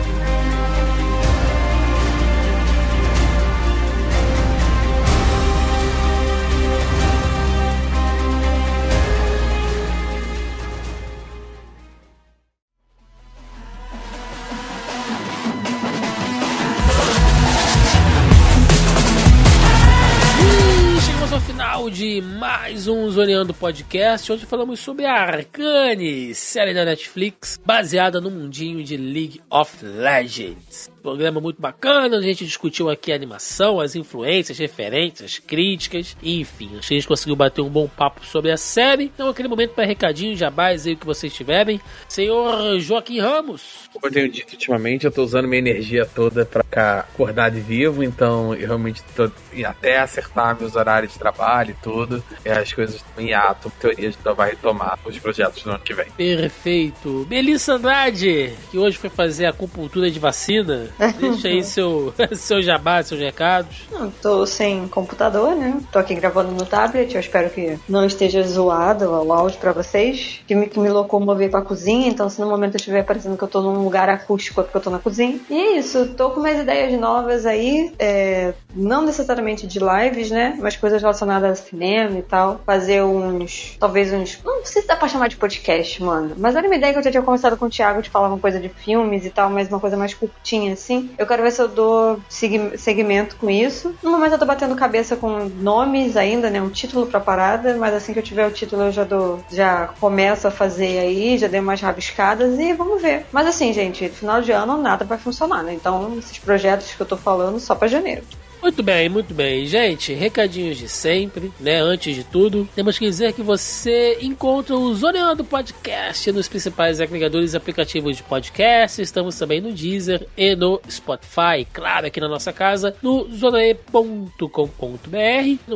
Zoneando Podcast. Hoje falamos sobre a Arcane, série da Netflix baseada no mundinho de League of Legends programa muito bacana, a gente discutiu aqui a animação, as influências, referências, críticas, enfim, a gente conseguiu bater um bom papo sobre a série. Então, aquele momento para recadinho, jabás aí que vocês tiverem. Senhor Joaquim Ramos. Como eu tenho dito ultimamente, eu tô usando minha energia toda para ficar acordado e vivo, então eu realmente tô até acertar meus horários de trabalho e tudo. E as coisas estão em ato, teoria de vai retomar os projetos do ano que vem. Perfeito. Melissa Andrade, que hoje foi fazer acupuntura de vacina. Deixa aí seu, [LAUGHS] seu jabá, seus recados. Não, tô sem computador, né? Tô aqui gravando no tablet. Eu espero que não esteja zoado o áudio pra vocês. Que me, que me locomover pra cozinha. Então, se no momento eu estiver parecendo que eu tô num lugar acústico, é porque eu tô na cozinha. E é isso. Tô com umas ideias novas aí. É, não necessariamente de lives, né? Mas coisas relacionadas a cinema e tal. Fazer uns. Talvez uns. Não sei se dá pra chamar de podcast, mano. Mas era uma ideia que eu já tinha conversado com o Thiago de falar uma coisa de filmes e tal, mas uma coisa mais curtinha assim. Eu quero ver se eu dou segmento com isso. No momento eu tô batendo cabeça com nomes ainda, né? Um título pra parada, mas assim que eu tiver o título eu já dou. Já começo a fazer aí, já dei umas rabiscadas e vamos ver. Mas assim, gente, final de ano nada vai funcionar, né? Então, esses projetos que eu tô falando só para janeiro. Muito bem, muito bem. Gente, recadinhos de sempre, né? Antes de tudo, temos que dizer que você encontra o Zoneando Podcast nos principais agregadores e aplicativos de podcast. Estamos também no Deezer e no Spotify. Claro, aqui na nossa casa, no zonae.com.br.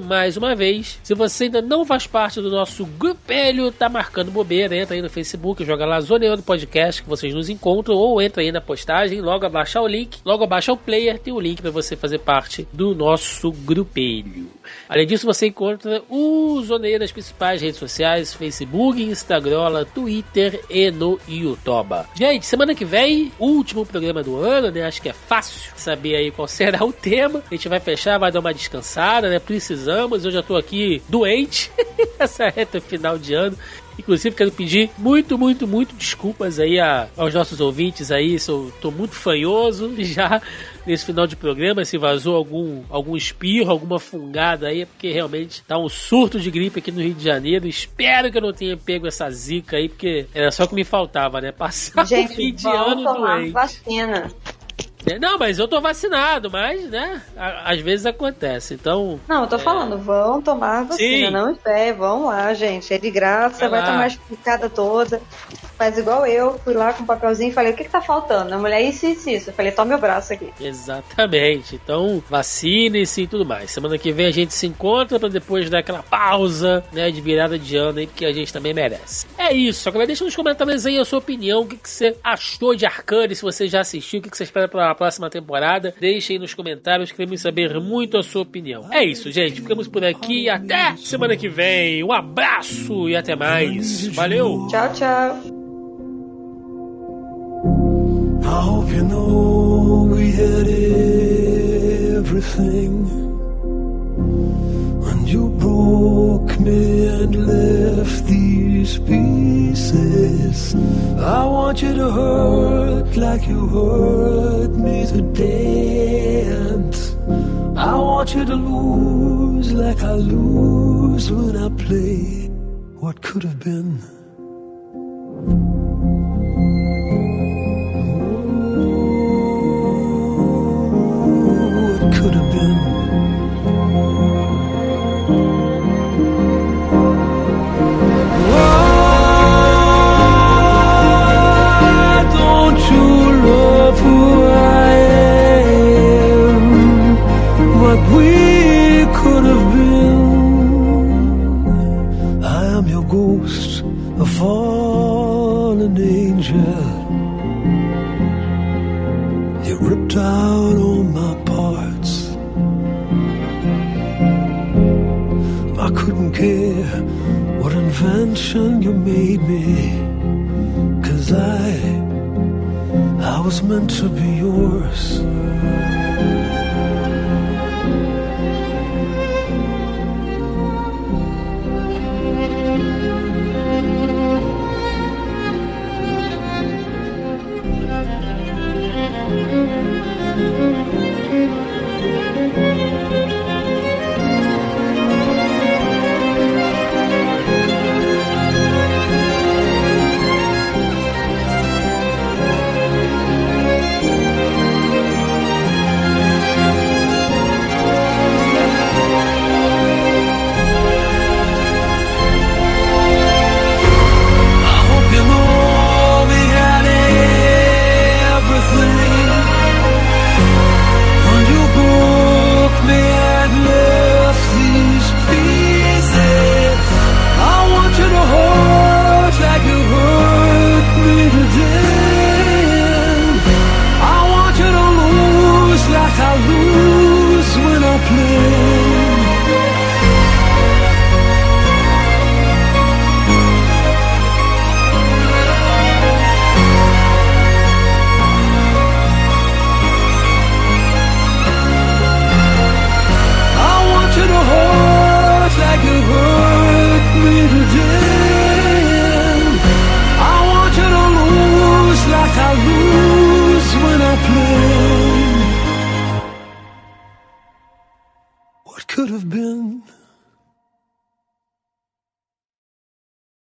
Mais uma vez, se você ainda não faz parte do nosso grupelho, tá marcando bobeira, entra aí no Facebook, joga lá Zoneando Podcast que vocês nos encontram ou entra aí na postagem, logo abaixar o link, logo abaixar o player, tem o link para você fazer parte do nosso grupelho. Além disso, você encontra o Zoneia nas principais redes sociais: Facebook, Instagram, Twitter e no YouTube. Gente, semana que vem, último programa do ano, né? Acho que é fácil saber aí qual [LAUGHS] será o tema. A gente vai fechar, vai dar uma descansada, né? Precisamos. Eu já tô aqui doente [LAUGHS] essa reta final de ano. Inclusive, quero pedir muito, muito, muito desculpas aí a, aos nossos ouvintes aí. Sou, tô muito fanhoso [LAUGHS] já nesse final de programa. Se vazou algum, algum espirro, alguma fungada aí, é porque realmente tá um surto de gripe aqui no Rio de Janeiro. Espero que eu não tenha pego essa zica aí, porque era só o que me faltava, né? Passar Gente, o fim de ano doente. vacina. É, não, mas eu tô vacinado, mas, né, às vezes acontece, então... Não, eu tô é... falando, vão tomar vacina, Sim. não espere, vão lá, gente, é de graça, vai, vai tomar a explicada toda, faz igual eu, fui lá com um papelzinho e falei, o que que tá faltando? A mulher, isso, isso, isso, eu falei, toma meu braço aqui. Exatamente, então vacine-se e tudo mais. Semana que vem a gente se encontra pra depois dar aquela pausa, né, de virada de ano aí, porque a gente também merece. É isso, agora deixa nos comentários aí a sua opinião, o que que você achou de Arcane, se você já assistiu, o que que você espera pra próxima temporada. Deixe aí nos comentários, queremos saber muito a sua opinião. É isso, gente. Ficamos por aqui. Até semana que vem. Um abraço e até mais. Valeu. Tchau, tchau. I hope you know we had everything. And you broke me and left these pieces. I want you to hurt like you hurt me today. And I want you to lose like I lose when I play what could have been. invention you made me. Cause I, I was meant to be yours.